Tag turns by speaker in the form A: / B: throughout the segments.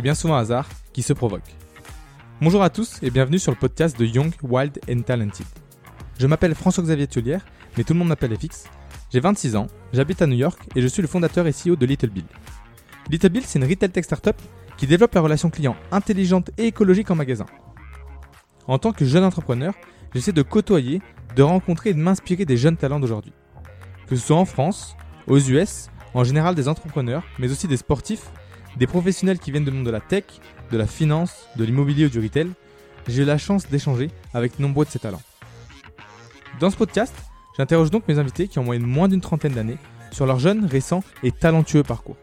A: est bien souvent hasard qui se provoque. Bonjour à tous et bienvenue sur le podcast de Young, Wild and Talented. Je m'appelle François-Xavier Tullière, mais tout le monde m'appelle FX. J'ai 26 ans, j'habite à New York et je suis le fondateur et CEO de Little Bill. Little Bill, c'est une retail tech startup qui développe la relation client intelligente et écologique en magasin. En tant que jeune entrepreneur, j'essaie de côtoyer, de rencontrer et de m'inspirer des jeunes talents d'aujourd'hui. Que ce soit en France, aux US, en général des entrepreneurs, mais aussi des sportifs, des professionnels qui viennent du monde de la tech, de la finance, de l'immobilier ou du retail, j'ai eu la chance d'échanger avec nombreux de ces talents. Dans ce podcast, j'interroge donc mes invités qui ont moyenne moins d'une trentaine d'années sur leur jeune, récent et talentueux parcours.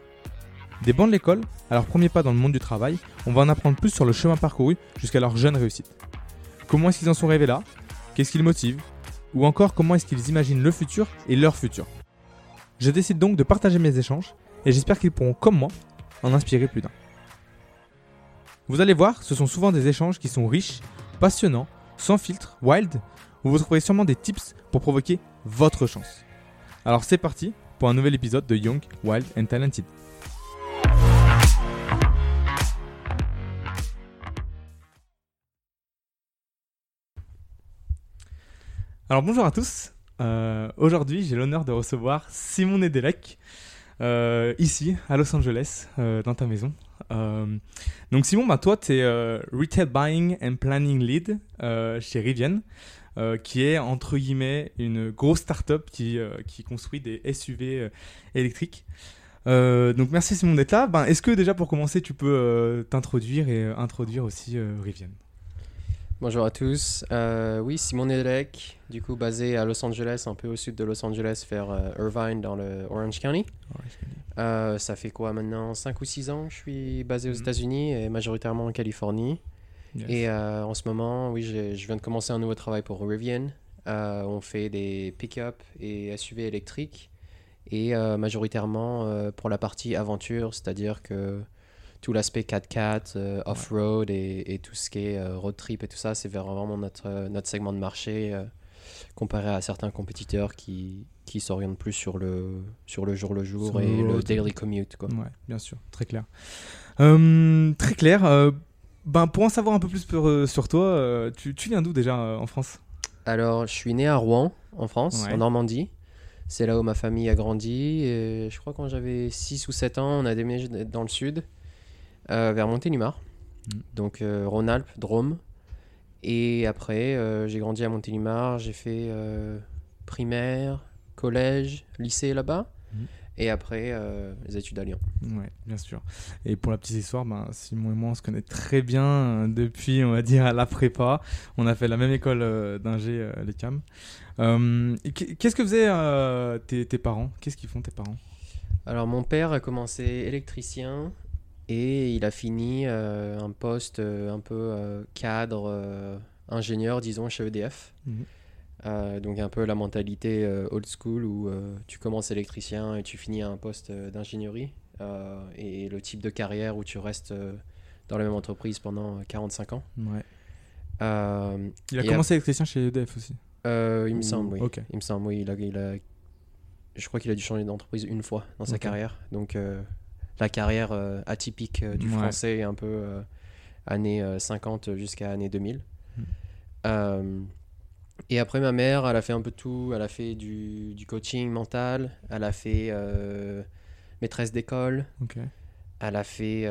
A: Des bancs de l'école à leur premier pas dans le monde du travail, on va en apprendre plus sur le chemin parcouru jusqu'à leur jeune réussite. Comment est-ce qu'ils en sont arrivés là? Qu'est-ce qui les motive Ou encore comment est-ce qu'ils imaginent le futur et leur futur? Je décide donc de partager mes échanges et j'espère qu'ils pourront, comme moi, en inspirer plus d'un. Vous allez voir, ce sont souvent des échanges qui sont riches, passionnants, sans filtre, wild, où vous trouverez sûrement des tips pour provoquer votre chance. Alors c'est parti pour un nouvel épisode de Young, Wild and Talented. Alors bonjour à tous. Euh, Aujourd'hui, j'ai l'honneur de recevoir Simon Nedelec ici à Los Angeles, euh, dans ta maison. Euh, donc Simon, bah, toi, tu es Retail Buying and Planning Lead chez Rivian, qui est entre guillemets une grosse startup qui, qui construit des SUV électriques. donc merci Simon d'être là. Ben, Est-ce que déjà pour commencer, tu peux t'introduire et introduire aussi Rivian?
B: Bonjour à tous. Euh, oui, Simon Nedelec, du coup basé à Los Angeles, un peu au sud de Los Angeles, vers euh, Irvine dans le Orange County. Euh, ça fait quoi maintenant 5 ou 6 ans que je suis basé aux
A: Mhm.
B: États-Unis et majoritairement en Californie.
A: Yes.
B: Et euh, en ce moment, oui, je viens de commencer un nouveau travail pour Rivian. On fait des pick-up et SUV électriques et majoritairement pour la partie aventure, c'est-à-dire que tout l'aspect 4x4, euh, off-road et, et tout ce qui est euh, road trip et tout ça, c'est vraiment notre, euh, notre segment de marché comparé à certains compétiteurs qui, qui s'orientent plus sur le, sur le jour le jour
A: Sur le
B: et le
A: road.
B: daily commute. Quoi.
A: Ouais, bien sûr, très clair. Euh, très clair. ben, pour en savoir un peu plus sur, sur toi, tu, tu viens d'où déjà en France?
B: Alors, je suis né à Rouen, en France,
A: Ouais.
B: en Normandie. C'est là où ma famille a grandi. Et je crois quand j'avais 6 ou 7 ans, on a déménagé dans le sud, vers Montélimar.
A: Mm.
B: Donc, euh, Rhône-Alpes, Drôme. Et après, euh, j'ai grandi à Montélimar. J'ai fait euh, primaire, collège, lycée là-bas.
A: Mm.
B: Et après, euh, les études à Lyon.
A: Ouais, bien sûr. Et pour la petite histoire, ben, Simon et moi, on se connaît très bien euh, depuis, on va dire, à la prépa. On a fait la même école euh, d'ingé, euh, les CAM. Euh, Qu'est-ce que faisaient euh, tes, tes parents? Qu'est-ce qu'ils font tes parents?
B: Alors mon père a commencé électricien et il a fini euh, un poste euh, un peu euh, cadre, ingénieur, disons, chez EDF.
A: Mhm.
B: Donc un peu la mentalité old school où tu commences électricien et tu finis à un poste d'ingénierie et le type de carrière où tu restes dans la même entreprise pendant 45 ans.
A: Ouais. Il a commencé électricien chez EDF aussi.
B: il me
A: Ou-
B: semble, oui.
A: ok.
B: Il me semble, oui. Il a, il a- je crois qu'il a dû changer d'entreprise une fois dans sa carrière. Donc, la carrière euh, atypique euh, du
A: Ouais.
B: français, un peu euh, années euh, 50 jusqu'à années 2000.
A: Mm.
B: Et après, ma mère, elle a fait un peu tout. Elle a fait du, du coaching mental. Elle a fait maîtresse d'école. Elle a fait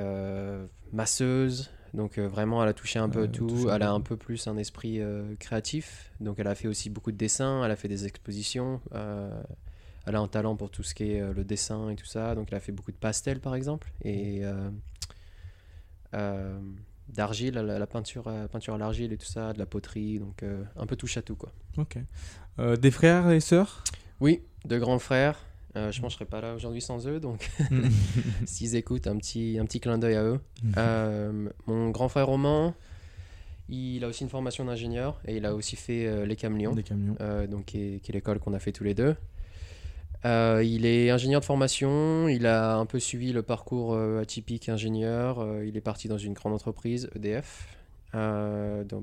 B: masseuse. Donc euh, vraiment, elle a touché un peu tout.
A: touché
B: Elle a un peu plus un esprit euh, créatif. Donc elle a fait aussi beaucoup de dessins. Elle a fait des expositions. Elle a un talent pour tout ce qui est euh, le dessin et tout ça. Donc elle a fait beaucoup de pastels, par exemple. Et euh, euh, d'argile, la, la peinture, peinture à l'argile et tout ça, de la poterie. Donc un peu touche à tout, quoi.
A: Ok. Des frères et sœurs?
B: Oui, deux grands frères. Euh, je pense que je serais pas là aujourd'hui sans eux. Donc s'ils écoutent, un petit, un petit clin d'œil à eux. Euh, mon grand frère Roman, il a aussi une formation d'ingénieur et il a aussi fait euh,
A: Des camions.
B: donc qui est, qui est l'école qu'on a fait tous les deux. Euh, il est ingénieur de formation, il a un peu suivi le parcours euh, atypique ingénieur, euh, il est parti dans une grande entreprise, EDF,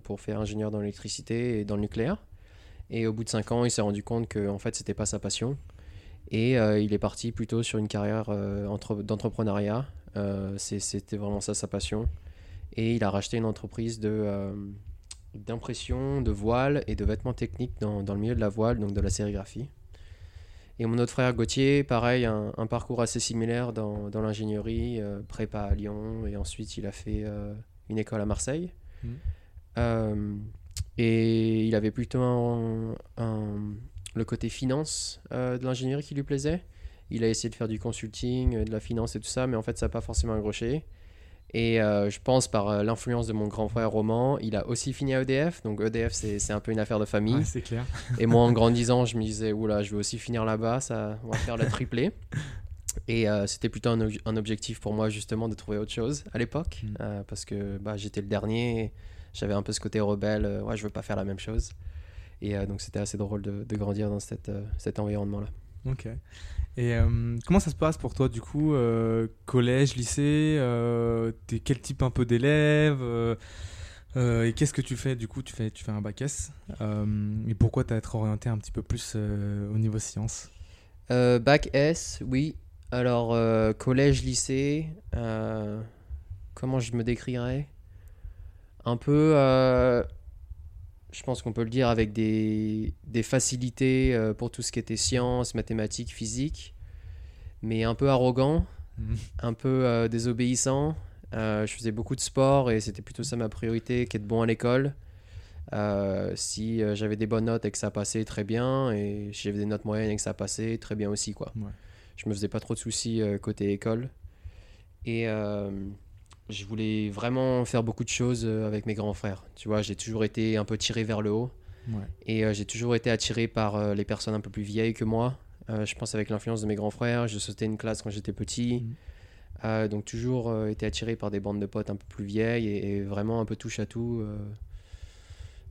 B: pour faire ingénieur dans l'électricité et dans le nucléaire. Et au bout de 5 ans, il s'est rendu compte que en fait, c'était pas sa passion. Et il est parti plutôt sur une carrière entre- d'entrepreneuriat C'était vraiment ça sa passion. Et il a racheté une entreprise de, d'impression, de voile et de vêtements techniques dans, dans le milieu de la voile, donc de la sérigraphie. Et mon autre frère Gauthier, pareil, un, un parcours assez similaire dans, dans l'ingénierie, euh, prépa à Lyon, et ensuite il a fait euh, une école à Marseille.
A: Mhm.
B: Euh, et il avait plutôt un- un- le côté finance de l'ingénierie qui lui plaisait. Il a essayé de faire du consulting, de la finance et tout ça, mais en fait ça n'a pas forcément accroché. Et euh, je pense par euh, l'influence de mon grand frère Roman, il a aussi fini à EDF. Donc EDF, c'est un peu une affaire de famille.
A: Ouais, c'est clair.
B: Et moi, en grandissant, je me disais, oula, je vais aussi finir là-bas, ça, on va faire la triplée. Et euh, c'était plutôt un, ob- un objectif pour moi, justement, de trouver autre chose à l'époque.
A: Mm.
B: parce que bah, j'étais le dernier, j'avais un peu ce côté rebelle, ouais, je veux pas faire la même chose. Et donc, c'était assez drôle de, de grandir dans cette, cet environnement-là.
A: Ok. Et euh, comment ça se passe pour toi du coup euh, Collège, lycée euh, T'es quel type un peu d'élève Et qu'est-ce que tu fais du coup tu fais, tu fais un bac S. Et pourquoi t'as être orienté un petit peu plus au niveau sciences?
B: Bac S, oui. Alors, collège, lycée, comment je me décrirais? Un peu, je pense qu'on peut le dire, avec des, des facilités euh, pour tout ce qui était sciences, mathématiques, physique, mais un peu arrogant,
A: Mhm.
B: un peu euh, désobéissant. Euh, je faisais beaucoup de sport et c'était plutôt ça ma priorité, qu'être bon à l'école. Si j'avais des bonnes notes et que ça passait très bien, et si j'avais des notes moyennes et que ça passait très bien aussi, quoi.
A: Ouais.
B: Je me faisais pas trop de soucis côté école. Et je voulais vraiment faire beaucoup de choses euh, avec mes grands frères. Tu vois, j'ai toujours été un peu tiré vers le haut.
A: Ouais.
B: Et euh, j'ai toujours été attiré par euh, les personnes un peu plus vieilles que moi. Euh, je pense avec l'influence de mes grands frères, je sautais une classe quand j'étais petit. Euh, donc toujours été attiré par des bandes de potes un peu plus vieilles et, et vraiment un peu touche à tout.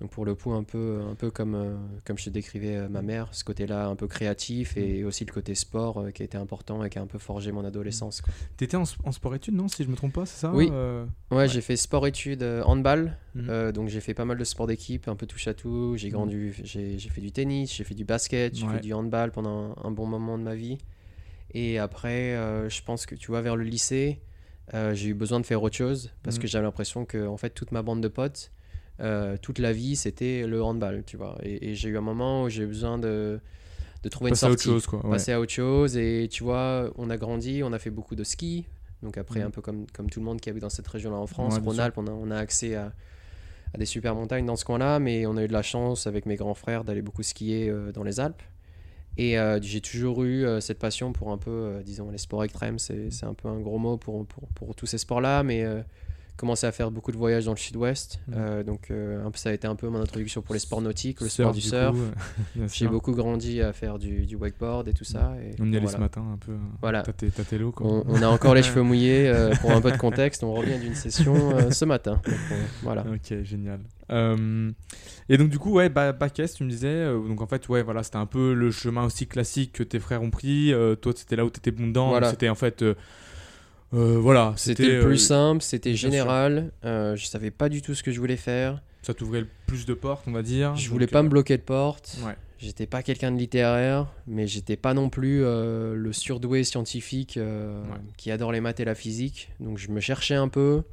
B: Donc pour le coup un peu, un peu comme, euh, comme je te décrivais euh, ma mère, ce côté-là un peu créatif et aussi le côté sport euh, qui a été important et qui a un peu forgé mon adolescence. quoi.
A: T'étais en, en sport-études non Si je me trompe pas, c'est ça
B: Oui.
A: Euh,
B: Ouais,
A: Ouais.
B: j'ai fait sport-études handball. Euh, donc j'ai fait pas mal de sports d'équipe, un peu touche à tout. J'ai grandi, j'ai j'ai fait du tennis, j'ai fait du basket, j'ai
A: Ouais.
B: fait du handball pendant un, un bon moment de ma vie. Et après, euh, je pense que tu vois, vers le lycée, j'ai eu besoin de faire autre chose parce que j'avais l'impression que en fait toute ma bande de potes, euh, toute la vie, c'était le handball, tu vois. Et, et j'ai eu un moment où j'ai eu besoin de, de trouver
A: passer
B: une
A: à autre
B: sortie
A: chose quoi. ouais.
B: passer à autre chose. Et tu vois, on a grandi, on a fait beaucoup de ski. Donc après,
A: Mhm.
B: un peu comme, comme tout le monde qui habite dans cette région-là en France,
A: Ouais,
B: Rhône-Alpes, on a, on a accès à, à des super montagnes dans ce coin-là. Mais on a eu de la chance avec mes grands frères d'aller beaucoup skier euh, dans les Alpes. Et euh, j'ai toujours eu euh, cette passion pour un peu, disons, les sports extrêmes. C'est c'est un peu un gros mot pour, pour, pour tous ces sports-là. Mais commencé à faire beaucoup de voyages dans le sud-ouest.
A: Mhm.
B: Euh, donc euh, ça a été un peu mon introduction pour les sports nautiques, le
A: Surf,
B: sport du surf. J'ai beaucoup grandi à faire du, du wakeboard et tout ça. Et
A: On y allait
B: voilà.
A: ce matin un peu. euh,
B: Voilà.
A: Lots, quoi.
B: On, on a encore les cheveux mouillés. euh, pour un peu de contexte, on revient d'une session ce matin. Donc, voilà.
A: Ok, génial. Et donc du coup, ouais, ba- bac S, tu me disais. donc en fait, ouais, voilà, c'était un peu le chemin aussi classique que tes frères ont pris. toi, c'était là où t'étais bon dedans.
B: Voilà.
A: C'était en fait, euh, voilà,
B: C'était le plus
A: euh,
B: simple, c'était général. euh, je savais pas du tout ce que je voulais faire.
A: Ça t'ouvrait le plus de portes, on va dire.
B: Je
A: Donc,
B: voulais pas me bloquer de porte.
A: Ouais.
B: J'étais pas quelqu'un de littéraire, mais j'étais pas non plus euh, le surdoué scientifique euh,
A: Ouais.
B: qui adore les maths et la physique. Donc je me cherchais un peu.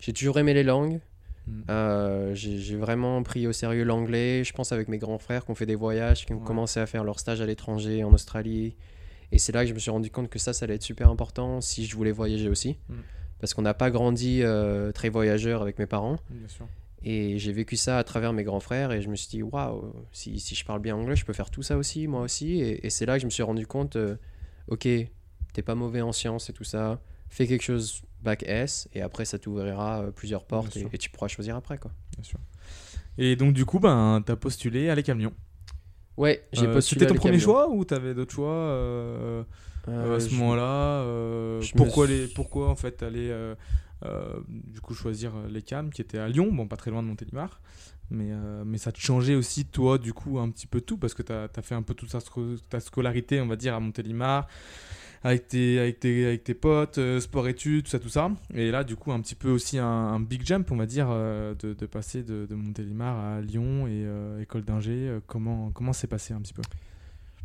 B: J'ai toujours aimé les langues.
A: Mm.
B: Euh, j'ai vraiment pris au sérieux l'anglais. Je pense avec mes grands frères qui ont fait des voyages, qui ont
A: Ouais.
B: commencé à faire leur stage à l'étranger, en Australie. Et c'est là que je me suis rendu compte que ça, ça allait être super important si je voulais voyager aussi.
A: Mm.
B: Parce qu'on n'a pas grandi euh, très voyageur avec mes parents.
A: Bien sûr.
B: Et j'ai vécu ça à travers mes grands frères et je me suis dit, waouh, si, si je parle bien anglais, je peux faire tout ça aussi, moi aussi. Et, et c'est là que je me suis rendu compte, euh, ok, t'es pas mauvais en sciences et tout ça, fais quelque chose bac S et après ça t'ouvrira euh, plusieurs portes et, tu pourras choisir après. quoi.
A: Bien sûr. Et donc du coup, ben, t'as postulé à l'ECAM Lyon.
B: Ouais, j'ai
A: Euh,
B: postulé.
A: C'était ton premier choix ou t'avais d'autres choix euh, euh,
B: Euh,
A: à ce
B: je-
A: moment-là
B: me
A: pourquoi, les, pourquoi en fait aller du coup choisir les CAM qui était à Lyon, bon pas très loin de Montélimar, mais, mais ça te changeait aussi toi du coup un petit peu tout parce que tu as, fait un peu toute ta scolarité on va dire à Montélimar avec tes, avec tes, avec tes potes, euh, sport études, tout ça, tout ça. Et là, du coup, un petit peu aussi un, un big jump, on va dire, euh, de, de passer de, de Montélimar à Lyon et euh, école d'ingé. Euh, comment comment s'est passé un petit peu?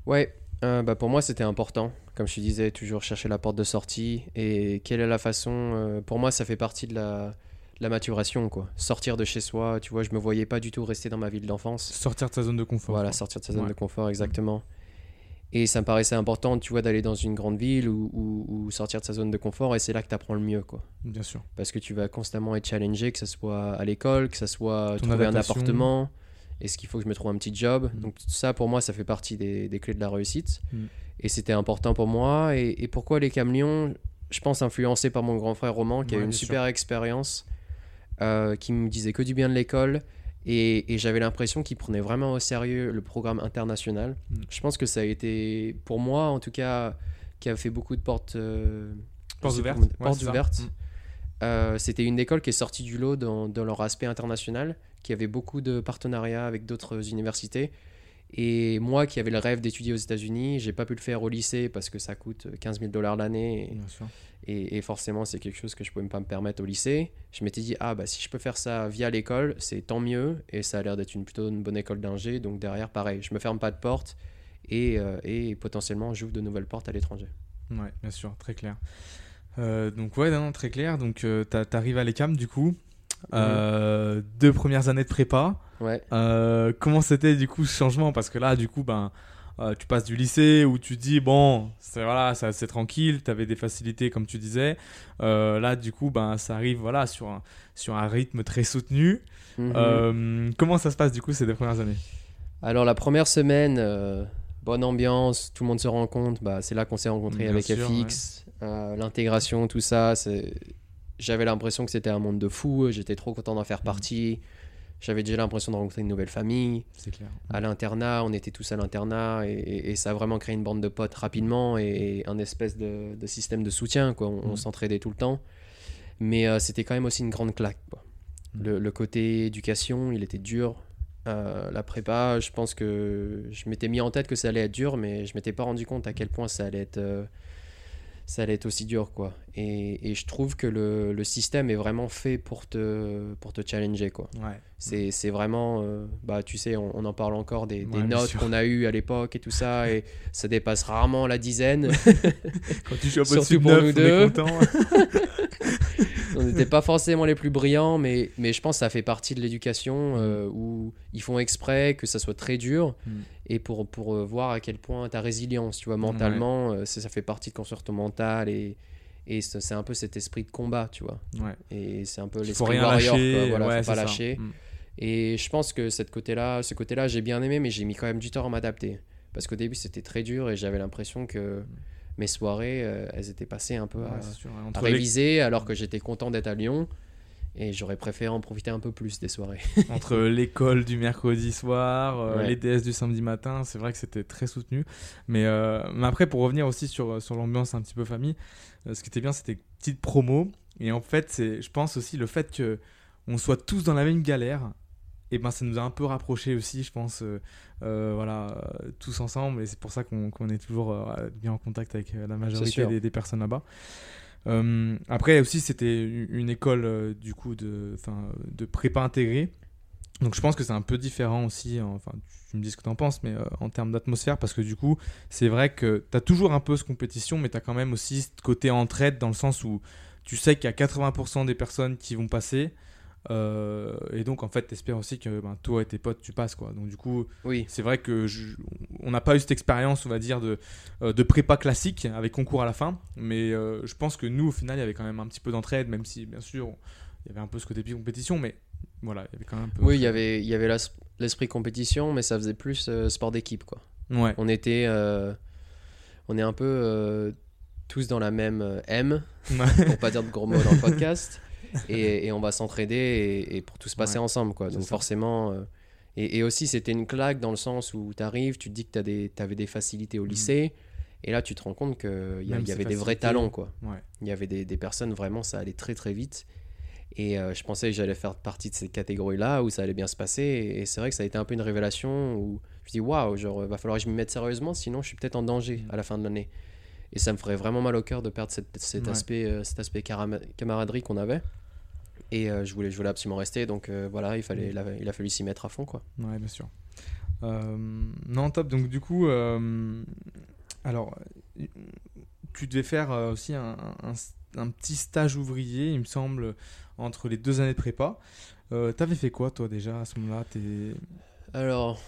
B: Ouais, bah, pour moi, c'était important. Comme je te disais, toujours chercher la porte de sortie. Et quelle est la façon. pour moi, ça fait partie de la, maturation, quoi. Sortir de chez soi. Tu vois, je me voyais pas du tout rester dans ma ville d'enfance.
A: Sortir de sa zone de confort.
B: Voilà,
A: quoi.
B: sortir de sa zone
A: Ouais.
B: de confort, exactement. Et ça me paraissait important, tu vois, d'aller dans une grande ville ou, sortir de sa zone de confort. Et c'est là que tu apprends le mieux, quoi.
A: Bien sûr.
B: Parce que tu vas constamment être challengé, que ce soit à l'école, que ce soit
A: Ton
B: trouver un appartement. Est-ce qu'il faut que je me trouve un petit job?
A: Mm.
B: Donc ça, pour moi, ça fait partie des, des clés de la réussite.
A: Mm.
B: Et c'était important pour moi. Et, et pourquoi les Caméléons? Je pense influencé par mon grand frère Roman, qui a eu une super expérience, euh, qui me disait que du bien de l'école. Et, et j'avais l'impression qu'il prenait vraiment au sérieux le programme international.
A: Mm.
B: Je pense que ça a été, pour moi en tout cas, qui a fait beaucoup de portes, euh,
A: Portes ouvertes.
B: comment-
A: Ouais,
B: portes
A: c'est ça.
B: ouvertes.
A: Mm.
B: Euh, C'était une école qui est sortie du lot dans, dans leur aspect international, qui avait beaucoup de partenariats avec d'autres universités. Et moi qui avais le rêve d'étudier aux États-Unis, j'ai pas pu le faire au lycée parce que ça coûte 15 000 dollars l'année. Et, et forcément, c'est quelque chose que je pouvais pas me permettre au lycée. Je m'étais dit, ah bah si je peux faire ça via l'école, c'est tant mieux. Et ça a l'air d'être une, plutôt une bonne école d'ingé. Donc derrière, pareil, je me ferme pas de porte. Et, euh, et potentiellement, j'ouvre de nouvelles portes à l'étranger.
A: Ouais, bien sûr, très clair. Euh, donc ouais, non, non, très clair. Donc euh, t'a- t'arrives à l'ECAM du coup. Euh, Deux premières années de prépa.
B: Ouais.
A: Comment c'était du coup ce changement? Parce que là, du coup, ben, euh, tu passes du lycée où tu dis bon, c'est voilà, c'est assez tranquille, tu avais des facilités comme tu disais. Euh, là, du coup, ben, ça arrive voilà sur un, sur un rythme très soutenu.
B: Mhm.
A: Euh, comment ça se passe du coup ces deux premières années?
B: Alors la première semaine, bonne ambiance, tout le monde se rencontre. Bah, c'est là qu'on s'est rencontrés
A: Bien
B: avec
A: sûr,
B: FX. L'intégration, tout ça, c'est... j'avais l'impression que c'était un monde de fous. J'étais trop content d'en faire
A: Mhm.
B: partie. J'avais déjà l'impression de rencontrer une nouvelle famille.
A: C'est clair.
B: À l'internat, on était tous à l'internat et, et- et ça a vraiment créé une bande de potes rapidement et, un espèce de, de système de soutien. Quoi. On, on
A: Mhm.
B: s'entraidait tout le temps. Mais euh, c'était quand même aussi une grande claque. quoi. Le, le côté éducation, il était dur. Euh, la prépa, je pense que je m'étais mis en tête que ça allait être dur, mais je m'étais pas rendu compte à quel point ça allait être, euh, ça allait être aussi dur. Quoi. Et, et je trouve que le, le système est vraiment fait pour te, pour te challenger. Quoi.
A: Ouais.
B: C'est c'est vraiment, euh, bah, tu sais, on, on en parle encore des, des
A: Ouais, bien
B: notes qu'on a eues à l'époque et tout ça, et ça dépasse rarement la dizaine.
A: Quand tu joues à
B: Surtout pour
A: 9,
B: nous deux.
A: content.
B: on n'était pas forcément les plus brillants, mais, mais je pense que ça fait partie de l'éducation euh, où ils font exprès que ça soit très dur
A: Mm.
B: et pour, pour euh, voir à quel point ta résilience, tu vois, mentalement, c'est- ça fait partie de construire ton mental et, et c'est un peu cet esprit de combat, tu vois.
A: ouais.
B: Et c'est un peu l'esprit
A: rien
B: warrior,
A: lâcher.
B: quoi. Voilà,
A: ouais,
B: faut pas
A: ça.
B: lâcher.
A: Mm.
B: Et je pense que cette côté-là, ce côté-là, j'ai bien aimé, mais j'ai mis quand même du temps à m'adapter. Parce qu'au début, c'était très dur et j'avais l'impression que mes soirées, euh, elles étaient passées un peu
A: Ouais,
B: à, à
A: les-
B: réviser, alors que j'étais content d'être à Lyon. Et j'aurais préféré en profiter un peu plus des soirées.
A: entre l'école du mercredi soir, euh,
B: Ouais.
A: les DS du samedi matin, c'est vrai que c'était très soutenu. Mais, euh, mais après, pour revenir aussi sur, sur l'ambiance un petit peu famille, ce qui était bien, c'était petite promo. Et en fait, c'est, je pense aussi le fait que on soit tous dans la même galère, et ben ça nous a un peu rapprochés aussi, je pense, euh, euh, voilà, euh, tous ensemble. Et c'est pour ça qu'on, qu'on est toujours euh, bien en contact avec euh, la majorité des, des personnes là-bas. Euh, après aussi c'était une école euh, du coup de, de prépa intégrée. Donc je pense que c'est un peu différent aussi, hein, enfin tu me dis ce que tu en penses, mais euh, en termes d'atmosphère, parce que du coup c'est vrai que tu as toujours un peu ce compétition, mais tu as quand même aussi ce côté entraide dans le sens où tu sais qu'il y a 80% des personnes qui vont passer. euh, et donc en fait t'espères aussi que ben, toi et tes potes tu passes quoi donc du coup
B: Oui,
A: c'est vrai que je- on n'a pas eu cette expérience, on va dire, de, euh, de prépa classique avec concours à la fin. Mais euh, je pense que nous, au final, il y avait quand même un petit peu d'entraide, même si, bien sûr, il y avait un peu ce côté compétition. Mais voilà, il y avait quand même un peu.
B: oui, il y avait, il y avait l'esprit compétition, mais ça faisait plus euh, sport d'équipe, quoi.
A: Ouais,
B: On était, euh, on est un peu euh, tous dans la même M, pour pas dire de gros mots dans le podcast, et, et on va s'entraider et, et pour tout se passer
A: Ouais,
B: ensemble, quoi. Donc forcément, et, et aussi c'était une claque dans le sens où tu arrives, tu te dis que tu avais des facilités au lycée, et là tu te rends compte qu'il y,
A: Mm.
B: Y avait des vrais talents, quoi.
A: ouais.
B: Il y avait des, des personnes, vraiment, ça allait très très vite. Et euh, je pensais que j'allais faire partie de ces catégories-là où ça allait bien se passer. Et, c'est vrai que ça a été un peu une révélation où je me dis waouh, genre, va falloir que je m'y mette sérieusement, sinon je suis peut-être en danger
A: Mm.
B: à la fin de l'année. Et ça me ferait vraiment mal au cœur de perdre cette- cet
A: Ouais.
B: aspect, euh, cet aspect camaraderie qu'on avait. Et euh, je, voulais, je voulais absolument rester. Donc euh, voilà, il, fallait,
A: Mm.
B: il, a, il a fallu s'y mettre à fond. quoi.
A: Ouais, bien sûr. Euh, non, top. Donc, du coup, euh, Alors, euh, tu devais faire euh, aussi un, un- un petit stage ouvrier, il me semble, entre les deux années de prépa. Euh, T'avais fait quoi, toi, déjà, à ce moment-là
B: Alors,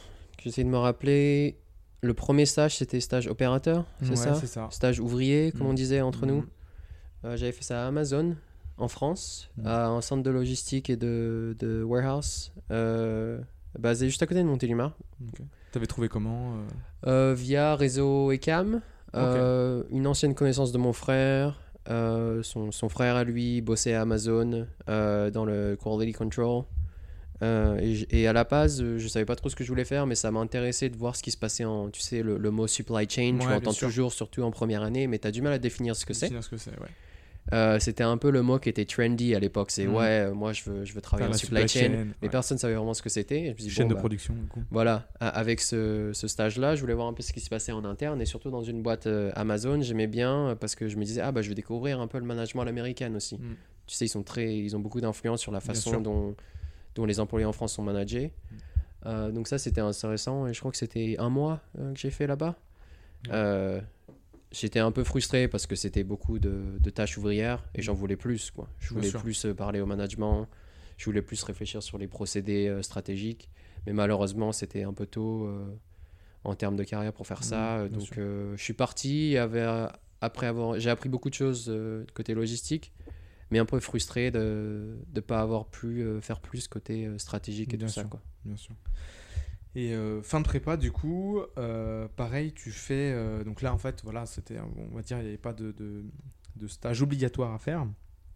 B: j'essaie de me rappeler. Le premier stage, c'était stage opérateur, c'est
A: Ouais,
B: ça
A: c'est ça.
B: Stage ouvrier, comme
A: Mm.
B: on disait entre nous.
A: Mm.
B: Euh, J'avais fait ça à Amazon, en France,
A: Mm.
B: à un centre de logistique et de, de warehouse, euh, basé juste à côté de Montélimar.
A: Ok. T'avais trouvé comment
B: via réseau ECAM, une ancienne connaissance de mon frère. Euh, son, son frère à lui bossait à Amazon euh, dans le quality control. Euh, et, et à la base, je savais pas trop ce que je voulais faire, mais ça m'a intéressé de voir ce qui se passait en, tu sais, le, le mot supply chain,
A: Ouais,
B: tu l'entends toujours, surtout en première année, mais tu as du mal à définir ce que c'est.
A: Définir ce que c'est, ouais.
B: Euh, C'était un peu le mot qui était trendy à l'époque. C'est
A: Mhm.
B: ouais, euh, moi je veux, je veux travailler en
A: la
B: supply, chain, mais
A: ouais.
B: personne savait vraiment ce que c'était.
A: Chaîne
B: bon,
A: de
B: bah,
A: production, du coup.
B: voilà, avec ce, ce stage-là, je voulais voir un peu ce qui se passait en interne et surtout dans une boîte euh, Amazon, j'aimais bien parce que je me disais, ah bah je vais découvrir un peu le management à l'américaine aussi.
A: Mm.
B: Tu sais, ils, sont très, ils ont beaucoup d'influence sur la façon dont, dont les employés en France sont managés. Euh, donc ça, c'était intéressant et je crois que c'était un mois que j'ai fait là-bas. J'étais un peu frustré parce que c'était beaucoup de, de tâches ouvrières et j'en voulais plus. Quoi. Je voulais plus euh, parler au management, je voulais plus réfléchir sur les procédés euh, stratégiques. Mais malheureusement, c'était un peu tôt euh, en termes de carrière pour faire ça. Euh,
A: bien
B: Donc, euh, je suis parti. avec- après avoir, j'ai appris beaucoup de choses côté logistique, mais un peu frustré de ne pas avoir pu faire plus côté stratégique et
A: Bien
B: tout ça. Quoi.
A: Bien sûr. Et euh, fin de prépa, du coup, euh, pareil, tu fais. euh, donc là, en fait, voilà, c'était. On va dire, il n'y avait pas de, de, de stage obligatoire à faire.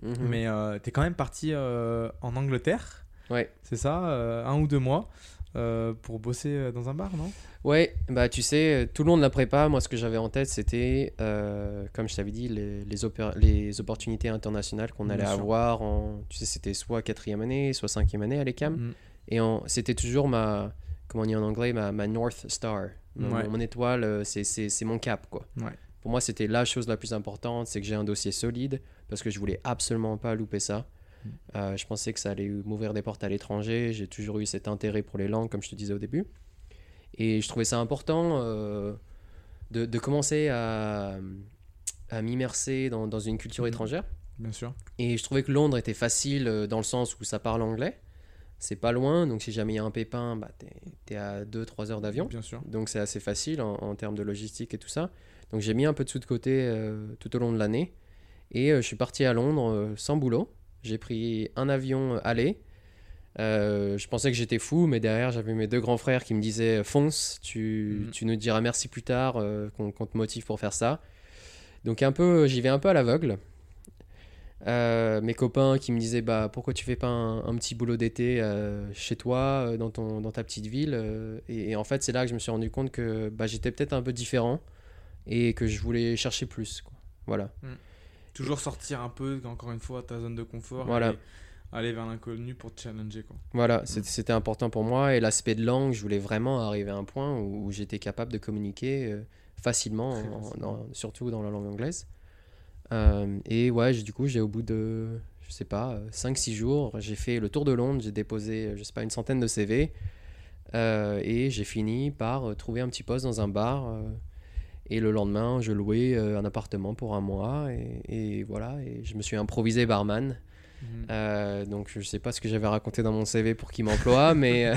B: Mhm.
A: Mais tu es quand même parti en Angleterre,
B: Ouais.
A: c'est ça, un ou deux mois, pour bosser dans un bar, non?
B: Ouais, bah tu sais, tout le long de la prépa, moi ce que j'avais en tête c'était, comme je t'avais dit, les, les, opéra- les opportunités internationales qu'on allait avoir en, tu sais, c'était soit quatrième année, soit cinquième année à l'ECAM.
A: Mm.
B: Et c'était toujours ma, comment on dit en anglais, ma, ma North Star. Mon,
A: Ouais.
B: mon étoile, euh, c'est- mon cap quoi.
A: Ouais.
B: Pour moi c'était la chose la plus importante, c'est que j'ai un dossier solide parce que je voulais absolument pas louper ça.
A: Mm.
B: Euh, je pensais que ça allait m'ouvrir des portes à l'étranger. J'ai toujours eu cet intérêt pour les langues, comme je te disais au début. Et je trouvais ça important euh, de, de commencer à, à m'immerser dans, dans une culture
A: Mhm.
B: étrangère.
A: Bien sûr.
B: Et je trouvais que Londres était facile dans le sens où ça parle anglais. C'est pas loin, donc si jamais il y a un pépin, bah, t'es es à 2-3 heures d'avion.
A: Bien sûr.
B: Donc c'est assez facile en, en termes de logistique et tout ça. Donc j'ai mis un peu de sous de côté euh, tout au long de l'année. Et euh, je suis parti à Londres euh, sans boulot. J'ai pris un avion aller. Je pensais que j'étais fou, mais derrière j'avais mes deux grands frères qui me disaient fonce, tu,
A: Mhm.
B: tu nous diras merci plus tard, qu'on te motive pour faire ça. Donc un peu, j'y vais un peu à l'aveugle. Euh, mes copains qui me disaient bah pourquoi tu fais pas un, un petit boulot d'été euh, chez toi euh, dans ton dans ta petite ville et, et en fait c'est là que je me suis rendu compte que bah, j'étais peut-être un peu différent et que je voulais chercher plus quoi. voilà
A: Toujours sortir un peu, encore une fois, ta zone de confort.
B: Voilà.
A: et aller vers l'inconnu pour te challenger, quoi.
B: voilà c'est- c'était important pour moi et l'aspect de langue je voulais vraiment arriver à un point où, j'étais capable de communiquer facilement en- surtout dans la langue anglaise Euh, et ouais du coup j'ai au bout de je sais pas 5-6 jours j'ai fait le tour de Londres j'ai déposé je sais pas une centaine de CV Euh, et j'ai fini par euh, trouver un petit poste dans un bar. euh, et le lendemain, je louais euh, un appartement pour un mois. Et, et voilà, et je me suis improvisé barman.
A: Mhm.
B: Euh, donc je sais pas ce que j'avais raconté dans mon CV pour qu'ils m'emploient, mais euh,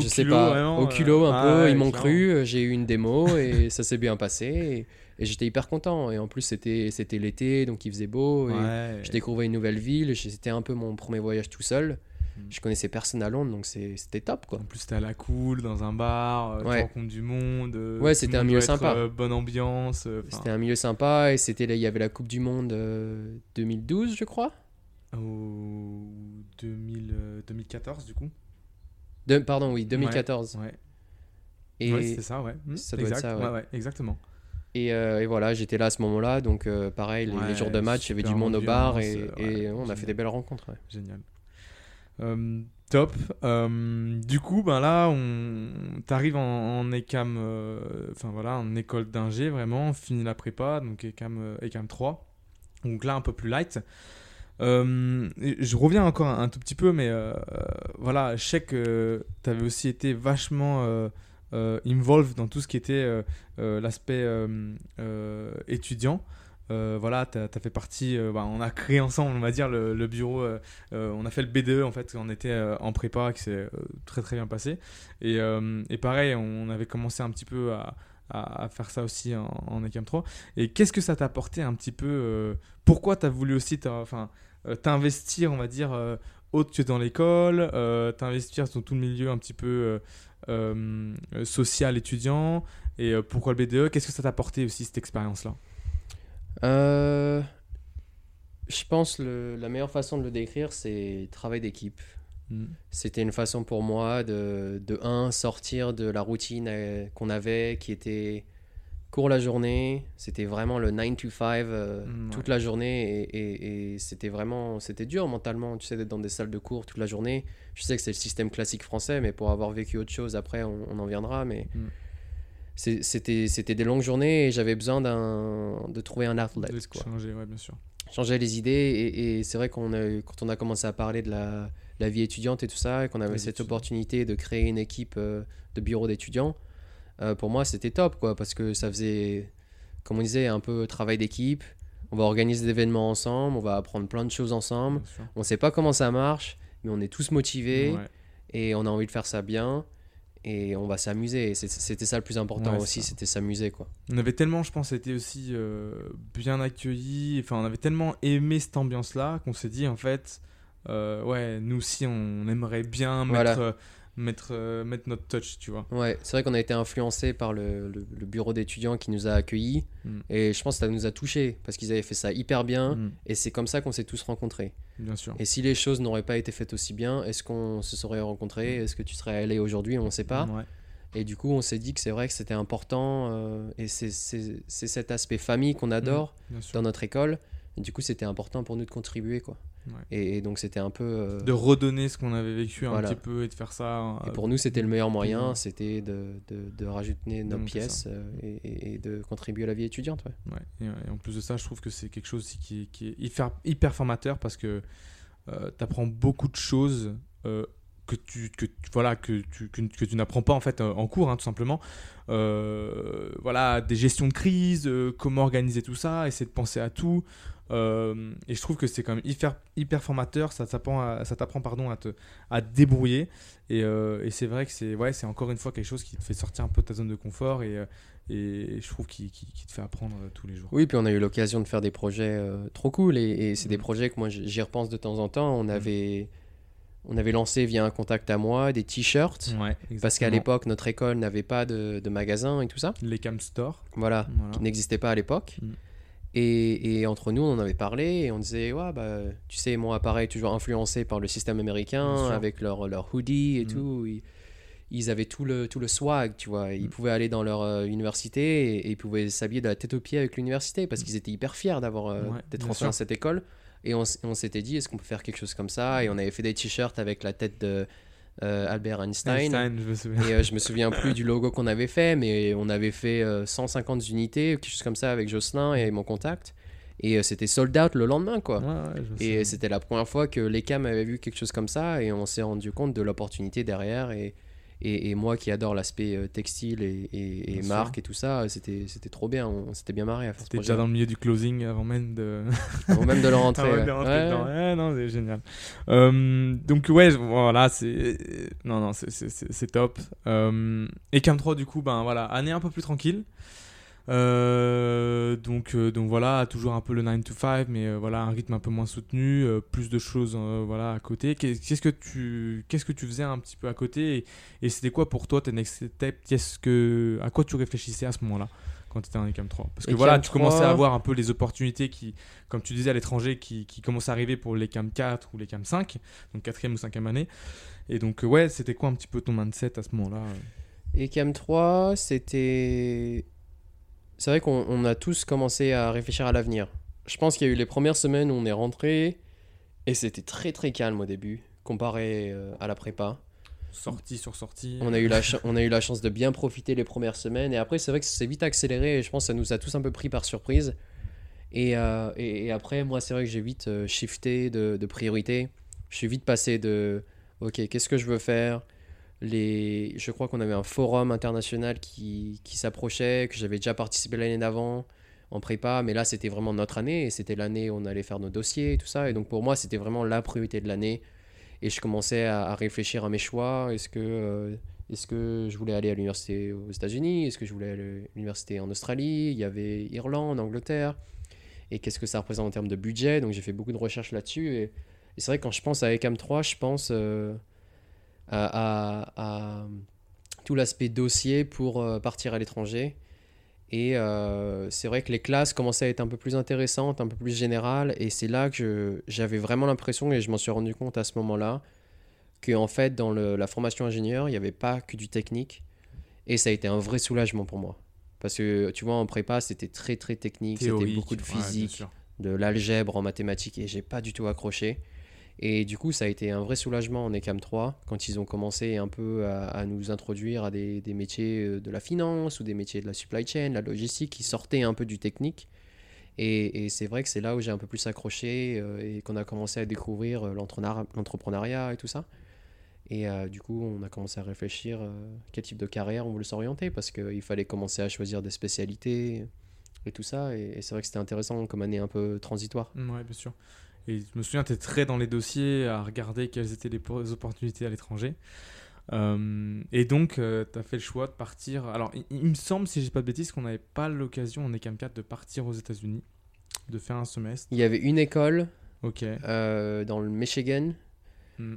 B: je sais
A: culot,
B: pas.
A: vraiment,
B: au culot un
A: euh,
B: peu,
A: ah ouais,
B: ils m'ont cru. euh, J'ai eu une démo et ça s'est bien passé. Et, j'étais hyper content. Et en plus c'était c'était l'été, donc il faisait beau. Et
A: Ouais.
B: je découvrais une nouvelle ville. C'était un peu mon premier voyage tout seul.
A: Mm.
B: Je connaissais personne à Londres, donc c'était top quoi.
A: En plus, t'es à la cool, dans un bar, euh,
B: Ouais.
A: tu rencontres du monde. euh,
B: Ouais, c'était un milieu
A: être,
B: sympa.
A: euh, bonne ambiance. euh,
B: C'était un milieu sympa et c'était là, il y avait la Coupe du Monde euh, 2012, je crois.
A: Au 2000, euh, 2014, du coup.
B: De- pardon, oui, 2014.
A: Ouais,
B: Et,
A: ouais c'était ça, ouais. Hmm,
B: ça doit être ça, ouais.
A: ouais, exactement.
B: Et, euh, et voilà, j'étais là à ce moment-là, donc euh, pareil, les, jours de match, il y avait du monde au bar et,
A: euh,
B: et on a fait des belles rencontres. ouais.
A: Génial. Euh, top. Du coup, ben là, on t'arrives en, en ECAM, euh, enfin voilà, en école d'ingé vraiment, fini la prépa, donc ECAM, ECAM 3. Donc là, un peu plus light. Euh, je reviens encore un, un tout petit peu, mais euh, voilà, je sais que tu avais aussi été vachement euh, euh, dans tout ce qui était euh, euh, l'aspect étudiant. voilà, tu as, fait partie, bah, on a créé ensemble, on va dire, le, bureau, on a fait le BDE en fait, on était en prépa, qui s'est très très bien passé. Et, pareil, on avait commencé un petit peu à, à, faire ça aussi en, en ECAM 3. Et qu'est-ce que ça t'a apporté un petit peu Pourquoi tu as voulu aussi enfin, t'investir, on va dire, autre que dans l'école, t'investir dans tout le milieu un petit peu euh, social étudiant Et euh, pourquoi le BDE Qu'est-ce que ça t'a apporté aussi cette expérience-là?
B: Euh, Je pense que la meilleure façon de le décrire, c'est travail d'équipe. Hmm. C'était une façon pour moi de, de, un, sortir de la routine qu'on avait, qui était court la journée. C'était vraiment le 9 to 5 hmm, toute la journée. Et, et, c'était vraiment c'était dur mentalement, tu sais, d'être dans des salles de cours toute la journée. Je sais que c'est le système classique français, mais pour avoir vécu autre chose, après, on, en viendra. Mais mm. c'était des longues journées et j'avais besoin de trouver un outlet.
A: Quoi. Changer, ouais, bien sûr.
B: Changer les idées. Et, c'est vrai qu'on quand on a commencé à parler de la, la vie étudiante et tout ça, et qu'on avait cette opportunité de créer une équipe euh, de bureau d'étudiants, euh, pour moi, c'était top, quoi, parce que ça faisait, comme on disait, un peu travail d'équipe. On va organiser des événements ensemble, on va apprendre plein de choses ensemble. On ne sait pas comment ça marche mais on est tous motivés et on a envie de faire ça bien et on va s'amuser. C'était ça le plus important aussi, c'était s'amuser quoi.
A: On avait tellement, je pense, été aussi euh, bien accueillis, enfin on avait tellement aimé cette ambiance-là qu'on s'est dit en fait, euh, ouais, nous aussi on aimerait bien mettre, mettre, euh, mettre notre touch, tu vois.
B: Ouais, c'est vrai qu'on a été influencé par le, le, bureau d'étudiants qui nous a accueillis. Mm. Et je pense que ça nous a touchés parce qu'ils avaient fait ça hyper bien. Mm. Et c'est comme ça qu'on s'est tous rencontrés.
A: Bien sûr.
B: Et si les choses n'auraient pas été faites aussi bien, est-ce qu'on se serait rencontrés? Mm. Est-ce que tu serais allé aujourd'hui? On ne sait pas. Ouais. Et du coup, on s'est dit que c'est vrai que c'était important. Euh, et c'est cet aspect famille qu'on adore dans notre école. Et du coup, c'était important pour nous de contribuer, quoi. Et, donc c'était un peu... Euh,
A: de redonner ce qu'on avait vécu un petit peu et de faire ça.
B: et pour nous, c'était le meilleur moyen, c'était de, de, de, rajouter nos pièces euh, et, de contribuer à la vie étudiante.
A: Ouais. Et, en plus de ça, je trouve que c'est quelque chose qui est, qui est hyper, hyper formateur parce que euh, tu apprends beaucoup de choses que tu, que, voilà, que tu, que, tu n'apprends pas en fait en cours, hein, tout simplement. voilà, des gestions de crise, comment organiser tout ça, essayer de penser à tout. Euh, et je trouve que c'est quand même hyper, hyper formateur, ça t'apprend, ça pardon, à, te, à te débrouiller. Et, euh, et c'est vrai que c'est, ouais, encore une fois quelque chose qui te fait sortir un peu de ta zone de confort et, euh, et je trouve qu'il, qui te fait apprendre tous les jours.
B: Oui, puis on a eu l'occasion de faire des projets trop cool et, c'est des mm. projets que moi j'y repense de temps en temps. On mm. avait. On avait lancé via un contact à moi des t-shirts. parce qu'à l'époque, notre école n'avait pas de, de, magasin et tout ça.
A: Les Cam Store.
B: Voilà, qui n'existaient pas à l'époque. Mm. Et, entre nous, on en avait parlé et on disait, ouais, bah, tu sais, mon appareil toujours influencé par le système américain avec leur, leur hoodie et mm. tout. Ils, avaient tout le, tout le swag, tu vois. Ils mm. pouvaient aller dans leur euh, université et, ils pouvaient s'habiller de la tête aux pieds avec l'université parce mm. qu'ils étaient hyper fiers d'avoir euh, d'être entrés dans cette école. Et on, on s'était dit, est-ce qu'on peut faire quelque chose comme ça? Et on avait fait des t-shirts avec la tête de euh, Albert Einstein.
A: je me souviens.
B: Et euh, je me souviens plus du logo qu'on avait fait, mais on avait fait 150 euh, unités, quelque chose comme ça avec Jocelyn et mon contact. Et c'était sold out le lendemain, quoi. et c'était la première fois que l'ECAM avait vu quelque chose comme ça, et on s'est rendu compte de l'opportunité derrière. Et, et, moi qui adore l'aspect euh, textile et, et, marque et tout ça, c'était, c'était trop bien. On, s'était bien marré à faire
A: C'était déjà dans le milieu du closing avant même de.
B: avant même de leur rentrer.
A: ouais. non, c'est génial. Euh, donc, ouais, voilà, c'est. Non, non, c'est, c'est, c'est top. Euh, et Cam 3, du coup, ben voilà, année un peu plus tranquille. Euh, donc, euh, donc voilà, toujours un peu le 9 to 5, mais euh, voilà, un rythme un peu moins soutenu, plus de choses voilà, à côté. Qu'est-ce que, tu, qu'est-ce que tu faisais un petit peu à côté Et, c'était quoi pour toi tes next steps? Qu'est-ce que, À quoi tu réfléchissais à ce moment-là quand tu étais en ECAM 3 Parce que voilà, tu commençais à avoir un peu les opportunités qui, comme tu disais à l'étranger, qui, qui commencent à arriver pour l'ECAM 4 ou l'ECAM 5, donc 4 ou 5 année. Et donc, ouais, c'était quoi un petit peu ton mindset à ce moment-là?
B: ECAM 3, c'était c'est vrai qu'on a tous commencé à réfléchir à l'avenir. Je pense qu'il y a eu les premières semaines où on est rentré et c'était très très calme au début comparé euh, à la prépa.
A: Sortie sur sortie.
B: On a, eu la on a eu la chance de bien profiter les premières semaines et après c'est vrai que c'est vite accéléré et je pense que ça nous a tous un peu pris par surprise. Et, euh, et, après moi c'est vrai que j'ai vite euh, shifté de, de priorité. Je suis vite passé de ok qu'est-ce que je veux faire? Les, je crois qu'on avait un forum international qui, qui s'approchait, que j'avais déjà participé l'année d'avant en prépa, mais là c'était vraiment notre année et c'était l'année où on allait faire nos dossiers et tout ça. Et donc pour moi c'était vraiment la priorité de l'année et je commençais à, réfléchir à mes choix. Est-ce que, euh, est-ce que je voulais aller à l'université aux États-Unis? Est-ce que je voulais aller à l'université en Australie? Il y avait Irlande, Angleterre. Et qu'est-ce que ça représente en termes de budget? Donc j'ai fait beaucoup de recherches là-dessus. Et, c'est vrai que quand je pense à ECAM 3, je pense euh, à, tout l'aspect dossier pour euh, partir à l'étranger. Et euh, c'est vrai que les classes commençaient à être un peu plus intéressantes, un peu plus générales. Et c'est là que j'avais vraiment l'impression, et je m'en suis rendu compte à ce moment-là, qu'en fait, dans la formation ingénieur, il n'y avait pas que du technique. Et ça a été un vrai soulagement pour moi. Parce que tu vois, en prépa, c'était très très technique, c'était beaucoup de physique, de l'algèbre en mathématiques, et j'ai pas du tout accroché. Et du coup, ça a été un vrai soulagement en ECAM 3 quand ils ont commencé un peu à, nous introduire à des, métiers euh, de la finance ou des métiers de la supply chain, la logistique, qui sortaient un peu du technique. Et, c'est vrai que c'est là où j'ai un peu plus accroché euh, et qu'on a commencé à découvrir euh, l'entrepreneuriat et tout ça. Et du coup, on a commencé à réfléchir quel type de carrière on voulait s'orienter parce qu'il fallait commencer à choisir des spécialités et tout ça. Et, et c'est vrai que c'était intéressant comme année un peu transitoire.
A: Ouais, bien sûr. Et je me souviens, tu étais très dans les dossiers à regarder quelles étaient les opportunités à l'étranger. Euh, et donc, euh, tu as fait le choix de partir. Alors, il, me semble, si j'ai pas de bêtises, qu'on n'avait pas l'occasion en ECAM 4 de partir aux États-Unis, de faire un semestre.
B: Il y avait une école
A: Ok.
B: Euh, dans le Michigan. Hmm.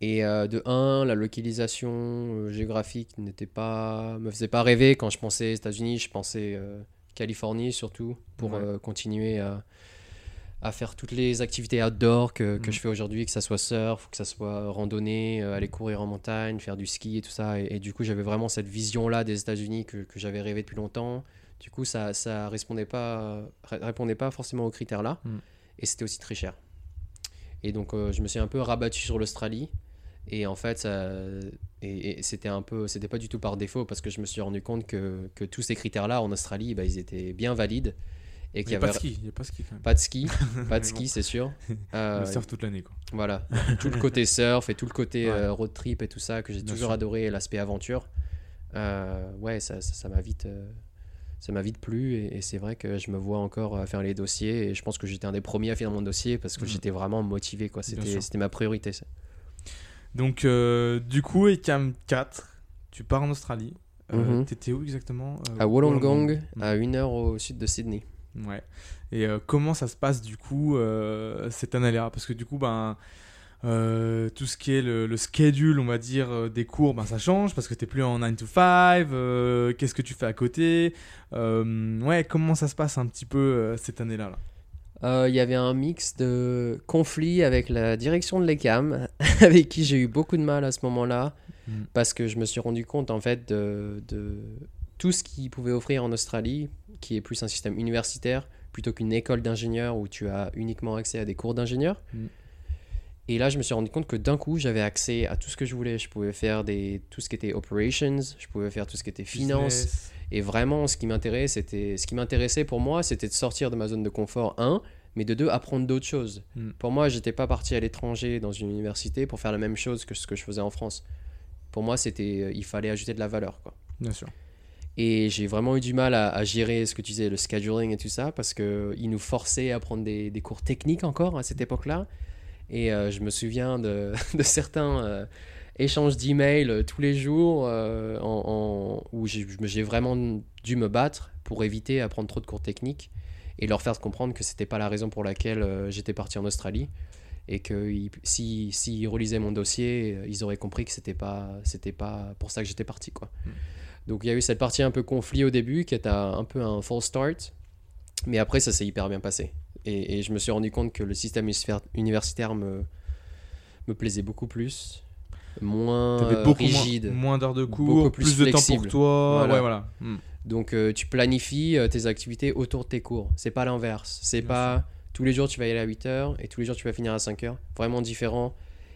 B: Et de un, la localisation géographique n'était pas, me faisait pas rêver. Quand je pensais États-Unis, je pensais Californie surtout pour continuer à à faire toutes les activités outdoor que, que mm. je fais aujourd'hui, que ça soit surf, que ça soit randonnée, euh, aller courir en montagne, faire du ski et tout ça. Et, du coup, j'avais vraiment cette vision-là des États-Unis que, que j'avais rêvé depuis longtemps. Du coup, ça ça répondait pas, répondait pas forcément aux critères-là. Mm. Et c'était aussi très cher. Et donc, euh, je me suis un peu rabattu sur l'Australie. Et en fait, ça, et, c'était un peu, c'était pas du tout par défaut parce que je me suis rendu compte que, que tous ces critères-là en Australie, bah, ils étaient bien valides.
A: Et qu'il y avait... pas de ski, il a pas de ski quand même.
B: Pas de ski, pas de ski, c'est sûr.
A: Euh, surf toute l'année quoi.
B: Voilà, tout le côté surf et tout le côté euh, road trip et tout ça que j'ai toujours adoré, l'aspect aventure. Euh, ouais, ça, ça, m'a vite, euh, ça m'a vite plu et, c'est vrai que je me vois encore faire les dossiers et je pense que j'étais un des premiers à faire mon dossier parce que mm. j'étais vraiment motivé quoi. C'était, c'était ma priorité. Ça.
A: Donc du coup, ECAM 4, tu pars en Australie. Mm-hmm. T'étais où exactement?
B: À Wollongong, à une heure au sud de Sydney.
A: Ouais. Et euh, comment ça se passe du coup euh, cette année-là? Parce que du coup, ben, euh, tout ce qui est le, schedule, on va dire, des cours, ben, ça change parce que tu n'es plus en 9 to 5. Qu'est-ce que tu fais à côté? Ouais, comment ça se passe un petit peu cette année-là là?
B: Il y avait un mix de conflits avec la direction de l'ECAM, avec qui j'ai eu beaucoup de mal à ce moment-là, mm. parce que je me suis rendu compte en fait de, de tout ce qu'ils pouvaient offrir en Australie, qui est plus un système universitaire plutôt qu'une école d'ingénieur où tu as uniquement accès à des cours d'ingénieur. Mm. Et là, je me suis rendu compte que d'un coup, j'avais accès à tout ce que je voulais. Je pouvais faire des, tout ce qui était operations, je pouvais faire tout ce qui était finance. Et vraiment, ce qui m'intéressait, c'était, ce qui m'intéressait pour moi, c'était de sortir de ma zone de confort, un, mais de deux, apprendre d'autres choses. Mm. Pour moi, j'étais pas parti à l'étranger dans une université pour faire la même chose que ce que je faisais en France. Pour moi, c'était, euh, il fallait ajouter de la valeur, quoi.
A: Bien sûr.
B: Et j'ai vraiment eu du mal à, gérer ce que tu disais, le scheduling et tout ça, parce qu'ils nous forçaient à prendre des, cours techniques encore à cette époque-là. Et euh, je me souviens de, certains euh, échanges d'emails euh, tous les jours en, où j'ai vraiment dû me battre pour éviter à prendre trop de cours techniques et leur faire comprendre que c'était pas la raison pour laquelle j'étais parti en Australie et que s'ils si, relisaient mon dossier, ils auraient compris que c'était pas, pas pour ça que j'étais parti. quoi. Hmm. Donc il y a eu cette partie un peu conflit au début qui était un peu un false start, mais après ça s'est hyper bien passé. Et, je me suis rendu compte que le système universitaire me, me plaisait beaucoup plus, moins rigide,
A: moins, d'heures de cours, plus, de temps pour toi. Voilà. Hmm.
B: Donc euh, tu planifies euh, tes activités autour de tes cours. C'est pas l'inverse. C'est pas tous les jours tu vas y aller à 8 heures et tous les jours tu vas finir à 5 heures. Vraiment différent.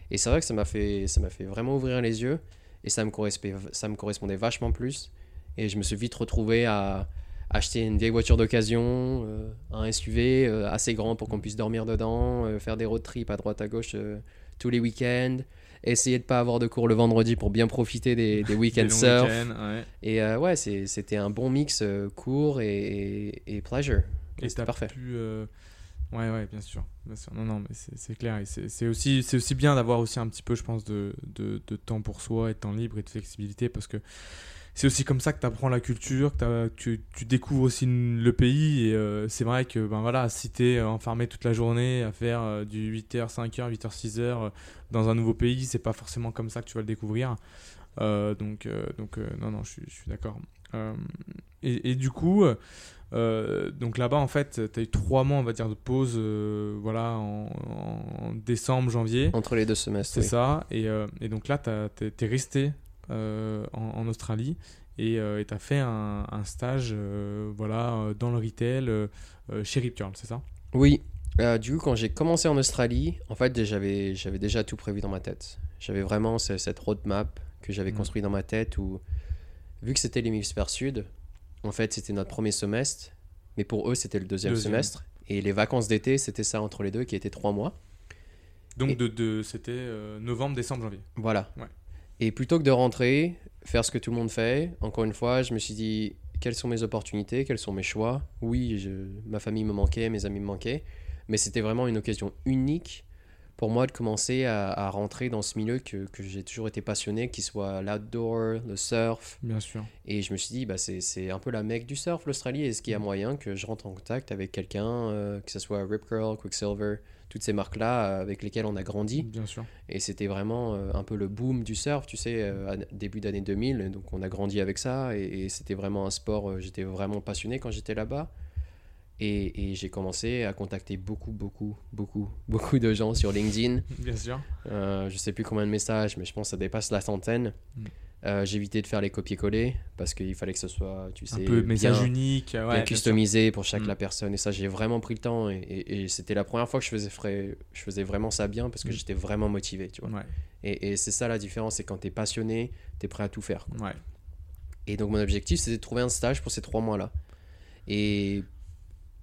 B: Et c'est vrai que ça m'a fait, ça m'a fait vraiment ouvrir les yeux et ça me, correspondait, ça me correspondait vachement plus. Et je me suis vite retrouvé à acheter une vieille voiture d'occasion, euh, un SUV euh, assez grand pour qu'on puisse dormir dedans, euh, faire des road trips à droite à gauche tous les week-ends, essayer de pas avoir de cours le vendredi pour bien profiter des, des week-ends surf.
A: ouais.
B: Et ouais, c'était un bon mix cours et, et, et pleasure.
A: Et
B: C'était parfait.
A: pu, Ouais, ouais, bien sûr. Bien sûr. Non, non, mais c'est clair. C'est aussi, aussi bien d'avoir aussi un petit peu, je pense, de, de, de temps pour soi et de temps libre et de flexibilité parce que c'est aussi comme ça que tu apprends la culture, que, tu, tu découvres aussi le pays. Et euh, c'est vrai que ben voilà, si tu es enfermé toute la journée à faire euh, du 8h, 5h, 8h, 6h euh, dans un nouveau pays, c'est pas forcément comme ça que tu vas le découvrir. Euh, donc, euh, donc euh, non, non, je suis, d'accord. Euh, et, et du coup, euh, donc là-bas, en fait, tu as eu trois mois, on va dire, de pause euh, voilà, en, en décembre, janvier.
B: Entre les deux semestres.
A: C'est
B: oui.
A: ça. Et, euh, et donc là, tu es resté en, en Australie et tu as fait un, un stage voilà, dans le retail chez Rip c'est ça?
B: Oui, du coup, quand j'ai commencé en Australie, en fait, j'avais déjà tout prévu dans ma tête. J'avais vraiment ce- cette roadmap que j'avais
A: Mhm.
B: construit dans ma tête où, vu que c'était l'hémisphère sud, en fait, c'était notre premier semestre, mais pour eux, c'était le deuxième,
A: Deuxième.
B: semestre. Et les vacances d'été, c'était ça entre les deux, qui étaient trois mois.
A: Donc
B: Et-
A: de, de, c'était euh, novembre, décembre, janvier.
B: Voilà.
A: Ouais.
B: Et plutôt que de rentrer, faire ce que tout le monde fait, encore une fois, je me suis dit quelles sont mes opportunités, quels sont mes choix? Oui, je- ma famille me manquait, mes amis me manquaient, mais c'était vraiment une occasion unique pour moi de commencer à, à rentrer dans ce milieu que, que j'ai toujours été passionné, qu'il soit l'outdoor, le surf.
A: Bien sûr.
B: Et je me suis dit, bah, c'est un peu la mecque du surf, l'Australie. Est-ce qu'il y a moyen que je rentre en contact avec quelqu'un, euh, que ce soit Rip Curl, Quicksilver, toutes ces marques-là euh, avec lesquelles on a grandi
A: Bien sûr.
B: et c'était vraiment euh, un peu le boom du surf, tu sais, euh, début d'année 2000. Donc on a grandi avec ça et, et c'était vraiment un sport. euh, j'étais vraiment passionné quand j'étais là-bas. Et, et j'ai commencé à contacter beaucoup, beaucoup, beaucoup, beaucoup de gens sur LinkedIn.
A: Bien sûr.
B: Euh, je sais plus combien de messages, mais je pense que ça dépasse la centaine.
A: Mm.
B: Euh, j'ai évité de faire les copier-coller parce qu'il fallait que ce soit, tu sais,
A: un peu message
B: bien-
A: unique. ouais,
B: bien
A: bien sûr.
B: customisé pour chaque
A: Mm.
B: la personne et ça j'ai vraiment pris le temps et, et- et c'était la première fois que je faisais frais- je faisais vraiment ça bien parce que
A: Mm.
B: j'étais vraiment motivé tu vois
A: Ouais,
B: et, c'est ça la différence c'est quand tu es passionné tu es prêt à tout faire
A: ouais.
B: et donc mon objectif c'était de trouver un stage pour ces trois mois là et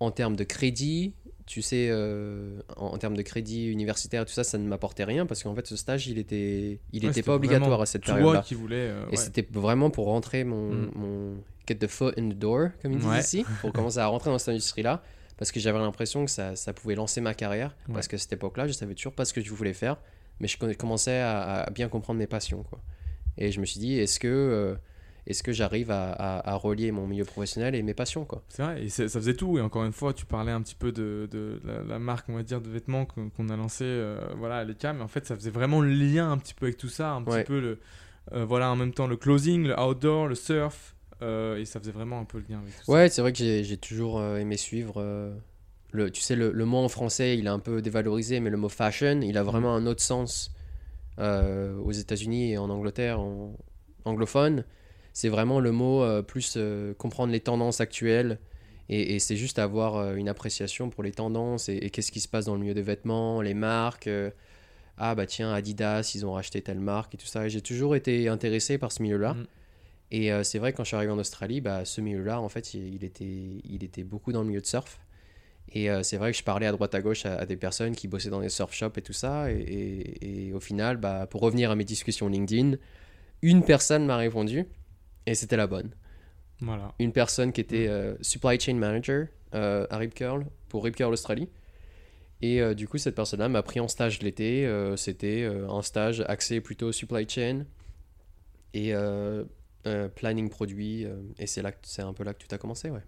B: en termes de crédit tu sais euh, en, en termes de crédit universitaire tout ça ça ne m'apportait rien parce qu'en fait ce stage il était il
A: Ouais,
B: était
A: c'était
B: pas obligatoire à cette
A: Toi
B: période là
A: qui voulais. euh,
B: et
A: ouais.
B: c'était vraiment pour rentrer mon,
A: Mm.
B: mon get the foot in the door, comme ils disent
A: Ouais.
B: ici, pour commencer à rentrer dans cette industrie-là, parce que j'avais l'impression que ça, ça pouvait lancer ma carrière, parce qu'à cette époque-là, je savais toujours pas ce que je voulais faire, mais je commençais à, à bien comprendre mes passions. Quoi. Et je me suis dit, est-ce que, euh, est-ce que j'arrive à, à- à relier mon milieu professionnel et mes passions quoi.
A: C'est vrai, et ça faisait tout. Et encore une fois, tu parlais un petit peu de, de la, la marque, on va dire, de vêtements qu'on a lancé, euh, voilà, à l'ECA, mais en fait, ça faisait vraiment le lien un petit peu avec tout ça, un
B: Ouais.
A: petit peu le, euh, voilà, en même temps le closing, le outdoor, le surf, euh, et ça faisait vraiment un peu le lien avec tout
B: Ouais, c'est vrai que j'ai j'ai toujours aimé suivre. le, tu sais, le, le mot en français, il est un peu dévalorisé, mais le mot fashion, il a vraiment un autre sens aux États-Unis et en Angleterre, en anglophone. C'est vraiment le mot euh, plus euh, comprendre les tendances actuelles. Et, et c'est juste avoir euh, une appréciation pour les tendances et, et qu'est-ce qui se passe dans le milieu des vêtements, les marques. ah bah tiens, Adidas, ils ont racheté telle marque et tout ça. J'ai toujours été intéressé par ce milieu-là.
A: Mm.
B: Et euh, c'est vrai que quand je suis arrivé en Australie, bah, ce milieu-là, en fait, il, il était, il était beaucoup dans le milieu de surf. Et euh, c'est vrai que je parlais à droite à gauche à, à des personnes qui bossaient dans les surf shops et tout ça. Et, et- et au final, bah, pour revenir à mes discussions LinkedIn, une personne m'a répondu et c'était la bonne.
A: Voilà.
B: Une personne qui était euh, supply chain manager euh, à Rip Curl pour Rip Curl Australie. Et euh, du coup, cette personne-là m'a pris en stage l'été. C'était un stage axé plutôt supply chain et planning produit. et c'est là, c'est un peu là que tout a commencé, ouais.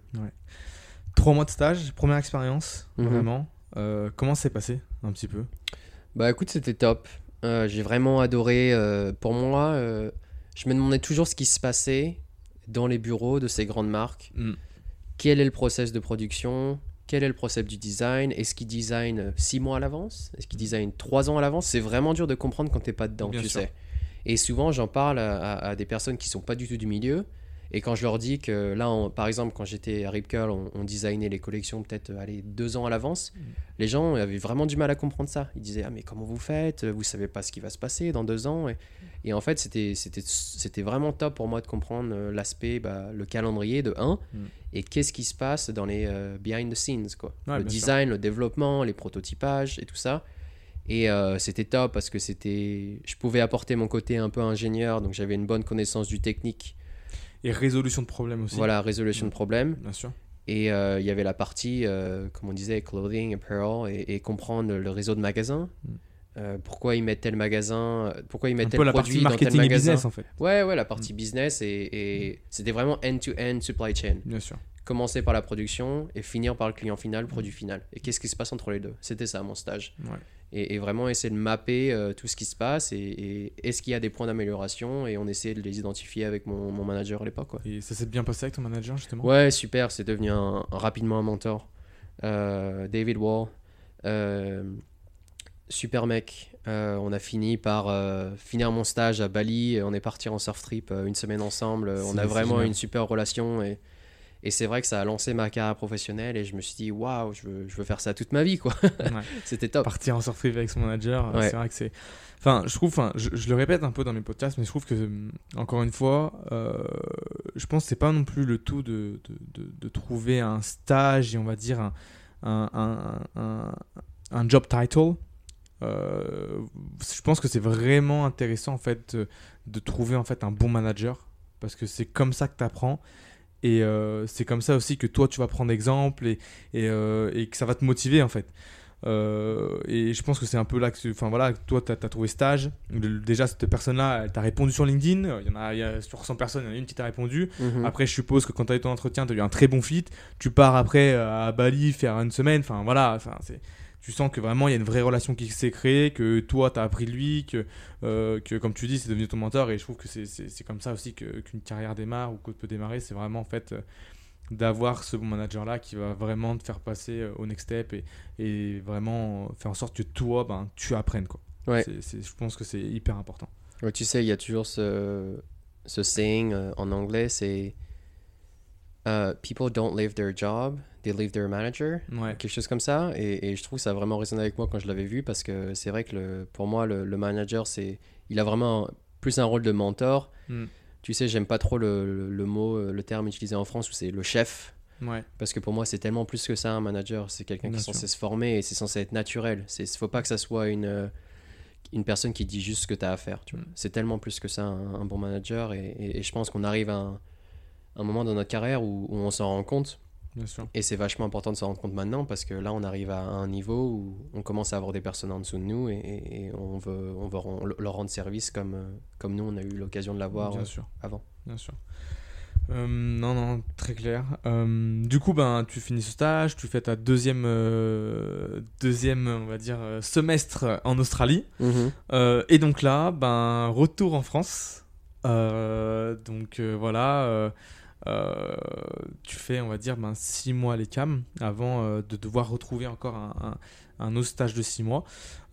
A: Trois mois de stage, première expérience,
B: Mhm.
A: vraiment. Comment c'est passé, un petit peu?
B: Bah écoute, c'était top. J'ai vraiment adoré. pour moi, je me demandais toujours ce qui se passait dans les bureaux de ces grandes marques.
A: Mm.
B: Quel est le process de production? Quel est le process du design? Est-ce qu'ils designent six mois à l'avance? Est-ce qu'ils designent trois ans à l'avance? C'est vraiment dur de comprendre quand t'es pas dedans,
A: Bien
B: tu
A: sûr.
B: sais. Et souvent, j'en parle à, à- à des personnes qui sont pas du tout du milieu. Et quand je leur dis que là, on- par exemple, quand j'étais à Rip Curl, on, on designait les collections peut-être euh, allez, deux ans à l'avance. Les gens avaient vraiment du mal à comprendre ça. Ils disaient Ah, mais comment vous faites? Vous savez pas ce qui va se passer dans deux ans. Et, et en fait, c'était c'était- c'était vraiment top pour moi de comprendre euh, l'aspect, bah, le calendrier de 1
A: Mm.
B: et qu'est-ce qui se passe dans les euh, behind the scenes. Quoi.
A: Ouais,
B: le
A: sûr.
B: design, le développement, les prototypages et tout ça. Et euh, c'était top parce que c'était, je pouvais apporter mon côté un peu ingénieur, donc j'avais une bonne connaissance du technique.
A: Et résolution de problèmes aussi.
B: Voilà, résolution de problèmes.
A: Bien sûr.
B: Et euh, il y avait la partie, euh, comme on disait, clothing, apparel, et, et comprendre le réseau de magasins.
A: Mm.
B: Euh, pourquoi ils mettent tel magasin, pourquoi ils
A: Un
B: mettent
A: peu
B: tel
A: la
B: produit
A: partie
B: dans tel
A: marketing et
B: magasin.
A: business en fait.
B: Ouais, ouais, la partie business et, et c'était vraiment end-to-end supply chain.
A: Bien sûr.
B: Commencer par la production et finir par le client final, produit final. Et qu'est-ce qui se passe entre les deux? C'était ça mon stage.
A: Ouais.
B: Et, et vraiment essayer de mapper euh, tout ce qui se passe et, et est-ce qu'il y a des points d'amélioration et on essayait de les identifier avec mon, mon manager à l'époque.
A: Et ça s'est bien passé avec ton manager justement?
B: Ouais, super, c'est devenu un, rapidement un mentor. Euh, David Wall, euh, super mec. On a fini par finir mon stage à Bali. On est parti en surf trip une semaine ensemble. On a vraiment
A: génial.
B: une super relation et, et c'est vrai que ça a lancé ma carrière professionnelle et je me suis dit waouh, je veux, je veux faire ça toute ma vie quoi.
A: Ouais.
B: C'était top.
A: Partir en surprise avec son manager, euh,
B: Ouais.
A: c'est vrai que c'est. Enfin, je trouve, enfin, je, je le répète un peu dans mes podcasts, mais je trouve que, hum, encore une fois, euh, je pense que c'est pas non plus le tout de, de, de- de trouver un stage et on va dire un, un, un, un- job title. Euh, je pense que c'est vraiment intéressant en fait de, de trouver en fait un bon manager parce que c'est comme ça que tu apprends et euh, c'est comme ça aussi que toi tu vas prendre exemple et, et, euh, et que ça va te motiver en fait. Euh, et je pense que c'est un peu là que tu- enfin voilà toi tu as, trouvé stage déjà cette personne là elle t'a répondu sur LinkedIn il y en a, il y a sur 100 personnes il y en a une qui t'a répondu
B: Mhm.
A: après, je suppose que quand tu as eu ton entretien, tu as eu un très bon fit. Tu pars après à Bali faire une semaine. Enfin, voilà. Enfin, c'est... Tu sens que vraiment il y a une vraie relation qui s'est créée, que toi tu as appris de lui, que, euh, que comme tu dis, c'est devenu ton mentor. Et je trouve que c'est, comme ça aussi qu'une carrière démarre ou que peut démarrer. C'est vraiment en fait euh, d'avoir ce bon manager là qui va vraiment te faire passer euh, au next step et, et vraiment faire en sorte que toi ben, tu apprennes. Quoi.
B: Ouais.
A: Je pense que c'est hyper important.
B: Ouais, tu sais, il y a toujours ce, ce saying en anglais, c'est euh, People don't leave their job, they leave their manager.
A: Ouais.
B: Quelque chose comme ça. Et, et je trouve que ça a vraiment résonné avec moi quand je l'avais vu parce que c'est vrai que le, pour moi, le, le manager, c'est, il a vraiment plus un rôle de mentor.
A: Mm.
B: Tu sais, j'aime pas trop le, mot, euh, le terme utilisé en France où c'est le chef.
A: Ouais.
B: Parce que pour moi, c'est tellement plus que ça, un manager. C'est quelqu'un qui est censé se former et c'est censé être naturel. Il faut pas que ça soit une, euh, une personne qui dit juste ce que tu as à faire. tu vois.
A: Mm.
B: C'est tellement plus que ça, un, un bon manager. Et, et- et je pense qu'on arrive à un, un moment dans notre carrière où, où on s'en rend compte.
A: Bien sûr.
B: Et c'est vachement important de s'en rendre compte maintenant parce que là, on arrive à un niveau où on commence à avoir des personnes en dessous de nous et, et- et on veut, on veut leur rendre service comme, euh, comme nous, on a eu l'occasion de l'avoir
A: Bien
B: euh,
A: sûr.
B: avant.
A: Bien sûr. Euh, non, non, très clair. Euh, du coup, ben, tu finis ce stage, tu fais ta deuxième, euh, deuxième on va dire, semestre en Australie. Euh, et donc là, ben, retour en France. Donc voilà, tu fais, on va dire, ben, six mois à l'ECAM avant euh, de devoir retrouver encore un, un- un autre stage de six mois.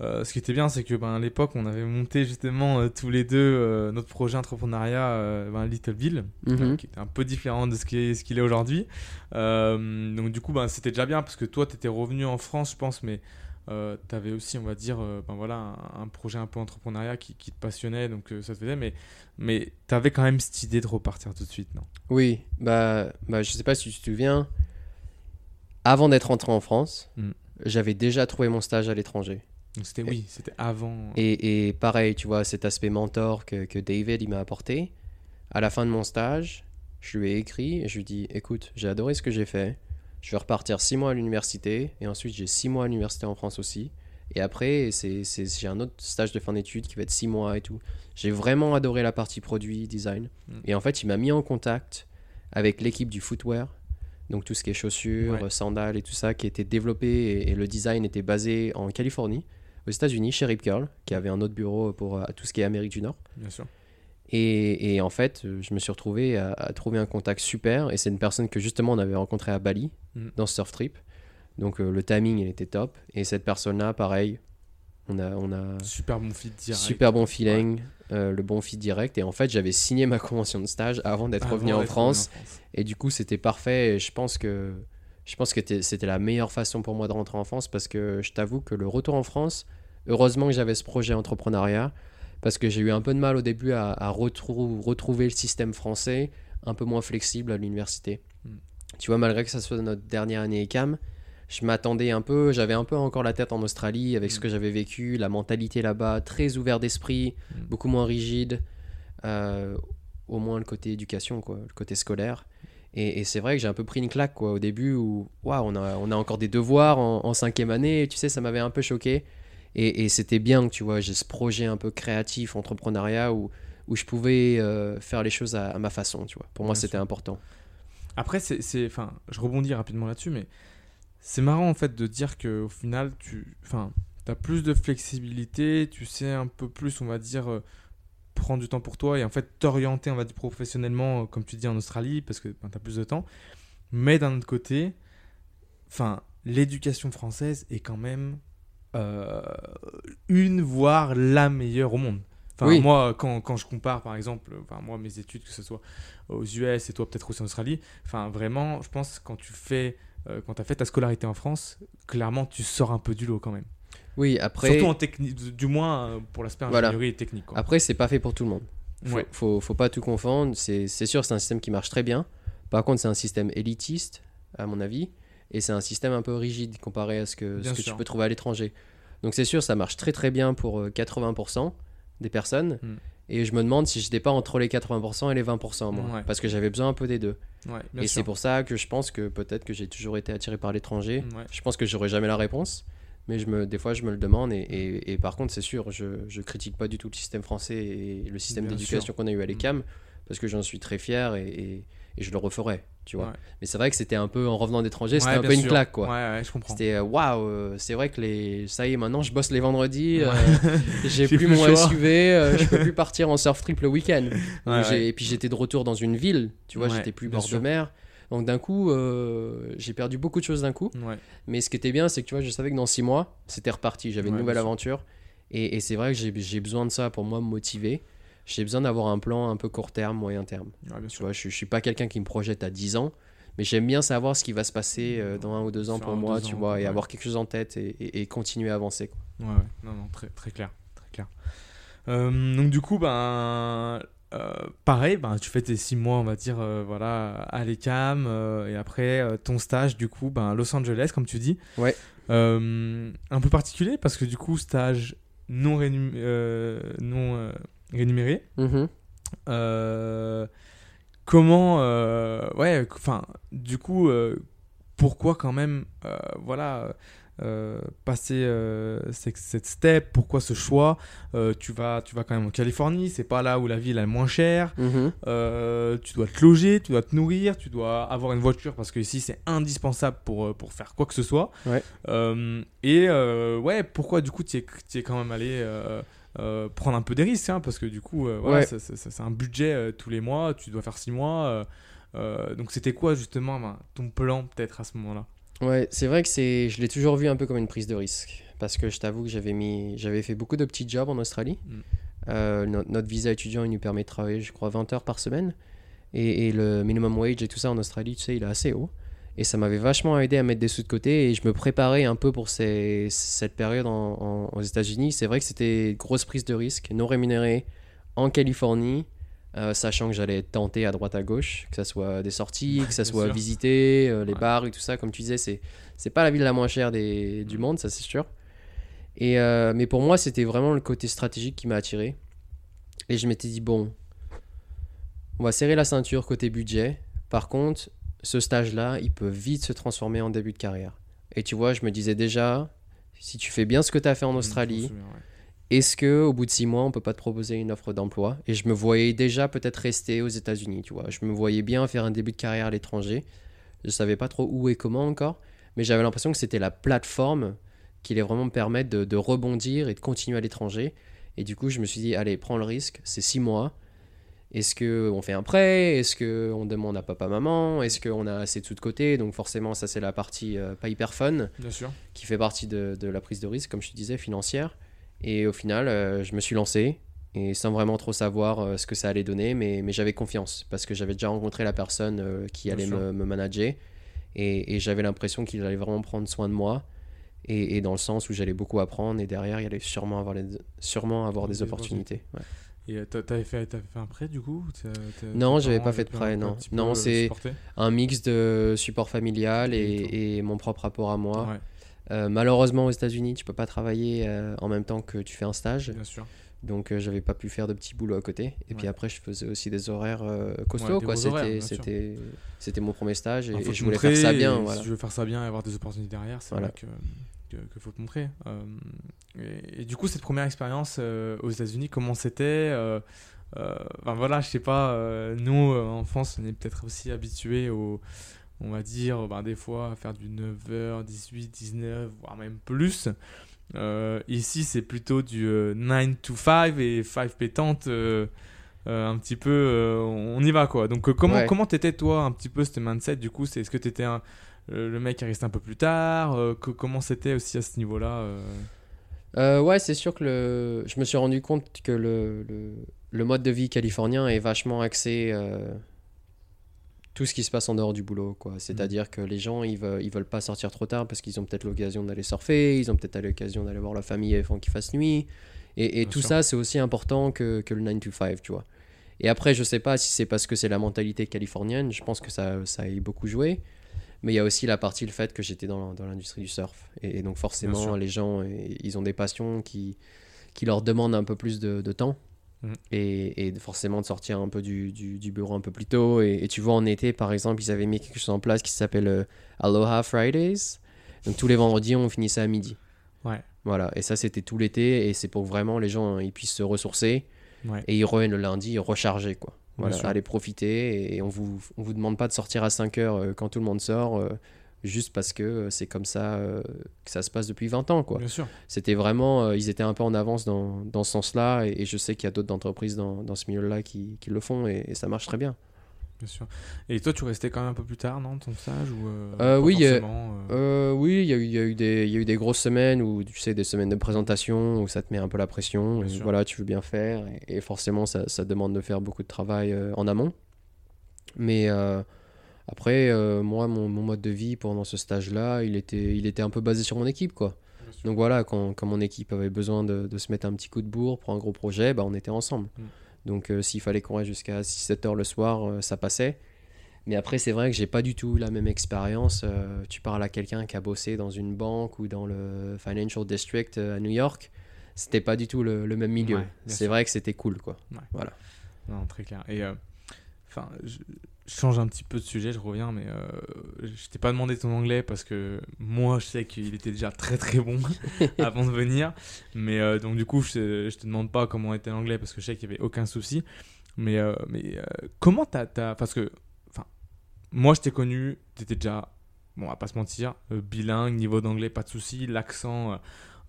A: Euh, ce qui était bien, c'est que ben, à l'époque, on avait monté justement euh, tous les deux euh, notre projet entrepreneuriat euh, ben, Littleville,
B: Mhm.
A: euh, qui était un peu différent de ce qui est- qu'il est aujourd'hui. Euh, donc du coup, ben, c'était déjà bien parce que toi, tu étais revenu en France, je pense, mais tu avais aussi, on va dire, euh, ben, voilà, un, un projet un peu entrepreneuriat qui, qui te passionnait, donc euh, ça te faisait, mais, mais tu avais quand même cette idée de repartir tout de suite, non?
B: Oui, bah, bah, je sais pas si tu te souviens, avant d'être rentré en France,
A: Mm.
B: j'avais déjà trouvé mon stage à l'étranger.
A: Donc c'était oui, c'était avant.
B: Et, et pareil, tu vois, cet aspect mentor que, que David il m'a apporté, à la fin de mon stage, je lui ai écrit et je lui ai dit, écoute, j'ai adoré ce que j'ai fait, je vais repartir six mois à l'université, et ensuite j'ai six mois à l'université en France aussi. Et après, c'est, c'est- j'ai un autre stage de fin d'études qui va être six mois et tout. J'ai vraiment adoré la partie produit, design.
A: Mm.
B: Et en fait, il m'a mis en contact avec l'équipe du footwear, donc tout ce qui est chaussures,
A: Ouais.
B: sandales et tout ça, qui était développé et, et le design était basé en Californie, aux États-Unis, chez Rip Curl, qui avait un autre bureau pour euh, tout ce qui est Amérique du Nord.
A: Bien sûr.
B: Et, et en fait, euh, je me suis retrouvé à, à trouver un contact super. Et c'est une personne que justement on avait rencontré à Bali,
A: Mm.
B: dans ce surf trip. Donc euh, le timing, il était top. Et cette personne-là, pareil, on a, on a
A: Super bon fit direct.
B: super bon feeling, euh, le bon fit direct. Et en fait, j'avais signé ma convention de stage avant d'être revenu en France.
A: revenu en France.
B: Et du coup, c'était parfait. Et je pense que je pense que c'était la meilleure façon pour moi de rentrer en France parce que je t'avoue que le retour en France, heureusement que j'avais ce projet entrepreneuriat parce que j'ai eu un peu de mal au début à, à retrou- retrouver le système français un peu moins flexible à l'université.
A: Mm.
B: Tu vois, malgré que ça soit notre dernière année ECAM, je m'attendais un peu, j'avais un peu encore la tête en Australie avec ce
A: Mm.
B: que j'avais vécu, la mentalité là-bas, très ouvert d'esprit,
A: Mm.
B: beaucoup moins rigide, euh, au moins le côté éducation, quoi, le côté scolaire. Et, et c'est vrai que j'ai un peu pris une claque quoi, au début où waouh, on, a, on a encore des devoirs en, en cinquième année, et tu sais, ça m'avait un peu choqué. Et, et c'était bien que tu vois, j'ai ce projet un peu créatif, entrepreneuriat, où, où je pouvais euh, faire les choses à, à ma façon, tu vois. Pour moi, c'était important.
A: Après, c'est, enfin, je rebondis rapidement là-dessus, mais c'est marrant en fait de dire que au final, tu, enfin, as plus de flexibilité, tu sais un peu plus, on va dire, euh, prendre du temps pour toi et en fait t'orienter, on va dire, professionnellement, euh, comme tu dis en Australie, parce que tu as plus de temps. Mais d'un autre côté, enfin, l'éducation française est quand même une, voire la meilleure au monde. Enfin,
B: Oui.
A: moi, quand, quand je compare, par exemple, enfin, moi, mes études, que ce soit aux US et toi peut-être aussi en Australie, enfin, vraiment, je pense quand tu fais, euh, quand tu as fait ta scolarité en France, clairement, tu sors un peu du lot quand même.
B: Oui, après,
A: Surtout en technique, du moins euh, pour l'aspect
B: Voilà.
A: ingénierie et technique. Quoi.
B: après c'est pas fait pour tout le monde. Faut,
A: Ouais.
B: faut, faut pas tout confondre. C'est c'est sûr, c'est un système qui marche très bien. Par contre, c'est un système élitiste, à mon avis, et c'est un système un peu rigide comparé à ce que, ce que tu peux trouver à l'étranger. Donc c'est sûr, ça marche très très bien pour euh, 80% des personnes.
A: Mm.
B: Et je me demande si j'étais pas entre les 80% et les 20%, moi.
A: Ouais.
B: Parce que j'avais besoin un peu des deux.
A: Ouais,
B: et c'est pour ça que je pense que peut-être que j'ai toujours été attiré par l'étranger.
A: Ouais.
B: Je pense que j'aurai jamais la réponse. Mais je me, des fois, je me le demande. Et, et- et par contre, c'est sûr, je, je critique pas du tout le système français et le système d'éducation qu'on a eu à
A: Mm.
B: l'ECAM. Parce que j'en suis très fier et, et- je le referai. Tu vois.
A: Ouais.
B: Mais c'est vrai que c'était un peu, en revenant d'étranger, c'était
A: Ouais,
B: un peu une claque. quoi.
A: Ouais, ouais, je comprends.
B: C'était euh, waouh, euh, c'est vrai que les... ça y est, maintenant je bosse les vendredis, euh, j'ai plus
A: plus
B: mon
A: choix.
B: SUV, euh, je peux plus partir en surf trip le week-end. Et puis j'étais de retour dans une ville, tu vois, j'étais plus bord
A: sûr.
B: de mer. Donc d'un coup, euh, j'ai perdu beaucoup de choses d'un coup. Mais ce qui était bien, c'est que tu vois, je savais que dans six mois, c'était reparti, j'avais une nouvelle aventure. Et, et c'est vrai que j'ai j'ai besoin de ça pour moi me motiver. J'ai besoin d'avoir un plan un peu court terme, moyen terme.
A: Ouais,
B: Tu vois, je, je suis pas quelqu'un qui me projette à 10 ans, mais j'aime bien savoir ce qui va se passer euh, dans un ou deux ans
A: Sur
B: pour moi, tu
A: ans,
B: vois, et avoir quelque chose en tête et, et- et continuer à avancer. quoi.
A: Ouais, ouais. Non, non, très, très clair. Très clair. Euh, donc, du coup, ben, euh, pareil, ben, tu fais tes six mois, on va dire, voilà, à l'ECAM, et après, ton stage, du coup, ben, à Los Angeles, comme tu dis.
B: Ouais.
A: Un peu particulier, parce que, du coup, stage non, euh, non euh, rémunéré. Euh, comment, euh, ouais, enfin, du coup, euh, pourquoi quand même, voilà, passer cette, step, pourquoi ce choix? Tu vas, tu vas quand même en Californie, c'est pas là où la vie est la moins chère.
B: Mhm.
A: Tu dois te loger, tu dois te nourrir, tu dois avoir une voiture parce que ici c'est indispensable pour, pour faire quoi que ce soit.
B: Ouais.
A: Et ouais, pourquoi du coup tu es, tu es quand même allé euh, prendre un peu des risques hein, parce que du coup euh, voilà,
B: Ouais.
A: c'est un budget euh, tous les mois, tu dois faire six mois. donc c'était quoi justement ben, ton plan peut-être à ce moment-là?
B: Ouais, c'est vrai que c'est, je l'ai toujours vu un peu comme une prise de risque. Parce que je t'avoue que j'avais mis, j'avais fait beaucoup de petits jobs en Australie.
A: Mm.
B: No- notre visa étudiant, il nous permet de travailler, je crois, 20 heures par semaine. Et, et le minimum wage et tout ça en Australie, tu sais, il est assez haut. Et ça m'avait vachement aidé à mettre des sous de côté et je me préparais un peu pour ces- cette période en- en- aux États-Unis. C'est vrai que c'était grosse prise de risque, non rémunérée, en Californie, euh, sachant que j'allais être tenté à droite à gauche, que ça soit des sorties,
A: Ouais,
B: que ça soit
A: sûr.
B: visiter euh, les
A: Ouais.
B: bars et tout ça. Comme tu disais, c'est c'est pas la ville la moins chère des, du
A: Mm.
B: monde, ça c'est sûr. Et, euh, mais pour moi, c'était vraiment le côté stratégique qui m'a attiré. Et je m'étais dit, bon, on va serrer la ceinture côté budget. Par contre, ce stage-là, il peut vite se transformer en début de carrière. Et tu vois, je me disais déjà, si tu fais bien ce que tu as fait en
A: Je
B: Australie,
A: ouais.
B: est-ce que au bout de six mois, on peut pas te proposer une offre d'emploi? Et je me voyais déjà peut-être rester aux États-Unis, tu vois. Je me voyais bien faire un début de carrière à l'étranger. Je savais pas trop où et comment encore, mais j'avais l'impression que c'était la plateforme qui allait vraiment me permettre de, de rebondir et de continuer à l'étranger. Et du coup, je me suis dit, allez, prends le risque, c'est six mois. Est-ce que on fait un prêt? Est-ce que on demande à papa, maman? Est-ce qu'on a assez de sous de côté? Donc forcément, ça c'est la partie euh, pas hyper fun.
A: Bien sûr.
B: qui fait partie de, de la prise de risque, comme je te disais, financière. Et au final, euh, je me suis lancé, et sans vraiment trop savoir euh, ce que ça allait donner, mais, mais j'avais confiance, parce que j'avais déjà rencontré la personne qui allait me, me manager, et, et j'avais l'impression qu'il allait vraiment prendre soin de moi, et, et dans le sens où j'allais beaucoup apprendre, et derrière, il allait sûrement avoir, les, sûrement avoir des
A: Des
B: opportunités. Ouais.
A: Et euh, t'a- t'avais fait, fait un prêt du coup T'as- t'as-
B: Non,
A: tes
B: j'avais pas fait de prêt, non. Non, c'est- Un mix de support familial
A: Et
B: mon propre rapport à moi.
A: Ouais,
B: Euh, malheureusement, aux États-Unis, tu peux pas travailler euh, en même temps que tu fais un stage.
A: bien sûr.
B: Donc, euh, j'avais pas pu faire de petits boulots à côté. Et puis après, je faisais aussi des horaires
A: Ouais,
B: costauds. quoi. C'était, mon premier stage et, je voulais
A: montrer,
B: faire ça bien.
A: Si
B: voilà.
A: tu veux faire ça bien et avoir des opportunités derrière, c'est
B: Voilà.
A: vrai que que, que faut te montrer. Euh, et, et du coup, cette première expérience euh, aux États-Unis, comment c'était Enfin voilà, je sais pas. nous, en France, on est peut-être aussi habitués au, on va dire, ben, des fois à faire du 9h, 18, 19, voire même plus. Euh, ici, c'est plutôt du euh, 9 to 5 et 5 pétante. euh, un petit peu, on y va quoi. Donc, comment
B: Ouais.
A: comment t'étais toi un petit peu ce mindset Du coup, c'est est-ce que t'étais un, le mec est resté un peu plus tard euh, que- Comment c'était aussi à ce niveau-là euh?
B: Euh, ouais, c'est sûr que le... je me suis rendu compte que le, le, le mode de vie californien est vachement axé euh, tout ce qui se passe en dehors du boulot. quoi. C'est-à-dire que les gens, ils veulent, ils veulent pas sortir trop tard parce qu'ils ont peut-être l'occasion d'aller surfer, ils ont peut-être l'occasion d'aller voir la famille avant qu'il fasse nuit. Et, tout
A: sûr.
B: ça, c'est aussi important que, que le 9 to 5, tu vois. Et après, je sais pas si c'est parce que c'est la mentalité californienne, je pense que ça, ça a beaucoup joué. Mais il y a aussi la partie, le fait que j'étais dans, dans l'industrie du surf. Et, et donc forcément, les gens, eh, ils ont des passions qui, qui leur demandent un peu plus de, de temps.
A: Mhm.
B: Et, et forcément de sortir un peu du, du, du bureau un peu plus tôt. Et, et tu vois, en été, par exemple, ils avaient mis quelque chose en place qui s'appelle euh, Aloha Fridays. Donc tous les vendredis, on finissait à midi.
A: Ouais.
B: Voilà, et ça c'était tout l'été, et c'est pour vraiment les gens hein, ils puissent se ressourcer,
A: Ouais.
B: et ils reviennent le lundi recharger quoi. Voilà, allez profiter, et on vous, on vous demande pas de sortir à 5 heures euh, quand tout le monde sort, euh, juste parce que euh, c'est comme ça euh, que ça se passe depuis 20 ans quoi. C'était vraiment, euh, ils étaient un peu en avance dans, dans ce sens-là, et, et je sais qu'il y a d'autres entreprises dans, dans ce milieu-là qui, qui le font, et, et ça marche très bien.
A: Bien sûr. Et toi, tu restais quand même un peu plus tard, non, ton stage ou euh,
B: Euh, oui, euh, il y, a eu- il y, a eu des- il y a eu des grosses semaines où, tu sais, des semaines de présentation où ça te met un peu la pression. Et voilà, tu veux bien faire. Et, et forcément, ça, ça demande de faire beaucoup de travail euh, en amont. Mais euh, après, moi, mon, mon mode de vie pendant ce stage-là, il était, il était un peu basé sur mon équipe, quoi. Donc voilà, quand, quand mon équipe avait besoin de, de se mettre un petit coup de bourre pour un gros projet, bah, on était ensemble.
A: Mm.
B: Donc euh, s'il fallait reste jusqu'à 6-7 heures le soir, euh, ça passait. Mais après, c'est vrai que j'ai pas du tout la même expérience. Euh, tu parles à quelqu'un qui a bossé dans une banque ou dans le Financial District à New York, c'était pas du tout le, le même milieu.
A: Ouais,
B: c'est vrai que c'était cool, quoi.
A: Non, très clair. Et enfin, je, je change un petit peu de sujet, je reviens, mais euh, je t'ai pas demandé ton anglais parce que moi, je sais qu'il était déjà très très bon avant de venir. Mais euh, donc du coup, je, je te demande pas comment était l'anglais parce que je sais qu'il y avait aucun souci. Mais euh, mais euh, comment t'as, t'as- parce que enfin, moi, je t'ai connu, t'étais déjà bon, on va pas se mentir, bilingue, niveau d'anglais, pas de souci, l'accent.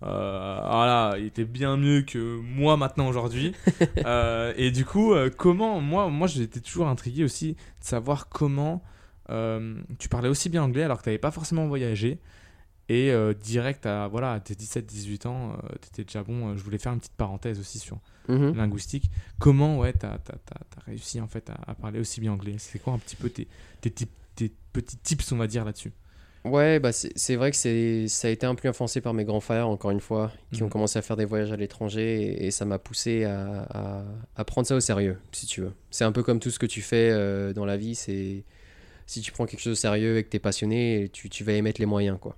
A: Euh, voilà, il était bien mieux que moi maintenant aujourd'hui. Euh, et du coup, euh, comment moi, moi, j'étais toujours intrigué aussi de savoir comment euh, tu parlais aussi bien anglais alors que tu n'avais pas forcément voyagé. Et direct à voilà, à tes 17-18 ans, tu étais déjà bon. je voulais faire une petite parenthèse aussi sur
B: Mhm.
A: linguistique. Comment ouais, tu as, réussi en fait à, à parler aussi bien anglais? C'est quoi un petit peu tes, tes, tes petits tips, on va dire, là-dessus?
B: Ouais, bah c'est vrai que c'est ça a été un peu influencé par mes grands frères, encore une fois, qui ont
A: Mhm.
B: commencé à faire des voyages à l'étranger et, et ça m'a poussé à, à- à prendre ça au sérieux, si tu veux. C'est un peu comme tout ce que tu fais euh, dans la vie, c'est si tu prends quelque chose au sérieux et que tu es passionné, tu, tu vas y mettre les moyens, quoi.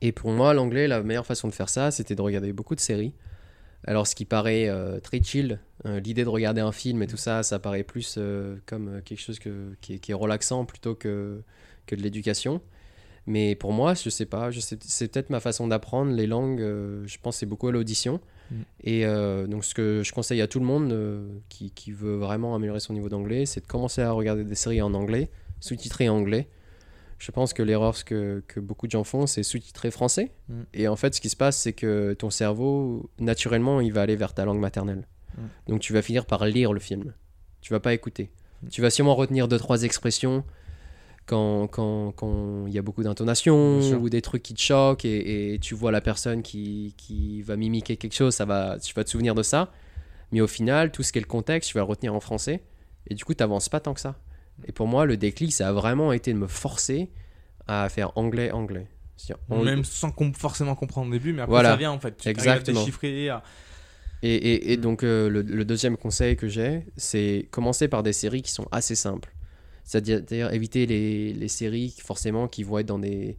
B: Et pour moi, l'anglais, la meilleure façon de faire ça, c'était de regarder beaucoup de séries. Alors, ce qui paraît euh, très chill, euh, l'idée de regarder un film et tout ça, ça paraît plus euh, comme quelque chose que, qui, est, qui est relaxant plutôt que, que de l'éducation. Mais pour moi, je sais pas, je sais, c'est peut-être ma façon d'apprendre les langues. euh, je pense c'est beaucoup à l'audition.
A: Mm.
B: Et euh, donc, ce que je conseille à tout le monde euh, qui, qui veut vraiment améliorer son niveau d'anglais, c'est de commencer à regarder des séries en anglais, sous-titrées en anglais. Je pense que l'erreur que, que beaucoup de gens font, c'est sous-titrer français.
A: Mm.
B: Et en fait, ce qui se passe, c'est que ton cerveau, naturellement, il va aller vers ta langue maternelle.
A: Mm.
B: Donc, tu vas finir par lire le film. Tu vas pas écouter. Tu vas sûrement retenir deux, trois expressions quand quand quand il y a beaucoup d'intonation ou des trucs qui te choquent et, et tu vois la personne qui, qui va mimiquer quelque chose, ça va, tu vas te souvenir de ça. Mais au final, tout ce qui est le contexte, tu vas le retenir en français. Et du coup, tu n'avances pas tant que ça. Et pour moi, le déclic, ça a vraiment été de me forcer à faire anglais-anglais. On-
A: Même sans com- forcément comprendre au début, mais après
B: Voilà.
A: ça vient en fait. Tu arrives à
B: Exactement.
A: déchiffrer, à,
B: Et, et- et
A: Mm.
B: donc, euh, le, le deuxième conseil que j'ai, c'est commencer par des séries qui sont assez simples. C'est-à-dire éviter les, les séries forcément qui vont être dans des.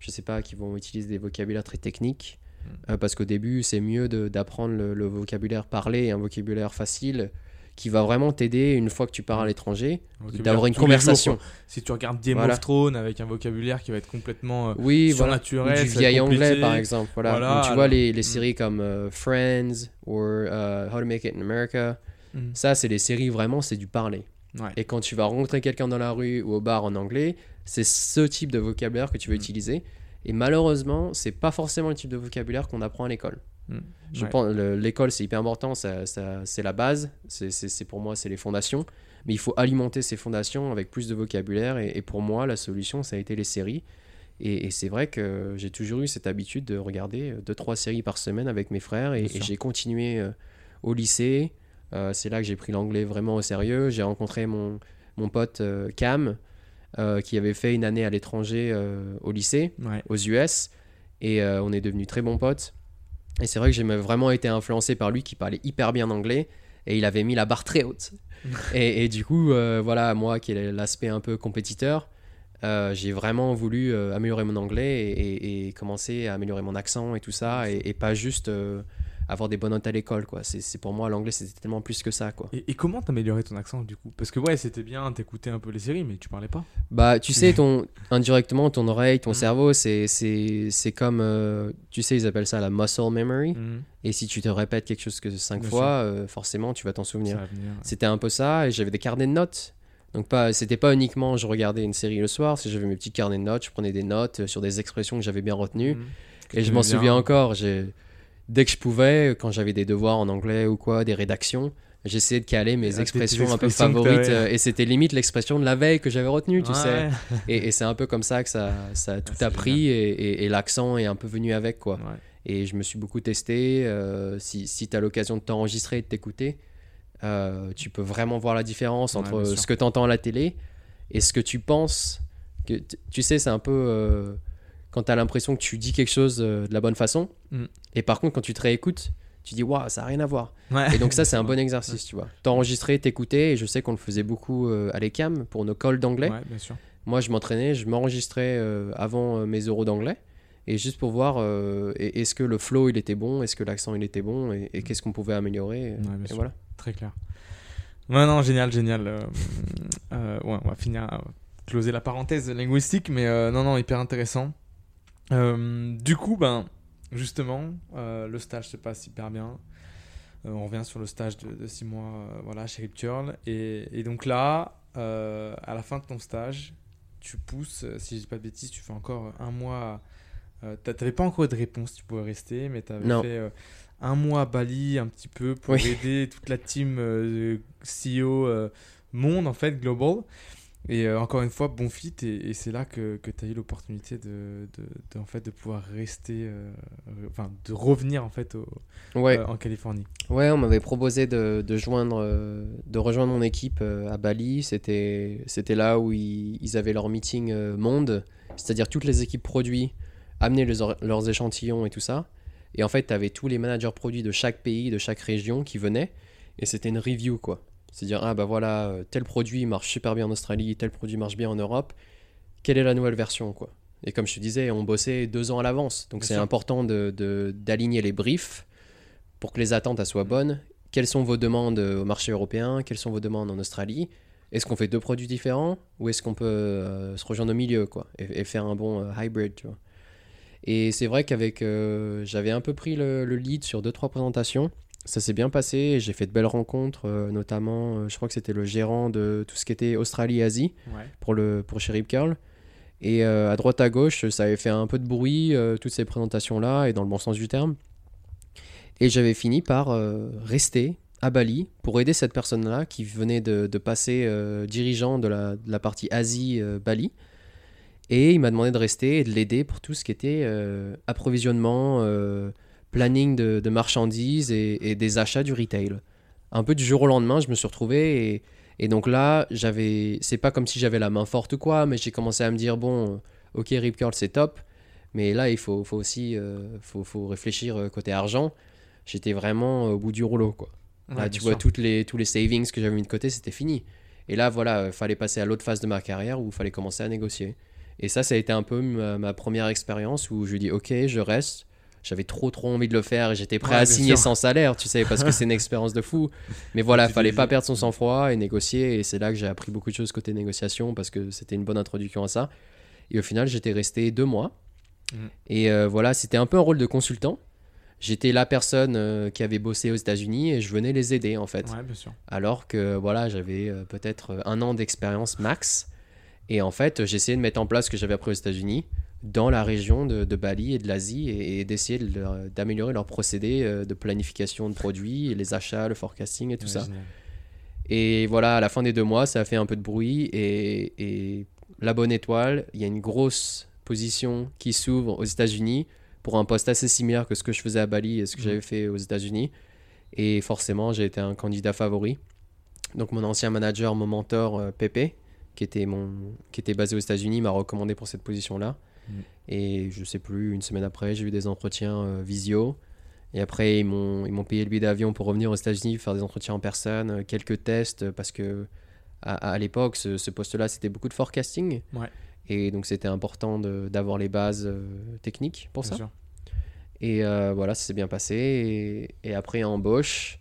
B: Je sais pas, qui vont utiliser des vocabulaires très techniques.
A: Mm.
B: Euh, parce qu'au début, c'est mieux d'apprendre le, le vocabulaire parlé, un vocabulaire facile, qui va vraiment t'aider une fois que tu pars à l'étranger,
A: Un vocabulaire
B: d'avoir une
A: jours,
B: conversation.
A: si tu regardes Game
B: Voilà.
A: of Thrones avec un vocabulaire qui va être complètement euh,
B: Oui, voilà. Du vieil anglais, par exemple. Voilà.
A: Voilà,
B: Donc, tu vois les, les
A: Mm.
B: séries comme euh, Friends ou euh, How to Make It in America. Ça, c'est les séries vraiment, c'est du parler.
A: Ouais.
B: Et quand tu vas rencontrer quelqu'un dans la rue ou au bar en anglais, c'est ce type de vocabulaire que tu vas
A: Mm.
B: utiliser. Et malheureusement, c'est pas forcément le type de vocabulaire qu'on apprend à l'école.
A: Mm.
B: Je
A: Ouais.
B: pense le- l'école c'est hyper important, ça, ça- c'est la base, c'est- pour moi c'est les fondations. Mais il faut alimenter ces fondations avec plus de vocabulaire. Et, et pour moi, la solution ça a été les séries. Et, et c'est vrai que j'ai toujours eu cette habitude de regarder 2-3 séries par semaine avec mes frères. Et, j'ai continué euh, au lycée. Euh, c'est là que j'ai pris l'anglais vraiment au sérieux. J'ai rencontré mon, mon pote euh, Cam, euh, qui avait fait une année à l'étranger au lycée
A: Ouais.
B: aux US et on est devenus très bons potes. Et c'est vrai que j'ai vraiment été influencé par lui qui parlait hyper bien anglais et il avait mis la barre très haute. et, et du coup, euh, voilà, moi qui ai l'aspect un peu compétiteur, euh, j'ai vraiment voulu euh, améliorer mon anglais et, et- et commencer à améliorer mon accent et tout ça et, pas juste avoir des bonnes notes à l'école quoi. C'est pour moi l'anglais c'était tellement plus que ça quoi.
A: Et, et comment t'améliorais ton accent du coup? Parce que ouais, c'était bien, t'écoutais un peu les séries, mais tu parlais pas.
B: Bah, tu sais, ton, indirectement, ton oreille, ton
A: Mhm.
B: cerveau, c'est comme, euh, tu sais, ils appellent ça la muscle memory.
A: Mhm.
B: Et si tu te répètes quelque chose que cinq
A: Bien
B: fois, euh, forcément, tu vas t'en souvenir. C'était un peu ça, et j'avais des carnets de notes. Donc, pas, c'était pas uniquement je regardais une série le soir, c'est j'avais mes petits carnets de notes, je prenais des notes euh, sur des expressions que j'avais bien retenues.
A: Mhm. Que
B: Et je m'en souviens encore, j'ai- dès que je pouvais, quand j'avais des devoirs en anglais ou quoi, des rédactions, j'essayais de caler
A: Ah,
B: mes
A: tes
B: expressions un peu favorites. euh, Et c'était limite l'expression de la veille que j'avais retenue, tu sais. Et, et c'est un peu comme ça que ça, ça a tout
A: c'est
B: appris et, et- et l'accent est un peu venu avec quoi.
A: Ouais.
B: Et je me suis beaucoup testé. euh, si si tu as l'occasion de t'enregistrer et de t'écouter, euh, tu peux vraiment voir la différence entre ce que tu entends à la télé et ce que tu penses. Que, tu sais, c'est un peu quand tu as l'impression que tu dis quelque chose euh, de la bonne façon.
A: Mm.
B: Et par contre, quand tu te réécoutes, tu dis waouh, ça n'a rien à voir.
A: Ouais.
B: Et donc ça, c'est un bon exercice, tu vois. T'enregistrer, t'écouter. Et je sais qu'on le faisait beaucoup euh, à l'ECAM pour nos calls d'anglais.
A: Ouais, bien sûr.
B: Moi, je m'entraînais, je m'enregistrais euh, avant euh, mes euros d'anglais. Et juste pour voir, euh, est-ce que le flow, il était bon Est-ce que l'accent, il était bon Et, et qu'est-ce qu'on pouvait améliorer
A: Ouais, bien
B: Et
A: sûr.
B: voilà.
A: Très clair. Ouais, non, génial, génial. Euh, euh, ouais, on va finir, closer la parenthèse linguistique, mais euh, non, non, hyper intéressant. Euh, du coup, ben, justement, euh, le stage se passe hyper bien. Euh, on revient sur le stage de 6 mois voilà, chez Rip Curl. Et, et donc là, à la fin de ton stage, tu pousses, si je dis pas de bêtises, tu fais encore un mois. T'a- T'avais pas encore de réponse, tu pouvais rester, mais tu avais
B: Non.
A: fait un mois à Bali un petit peu pour
B: Oui.
A: aider toute la team CEO monde, en fait, global. Et euh, encore une fois, bon fit, et, et c'est là que, que tu as eu l'opportunité de, de, de, en fait, de pouvoir rester, euh, enfin, de revenir en fait au-
B: Ouais,
A: euh, en Californie.
B: ouais on m'avait proposé de, de, joindre, de rejoindre mon équipe à Bali. C'était là où ils, ils avaient leur meeting monde, c'est-à-dire toutes les équipes produits amenaient leurs, leurs échantillons et tout ça. Et en fait, tu avais tous les managers produits de chaque pays, de chaque région qui venaient. Et c'était une review, quoi. C'est-à-dire, ah bah voilà, euh, tel produit marche super bien en Australie, tel produit marche bien en Europe. Quelle est la nouvelle version, quoi? Et comme je te disais, on bossait deux ans à l'avance. Donc c'est important d'aligner de, d'aligner les briefs pour que les attentes elles soient bonnes. Quelles sont vos demandes euh, au marché européen? Quelles sont vos demandes en Australie? Est-ce qu'on fait deux produits différents Ou est-ce qu'on peut euh, se rejoindre au milieu, quoi Et, et faire un bon euh, hybrid, tu vois? Et c'est vrai qu'avec. euh, J'avais un peu pris le, le lead sur deux, trois présentations. Ça s'est bien passé. J'ai fait de belles rencontres, euh, notamment, euh, je crois que c'était le gérant de tout ce qui était Australie-Asie
A: Ouais.
B: pour, le, pour chez Rip Curl. Et euh, à droite à gauche, ça avait fait un peu de bruit, toutes ces présentations-là, et dans le bon sens du terme. Et j'avais fini par rester à Bali pour aider cette personne-là qui venait de, de passer dirigeant de la, de la partie Asie-Bali. et il m'a demandé de rester et de l'aider pour tout ce qui était approvisionnement, planning de, de marchandises et, et des achats du retail. Un peu du jour au lendemain, je me suis retrouvé et, et donc là, j'avais, c'est pas comme si j'avais la main forte ou quoi, mais j'ai commencé à me dire bon, euh, ok, Rip Curl c'est top, mais là il faut, faut aussi, euh, faut, faut réfléchir euh, côté argent j'étais vraiment au bout du rouleau, quoi.
A: Ouais,
B: Là,
A: bien
B: tu vois,
A: sûr.
B: toutes les, tous les savings que j'avais mis de côté, c'était fini. Et là, voilà, il fallait passer à l'autre phase de ma carrière où il fallait commencer à négocier. Et ça, ça a été un peu ma, ma première expérience où je dis, ok, je reste. J'avais trop, trop envie de le faire et j'étais prêt
A: Ouais,
B: à signer
A: sûr.
B: sans salaire, tu sais, parce que c'est une expérience de fou. Mais voilà, fallait pas perdre son sang-froid et négocier. Et c'est là que j'ai appris beaucoup de choses côté négociation parce que c'était une bonne introduction à ça. Et au final, j'étais resté deux mois.
A: Mhm.
B: Et euh, voilà, c'était un peu un rôle de consultant. J'étais la personne euh, qui avait bossé aux États-Unis et je venais les aider en fait
A: Ouais, bien sûr.
B: alors que voilà j'avais euh, peut-être un an d'expérience max et en fait j'essayais de mettre en place ce que j'avais appris aux États-Unis dans la région de, de Bali et de l'Asie et, et d'essayer de leur- d'améliorer leurs procédés euh, de planification de produits les achats le forecasting et tout
A: Ouais,
B: ça
A: génial.
B: et voilà à la fin des deux mois ça a fait un peu de bruit et, et la bonne étoile il y a une grosse position qui s'ouvre aux États-Unis pour un poste assez similaire que ce que je faisais à Bali et ce que
A: Mhm.
B: j'avais fait aux États-Unis et forcément j'ai été un candidat favori donc mon ancien manager mon mentor euh, Pepe qui était mon qui était basé aux États-Unis m'a recommandé pour cette position
A: Mhm.
B: et je sais plus une semaine après j'ai eu des entretiens euh, visio et après, ils m'ont, payé le billet d'avion pour revenir aux États-Unis, faire des entretiens en personne, euh, quelques tests, parce que à, à l'époque, ce, ce poste-là, c'était beaucoup de forecasting.
A: Ouais.
B: Et donc, c'était important d'avoir les bases euh, techniques pour
A: Bien
B: ça.
A: sûr.
B: Et euh, voilà, ça s'est bien passé. Et, et après, embauche.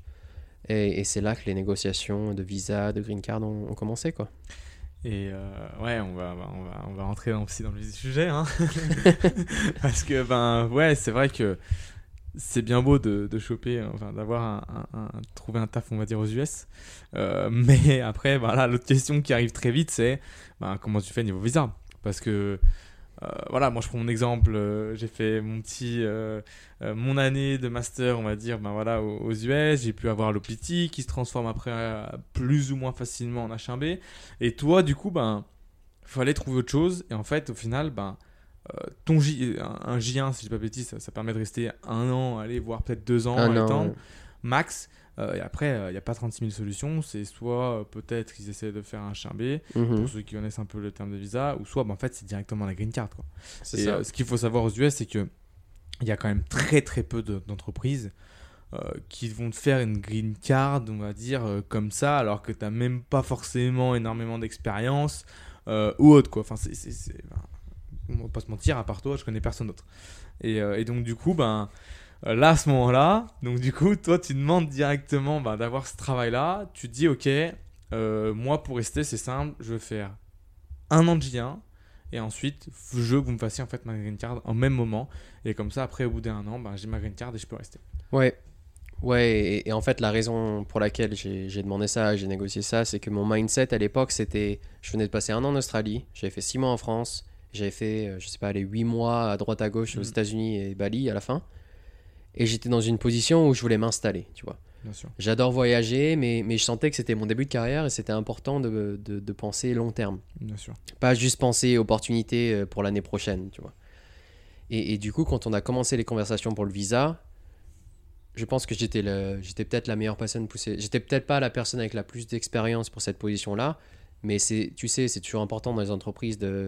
B: Et, et c'est là que les négociations de visa, de green card ont, ont commencé, quoi.
A: Et euh, ouais, on va, on va, on va rentrer aussi dans le sujet. Hein. Parce que, ben, ouais, c'est vrai que c'est bien beau de, de choper, enfin, d'avoir un, un- un- trouver un taf, on va dire, aux US. Euh, mais après, voilà, l'autre question qui arrive très vite, c'est ben, comment tu fais niveau visa? Parce que, euh, voilà, moi je prends mon exemple, euh, j'ai fait mon petit, euh, mon année de master, on va dire, ben voilà, aux, aux US, j'ai pu avoir l'OPT qui se transforme après plus ou moins facilement en H1B. Et toi, du coup, ben, fallait trouver autre chose. Et en fait, au final, ben, ton J, un, un J1, si je dis pas de bêtises, ça, ça permet de rester un an, aller voir peut-être deux ans,
B: Un an, ouais.
A: max. Euh, et après, il n'y a pas 36 000 solutions. C'est soit euh, peut-être qu'ils essaient de faire un H1B,
B: Mhm.
A: pour ceux qui connaissent un peu le terme de visa, ou soit ben, en fait c'est directement la green card. Quoi. Et
B: ça.
A: euh, ce qu'il faut savoir aux US, c'est que il y a quand même très très peu de- d'entreprises euh, qui vont te faire une green card, on va dire, euh, comme ça, alors que tu n'as même pas forcément énormément d'expérience euh, ou autre. Quoi. Enfin, c'est, on va pas se mentir, à part toi, je connais personne d'autre. Et, euh, et donc, du coup, ben, euh, là, à ce moment-là, donc du coup, toi, tu demandes directement ben, d'avoir ce travail-là. Tu te dis, ok, euh, moi, pour rester, c'est simple, je veux faire un an de J1 et ensuite, je veux que vous me fassiez en fait ma green card en même moment. Et comme ça, après, au bout d'un an, ben, j'ai ma green card et je peux rester.
B: Ouais. Ouais, et, et en fait, la raison pour laquelle j'ai demandé ça, j'ai négocié ça, c'est que mon mindset à l'époque, c'était. Je venais de passer un an en Australie, j'avais fait six mois en France, j'avais fait, euh, je sais pas, les huit mois à droite à gauche aux
A: Mhm.
B: États-Unis et Bali à la fin. Et j'étais dans une position où je voulais m'installer, tu vois. J'adore voyager, mais, mais je sentais que c'était mon début de carrière et c'était important de, de, de penser long terme.
A: Bien sûr.
B: Pas juste penser opportunité euh, pour l'année prochaine, tu vois. Et, et du coup, quand on a commencé les conversations pour le visa, je pense que j'étais le- j'étais peut-être la meilleure personne poussée. J'étais peut-être pas la personne avec la plus d'expérience pour cette position-là, mais tu sais, c'est toujours important dans les entreprises de,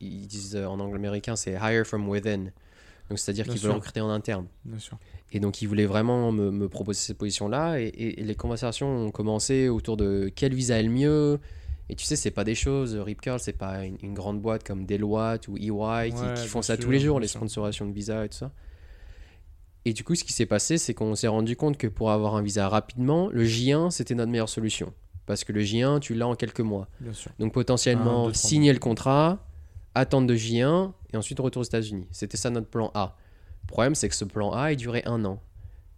B: ils disent en anglais américain, c'est hire from within. Donc c'est-à-dire qu'ils veulent recruter en interne.
A: Bien sûr.
B: Et donc, ils voulaient vraiment me, me proposer cette position-là. Et, et- et les conversations ont commencé autour de quel visa est le mieux. Et tu sais, c'est pas des choses. Rip Curl, c'est pas une, une grande boîte comme Deloitte ou EY qui-
A: Ouais,
B: qui, font ça
A: sûr,
B: tous les jours, les sponsorisations de visa et tout ça. Et du coup, ce qui s'est passé, c'est qu'on s'est rendu compte que pour avoir un visa rapidement, le J1, c'était notre meilleure solution. Parce que le J1, tu l'as en quelques mois.
A: Bien sûr.
B: Donc potentiellement
A: Un, deux, trois
B: signer
A: mois.
B: le contrat, attendre de J1 et ensuite retour aux États-Unis. C'était ça notre plan A. Le problème, c'est que ce plan A, il durait un an.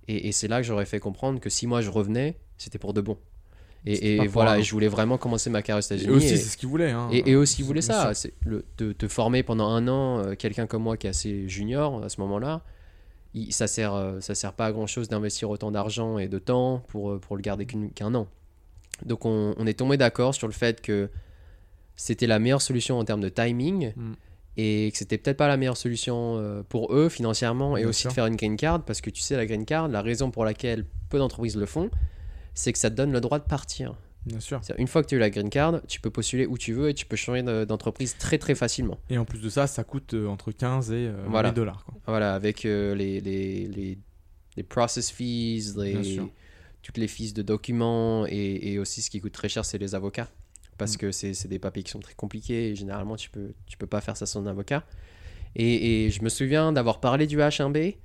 B: Et, et c'est là que j'aurais fait comprendre que si moi je revenais, c'était pour de bon. Et, voilà, et je voulais vraiment commencer ma carrière aux
A: Et
B: États-Unis.
A: aussi,
B: et-
A: c'est ce qu'ils voulaient. Hein.
B: et, et aussi, il voulait ça, c'est le, de te former pendant un an, euh, quelqu'un comme moi qui est assez junior à ce moment-là, il- ça sert, euh, ça sert pas à grand chose d'investir autant d'argent et de temps pour, euh, pour le garder qu'un an. Donc on, on est tombé d'accord sur le fait que c'était la meilleure solution en termes de timing
A: Mm.
B: Et que c'était peut-être pas la meilleure solution euh, pour eux financièrement et
A: Bien
B: aussi
A: sûr.
B: de faire une green card parce que tu sais la green card, la raison pour laquelle peu d'entreprises le font, c'est que ça te donne le droit de partir.
A: Bien sûr.
B: Une fois que tu as eu la green card, tu peux postuler où tu veux et tu peux changer de- d'entreprise très très facilement.
A: Et en plus de ça, ça coûte euh, entre 15 et euh, 20
B: Voilà.
A: dollars. quoi.
B: Voilà, avec euh, les, les, les les process fees, les, toutes les fees de documents et, et aussi ce qui coûte très cher, c'est les avocats. Parce
A: Mm.
B: que c'est des papiers qui sont très compliqués et généralement tu peux, tu peux pas faire ça sans un avocat. Et, et je me souviens d'avoir parlé du H1B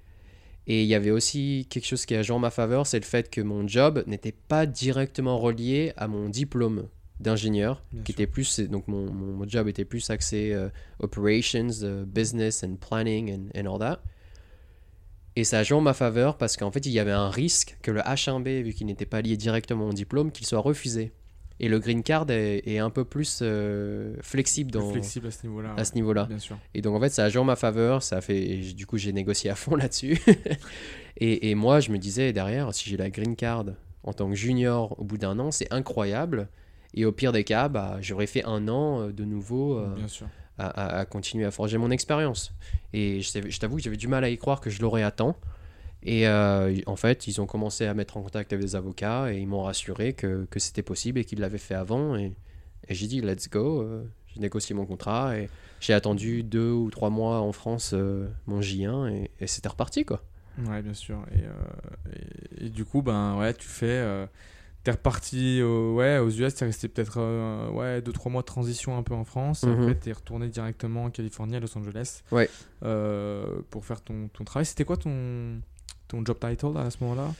B: et il y avait aussi quelque chose qui a joué en ma faveur, c'est le fait que mon job n'était pas directement relié à mon diplôme d'ingénieur, qui
A: sûr.
B: était plus, donc mon, mon, job était plus axé euh, operations, euh, business and planning and, and all that. Et ça a joué en ma faveur parce qu'en fait, il y avait un risque que le H1B, vu qu'il n'était pas lié directement au diplôme, qu'il soit refusé. Et le green card est, est un peu plus euh, flexible dans,
A: flexible à ce niveau-là.
B: à ce niveau-là. Et donc en fait, ça a joué en ma faveur. Ça a fait, et du coup, j'ai négocié à fond là-dessus. et, et moi, je me disais derrière, si j'ai la green card en tant que junior au bout d'un an, c'est incroyable. Et au pire des cas, bah, j'aurais fait un an euh, de nouveau euh,
A: Bien sûr.
B: à, à- à continuer à forger mon expérience. Et je, je t'avoue que j'avais du mal à y croire que je l'aurais à temps. Et euh, en fait, ils ont commencé à mettre en contact avec des avocats et ils m'ont rassuré que, que c'était possible et qu'ils l'avaient fait avant. Et, et j'ai dit, let's go. euh, j'ai négocié mon contrat et j'ai attendu deux ou trois mois en France euh, mon J1 et, et c'était reparti quoi.
A: Ouais, bien sûr. Et, euh, et, et du coup, ben ouais, tu fais. T'es reparti au- ouais, aux US, t'es resté peut-être ouais, 2-3 mois de transition un peu en France.
B: Mhm.
A: Après, t'es retourné directement en Californie, à Los Angeles,
B: Ouais.
A: pour faire ton, ton travail. C'était quoi ton, ton job title à ce moment-là?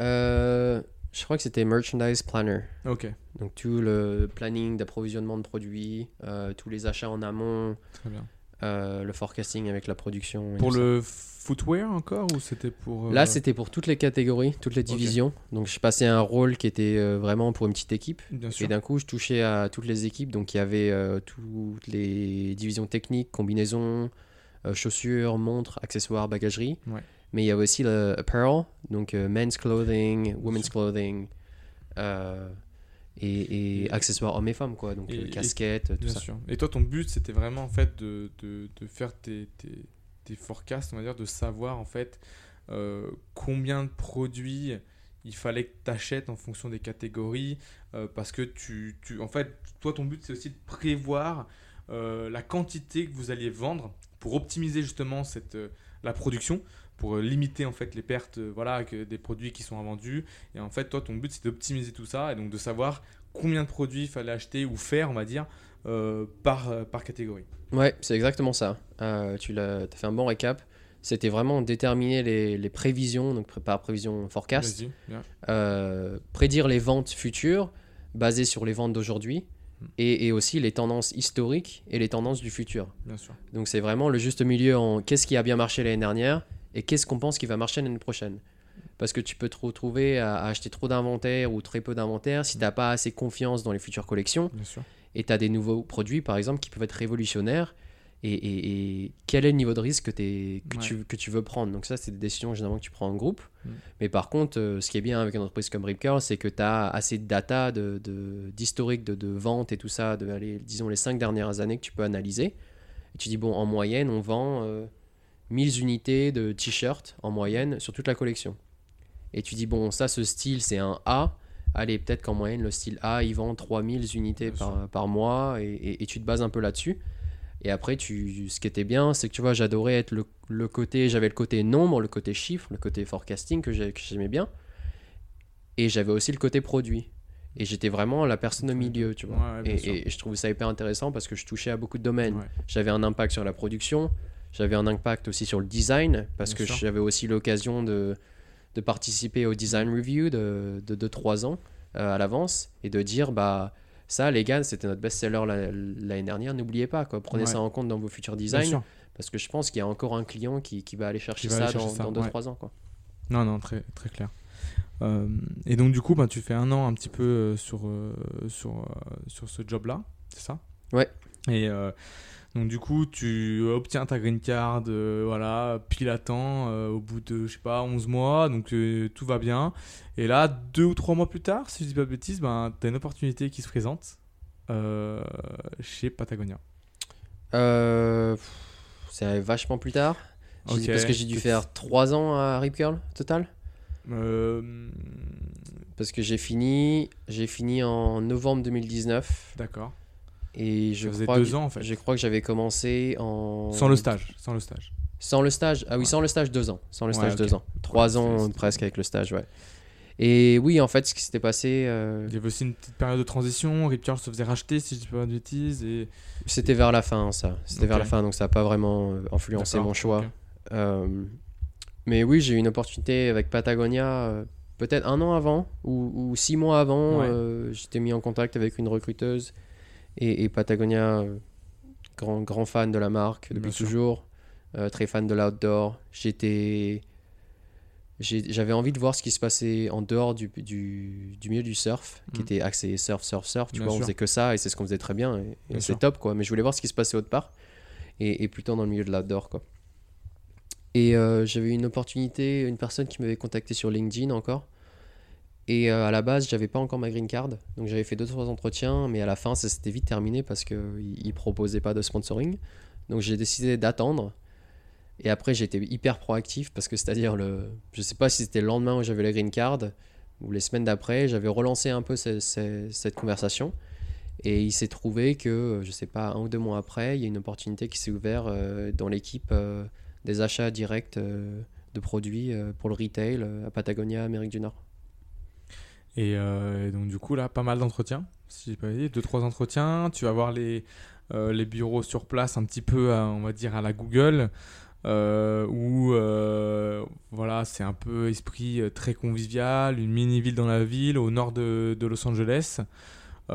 B: Euh, je crois que c'était Merchandise Planner.
A: Ok,
B: Donc tout le planning d'approvisionnement de produits, euh, tous les achats en amont,
A: très bien.
B: euh, le forecasting avec la production. et
A: Pour
B: ça.
A: le footwear encore ou c'était pour. euh,
B: Là, c'était pour toutes les catégories, toutes les divisions. Donc, je passais un rôle qui était euh, vraiment pour une petite équipe.
A: Bien
B: Et
A: sûr.
B: d'un coup, je touchais à toutes les équipes. Donc, il y avait toutes les divisions techniques, combinaisons, chaussures, montres, accessoires, bagagerie.
A: Ouais.
B: Mais il y avait aussi le apparel, donc euh, men's clothing, women's clothing, euh, et, et
A: Et-
B: accessoires hommes et femmes, quoi. Donc,
A: et-
B: euh,
A: et-
B: casquettes, tout
A: Bien
B: ça.
A: sûr. Et toi, ton but, c'était vraiment en fait de, de, de faire tes, tes, tes forecasts, on va dire, de savoir en fait combien de produits il fallait que tu achètes en fonction des catégories, euh, parce que tu, tu, en fait, toi, ton but, c'est aussi de prévoir euh, la quantité que vous alliez vendre pour optimiser justement cette, euh, la production pour euh, limiter en fait les pertes euh, voilà que des produits qui sont invendus et en fait toi ton but c'est d'optimiser tout ça et donc de savoir combien de produits il fallait acheter ou faire on va dire euh, par, par catégorie
B: Ouais, c'est exactement ça. Euh, tu l'as as fait un bon récap. C'était vraiment déterminer les, les prévisions, donc par prévision forecast, euh, prédire les ventes futures basées sur les ventes d'aujourd'hui
A: Hmm.
B: et, et aussi les tendances historiques et les tendances du futur.
A: bien sûr
B: Donc c'est vraiment le juste milieu en qu'est-ce qui a bien marché l'année dernière et qu'est-ce qu'on pense qui va marcher l'année prochaine? Parce que tu peux te retrouver à, à acheter trop d'inventaire ou très peu d'inventaire si tu n'as pas assez confiance dans les futures collections
A: bien sûr
B: et tu as des nouveaux produits, par exemple, qui peuvent être révolutionnaires. Et, et- et quel est le niveau de risque que, t'es- que,
A: Ouais.
B: tu, que tu veux prendre? Donc ça, c'est des décisions généralement que tu prends en groupe.
A: Mm.
B: Mais par contre, euh, ce qui est bien avec une entreprise comme Rip Curl, c'est que tu as assez de data, d'historique de, d'historique de, de vente et tout ça, de, allez, disons, les cinq dernières années que tu peux analyser. Et tu dis, bon, en moyenne, on vend euh, 1000 unités de t-shirts en moyenne sur toute la collection. Et tu dis, bon, ça, ce style, c'est un A. Allez, peut-être qu'en moyenne, le style A, il vend 3000 unités par, par mois et, et- et tu te bases un peu là-dessus. Et après, tu, ce qui était bien, c'est que tu vois, j'adorais être le, le côté, j'avais le côté nombre, le côté chiffre, le côté forecasting que j'ai- que j'aimais bien. Et j'avais aussi le côté produit. Et j'étais vraiment la personne au milieu, tu vois.
A: Ouais,
B: et, je trouvais ça hyper intéressant parce que je touchais à beaucoup de domaines.
A: Ouais.
B: J'avais un impact sur la production, j'avais un impact aussi sur le design, parce
A: Bien
B: que j'avais aussi l'occasion de, de participer au design review de 2-3 ans euh, à l'avance et de dire, bah ça les gars, c'était notre best-seller la- l'année dernière, n'oubliez pas, quoi. prenez
A: Ouais.
B: ça en compte dans vos futurs designs, parce que je pense qu'il y a encore un client qui, qui va aller chercher
A: va
B: ça
A: aller chercher
B: dans,
A: ça,
B: dans
A: ouais.
B: 2-3 ans. Quoi.
A: non non très très clair Euh, et donc du coup ben, tu fais un an un petit peu euh, sur sur sur ce job là c'est ça?
B: Ouais.
A: et euh, donc du coup tu obtiens ta green card euh, voilà pile à temps euh, au bout de je sais pas 11 mois donc euh, tout va bien et là deux ou trois mois plus tard si je dis pas de bêtises ben t'as une opportunité qui se présente chez Patagonia
B: c'est vachement plus tard. J'ai dit
A: Ok.
B: Parce que j'ai dû faire 3 ans à Rip Curl total. Parce que j'ai fini, j'ai fini en novembre 2019
A: d'accord
B: et je
A: Ça faisait
B: crois
A: deux
B: que-
A: ans, en fait.
B: Je crois que j'avais commencé en
A: sans le stage sans le stage
B: Sans le stage, ah oui,
A: Ouais.
B: sans le stage, deux ans. Sans le
A: Ouais,
B: stage, deux ans. Trois
A: Ouais,
B: ans presque avec le stage, ouais. Et oui, en fait, ce qui s'était passé, euh,
A: Il y avait aussi une petite période de transition. Rip se faisait racheter, si je dis pas de bêtises. Et...
B: c'était vers la fin, ça. C'était vers la fin, donc ça n'a pas vraiment euh, influencé mon choix. Euh, mais oui, j'ai eu une opportunité avec Patagonia, euh, peut-être un an avant ou, ou six mois avant.
A: Ouais.
B: J'étais mis en contact avec une recruteuse et, et Patagonia, euh, grand, grand fan de la marque depuis toujours, euh, très fan de l'outdoor. J'étais. J'avais envie de voir ce qui se passait en dehors du, du, du milieu du surf, qui
A: Mhm.
B: était axé surf, surf, surf. Tu
A: Bien
B: vois, on faisait que ça et c'est ce qu'on faisait très bien. Et, et
A: Bien
B: c'est top, quoi. Mais je voulais voir ce qui se passait autre part et, et plutôt dans le milieu de l'outdoor, quoi. Et euh, j'avais une opportunité, une personne qui m'avait contacté sur LinkedIn encore. Et euh, à la base, j'avais pas encore ma green card. Donc j'avais fait deux trois entretiens, mais à la fin, ça s'était vite terminé parce qu'ils ne proposaient pas de sponsoring. Donc j'ai décidé d'attendre. Et après, j'étais hyper proactif parce que c'est-à-dire, le... je sais pas si c'était le lendemain où j'avais la green card ou les semaines d'après, j'avais relancé un peu ce- ce- cette conversation. Et il s'est trouvé que, je sais pas, un ou deux mois après, il y a une opportunité qui s'est ouverte euh, dans l'équipe euh, des achats directs euh, de produits euh, pour le retail euh, à Patagonia, Amérique du Nord.
A: Et, euh, et donc, du coup, là, pas mal d'entretiens. Si j'ai pas dit, deux, trois entretiens. Tu vas voir les, euh, les bureaux sur place un petit peu, à- on va dire, à la Google. euh, où euh, voilà, c'est un peu esprit très convivial, une mini-ville dans la ville, au nord de, de Los Angeles. Ils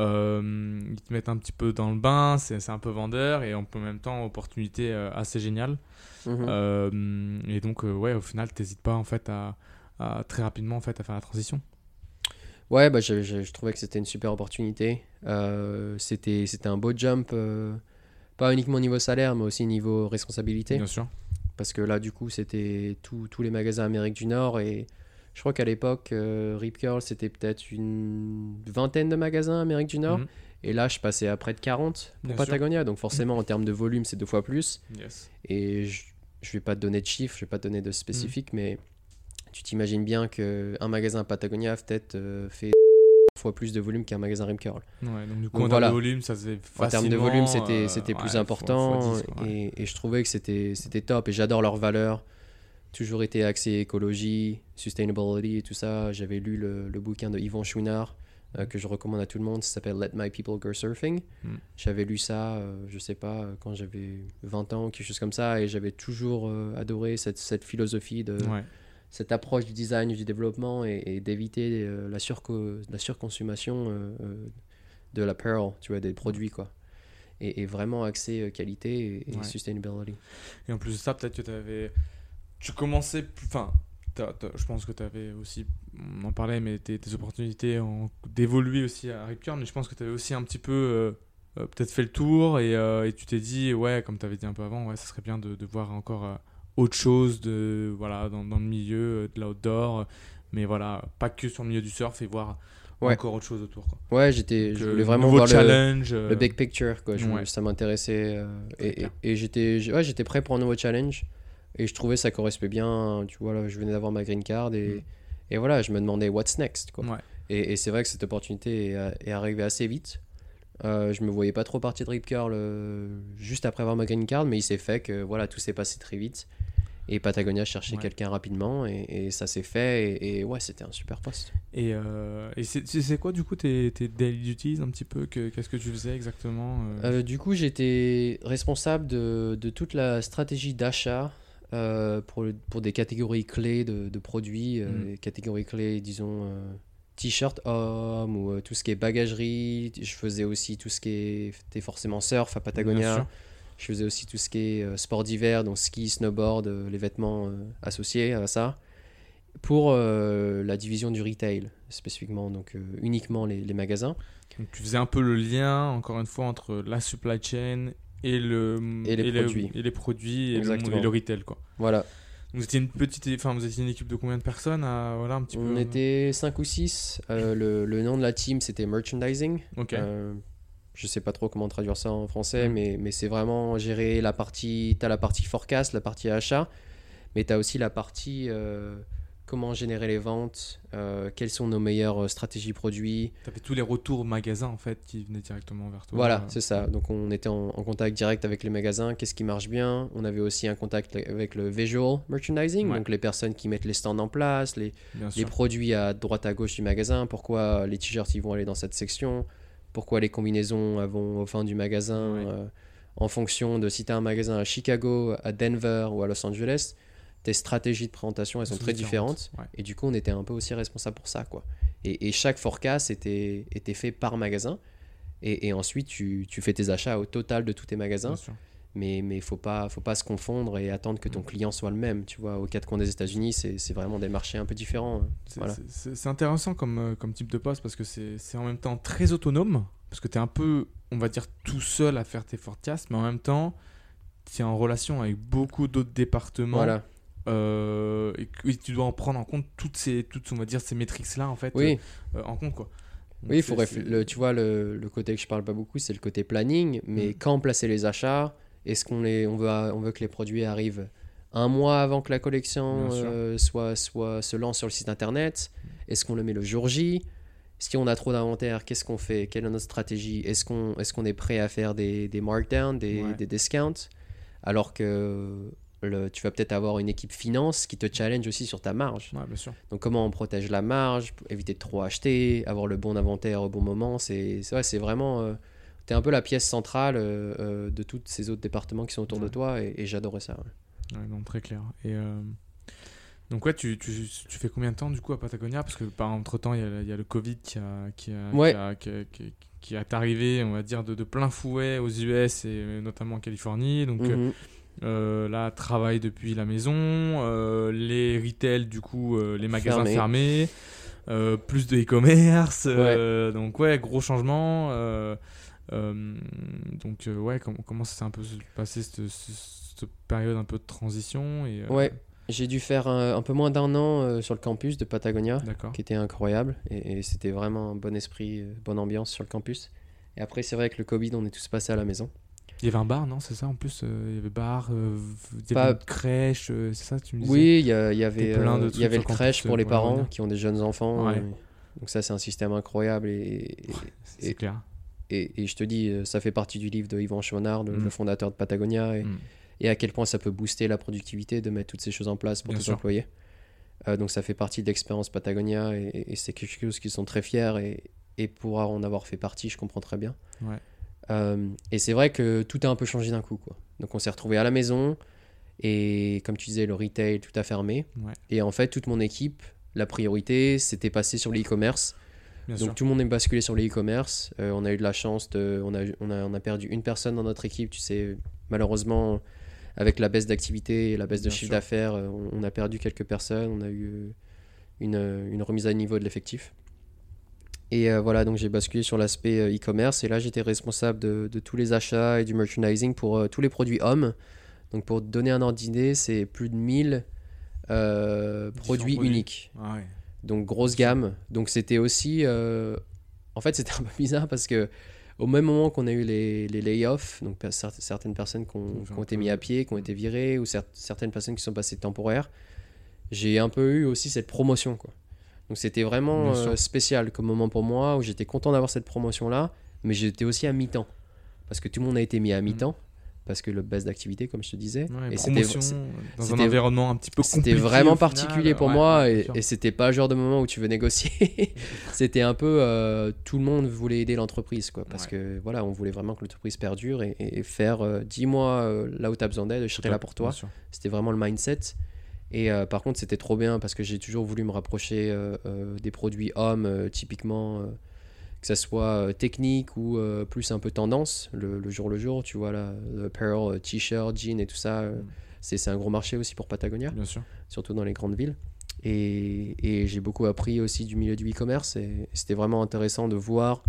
A: te mettent un petit peu dans le bain, c'est un peu vendeur et en même temps opportunité assez géniale.
B: Mhm.
A: Et donc ouais, au final, t'hésites pas en fait à, à- très rapidement en fait à faire la transition.
B: Ouais, bah, je, je- je trouvais que c'était une super opportunité. Euh, c'était, c'était un beau jump, euh, pas uniquement au niveau salaire, mais aussi niveau responsabilité.
A: Bien sûr.
B: Parce que là, du coup, c'était tous les magasins Amérique du Nord. Et je crois qu'à l'époque, euh, Rip Curl, c'était peut-être une vingtaine de magasins Amérique du Nord.
A: Mhm.
B: Et là, je passais à près de 40 pour
A: Bien
B: Patagonia. Donc forcément, en termes de volume, c'est deux fois plus.
A: Yes.
B: Et je ne vais pas te donner de chiffres, je vais pas te donner de spécifiques, mais tu t'imagines bien qu'un magasin Patagonia peut-être euh, fait fois plus de volume qu'un magasin Rip Curl.
A: Ouais, donc du coup,
B: Donc
A: en
B: voilà.
A: termes de volume, ça
B: En termes de volume, c'était
A: euh,
B: c'était plus important
A: fois 10, quoi, ouais.
B: et, et je trouvais que c'était c'était top et j'adore leurs valeurs. Toujours été axé écologie, sustainability et tout ça. J'avais lu le, le bouquin de Yvon Chouinard euh, que je recommande à tout le monde. Ça s'appelle Let My People Go Surfing.
A: Mm.
B: J'avais lu ça, euh, je sais pas, quand j'avais 20 ans, quelque chose comme ça, et j'avais toujours adoré cette, cette philosophie de,
A: Ouais.
B: Cette approche du design et du développement et, et d'éviter euh, la, surco- la surconsommation euh, euh, de l'apparel, tu vois, des produits, quoi. Et, et vraiment axé qualité et, et
A: Ouais.
B: sustainability.
A: Et en plus de ça, peut-être que tu avais. Tu commençais. Enfin, je pense que tu avais aussi. On en parlait, mais tes, opportunités d'évoluer aussi à Rip Curl, mais je pense que tu avais aussi un petit peu. euh, peut-être fait le tour et, euh, et tu t'es dit, ouais, comme tu avais dit un peu avant, ouais, ça serait bien de, de voir encore autre chose de, voilà, dans, dans le milieu euh, de l'outdoor, mais voilà, pas que sur le milieu du surf et voir
B: Ouais.
A: encore autre chose autour. Quoi.
B: Ouais, j'étais, je
A: euh,
B: voulais vraiment voir le,
A: challenge. euh,
B: le big picture, quoi. Je-
A: ouais.
B: Ça m'intéressait euh, et, et, et j'étais, ouais, j'étais prêt pour un nouveau challenge et je trouvais ça correspondait bien. Tu vois, là, je venais d'avoir ma green card et,
A: Mm.
B: et voilà, je me demandais what's next, quoi.
A: Ouais.
B: Et, et c'est vrai que cette opportunité est, est arrivée assez vite. Euh, je me voyais pas trop partir de Rip Curl euh, juste après avoir ma green card, mais il s'est fait que voilà, tout s'est passé très vite. Et Patagonia cherchait
A: Ouais.
B: quelqu'un rapidement et, et ça s'est fait. Et, et ouais, c'était un super poste.
A: Et, euh, et c'est quoi du coup tes, tes daily duties un petit peu que- Qu'est-ce que tu faisais exactement euh?
B: Euh, du coup, j'étais responsable de, de toute la stratégie d'achat euh, pour, pour des catégories clés de, de produits, euh,
A: Mm.
B: les catégories clés, disons t-shirt homme ou tout ce qui est bagagerie. Je faisais aussi tout ce qui était forcément surf à Patagonia. Je faisais aussi tout ce qui est euh, sport d'hiver, donc ski, snowboard, euh, les vêtements euh, associés à ça. Pour la division du retail, spécifiquement, donc uniquement les, les magasins.
A: Donc tu faisais un peu le lien, encore une fois, entre la supply chain et, le,
B: Et les
A: le-
B: produits.
A: et les produits et le,
B: Exactement.
A: et le retail. Quoi.
B: Voilà,
A: Vous étiez une petite, enfin vous étiez une équipe de combien de personnes à, voilà, un petit
B: on
A: peu?
B: était 5 ou 6. le, le nom de la team, c'était merchandising.
A: Ok.
B: Euh, je sais pas trop comment traduire ça en français,
A: Mm.
B: mais, mais c'est vraiment gérer la partie. Tu as la partie forecast, la partie achat, mais tu as aussi la partie euh, comment générer les ventes, euh, quelles sont nos meilleures euh, stratégies produits.
A: Tu avais tous les retours magasins en fait qui venaient directement vers toi.
B: Voilà, c'est ça. Donc on était en, en contact direct avec les magasins, qu'est-ce qui marche bien? On avait aussi un contact avec le visual merchandising,
A: Ouais.
B: donc les personnes qui mettent les stands en place, les, les produits à droite à gauche du magasin, pourquoi les t-shirts ils vont aller dans cette section, pourquoi les combinaisons vont au fin du magasin, euh, en fonction de si tu as un magasin à Chicago, à Denver ou à Los Angeles, tes stratégies de présentation elles sont très différentes.
A: Ouais.
B: Et du coup, on était un peu aussi responsable pour ça. quoi. Et, et chaque forecast était, était fait par magasin. Et, et ensuite, tu, tu fais tes achats au total de tous tes magasins. Mais il ne faut pas, faut pas se confondre et attendre que ton
A: Mm.
B: client soit le même. Tu vois, aux quatre coins des États-Unis, c'est vraiment des marchés un peu différents. hein.
A: C'est
B: Voilà.
A: intéressant comme, euh, comme type de poste parce que c'est en même temps très autonome, parce que tu es un peu, on va dire, tout seul à faire tes forecasts, mais en même temps, tu es en relation avec beaucoup d'autres départements
B: Voilà.
A: euh, et tu dois en prendre en compte toutes ces, toutes, on va dire, ces métriques-là en fait,
B: Oui,
A: euh, en compte. Quoi. Donc
B: oui il faut le, tu vois, le, le côté que je parle pas beaucoup, c'est le côté planning. Mais
A: Mm.
B: quand placer les achats Est-ce qu'on les, on veut, on veut que les produits arrivent un mois avant que la collection euh, soit, soit, se lance sur le site internet? Est-ce qu'on le met le jour J? Si on a trop d'inventaire, qu'est-ce qu'on fait? Quelle est notre stratégie? Est-ce qu'on est, qu'on est prêt à faire des, des markdowns, des,
A: Ouais.
B: des discounts? Alors que le, tu vas peut-être avoir une équipe finance qui te challenge aussi sur ta marge.
A: Ouais, bien sûr.
B: Donc comment on protège la marge, éviter de trop acheter, avoir le bon inventaire au bon moment, c'est c'est vraiment euh, un peu la pièce centrale euh, euh, de tous ces autres départements qui sont autour de toi et, et j'adorais ça. ouais.
A: Ouais, non, très clair. Et euh, donc ouais, tu, tu, tu fais combien de temps du coup à Patagonia? Parce que par entre temps, il y, a- il y a le Covid qui a, qui a,
B: Ouais.
A: qui a- qui a- qui- qui est arrivé, on va dire, de, de plein fouet aux US et notamment en Californie. Donc
B: Mhm.
A: euh, là, travail depuis la maison, euh, les retail, du coup, euh, les magasins
B: Fermés.
A: fermés, plus de e-commerce. donc ouais, gros changement. Euh, donc euh, ouais, com- comment ça s'est un peu passé cette, période un peu de transition et, euh,
B: Ouais, j'ai dû faire un, un peu moins d'un an euh, sur le campus de Patagonia, qui était incroyable et, et c'était vraiment un bon esprit, euh, bonne ambiance sur le campus. Et après, c'est vrai que le Covid, on est tous passés à la maison.
A: Il y avait un bar, non C'est ça En plus, euh, il y avait bar, il y
B: Pas-
A: avait une crèche, c'est ça tu me disais?
B: Oui, il y, a- il y avait, il y avait le crèche pour les parents qui ont des jeunes enfants.
A: Ouais.
B: donc ça, c'est un système incroyable et, et-
A: C'est clair.
B: Et, et je te dis, euh, ça fait partie du livre de Yvan Chouinard, le,
A: Mm.
B: le fondateur de Patagonia, et,
A: Mm.
B: et à quel point ça peut booster la productivité de mettre toutes ces choses en place pour
A: Bien
B: tes
A: sûr.
B: employés. Euh, donc ça fait partie de l'expérience Patagonia et, et c'est quelque chose qu'ils sont très fiers et, pour en avoir fait partie, je comprends très bien.
A: Ouais.
B: Euh, et c'est vrai que tout a un peu changé d'un coup. Quoi. Donc on s'est retrouvé à la maison et comme tu disais, le retail, tout a fermé.
A: Ouais.
B: Et en fait, toute mon équipe, la priorité, c'était passé sur le e-commerce.
A: Bien
B: Donc
A: sûr.
B: tout le monde est basculé sur le e-commerce. Euh, on a eu de la chance de, on a, on a, on a perdu une personne dans notre équipe. Tu sais, malheureusement, avec la baisse d'activité et la baisse de
A: Bien
B: chiffre d'affaires, euh, on, on a perdu quelques personnes. On a eu euh, une, une remise à niveau de l'effectif. Et euh, voilà, donc j'ai basculé sur l'aspect e-commerce. Et là, j'étais responsable de, de tous les achats et du merchandising pour euh, tous les produits hommes. Donc pour donner un ordre d'idée, c'est plus de 1000 euh,
A: Différents
B: produits
A: produits.
B: uniques.
A: Ah ouais.
B: Donc grosse gamme. Donc c'était aussi... euh, En fait, c'était un peu bizarre parce que au même moment qu'on a eu les, les layoffs, donc certaines personnes qui ont, qui été mises à pied, qui ont été virées, ou cer- certaines personnes qui sont passées temporaires, j'ai un peu eu aussi cette promotion. Quoi. Donc c'était vraiment euh, spécial comme moment pour moi, où j'étais content d'avoir cette promotion-là, mais j'étais aussi à mi-temps. Parce que tout le monde a été mis à mi-temps, parce que le baisse d'activité, comme je te disais.
A: Ouais,
B: et c'était
A: promotion dans un environnement un petit peu
B: c'était vraiment
A: final.
B: particulier pour
A: Ouais,
B: moi
A: ouais,
B: et, et c'était pas le genre de moment où tu veux négocier. c'était un peu euh, tout le monde voulait aider l'entreprise quoi parce que voilà, on voulait vraiment que l'entreprise perdure et, et faire euh, dis-moi euh, là où tu as besoin d'aide, je serai là pour toi. C'était vraiment le mindset. Et euh, par contre, c'était trop bien parce que j'ai toujours voulu me rapprocher euh, euh, des produits hommes, euh, typiquement, euh, que ça soit euh, technique ou euh, plus un peu tendance, le, le jour le jour, tu vois, là, le apparel, euh, t-shirt, jean et tout ça. euh,
A: Mm.
B: c'est c'est un gros marché aussi pour Patagonia
A: Bien sûr.
B: surtout dans les grandes villes. Et, et j'ai beaucoup appris aussi du milieu du e-commerce et c'était vraiment intéressant de voir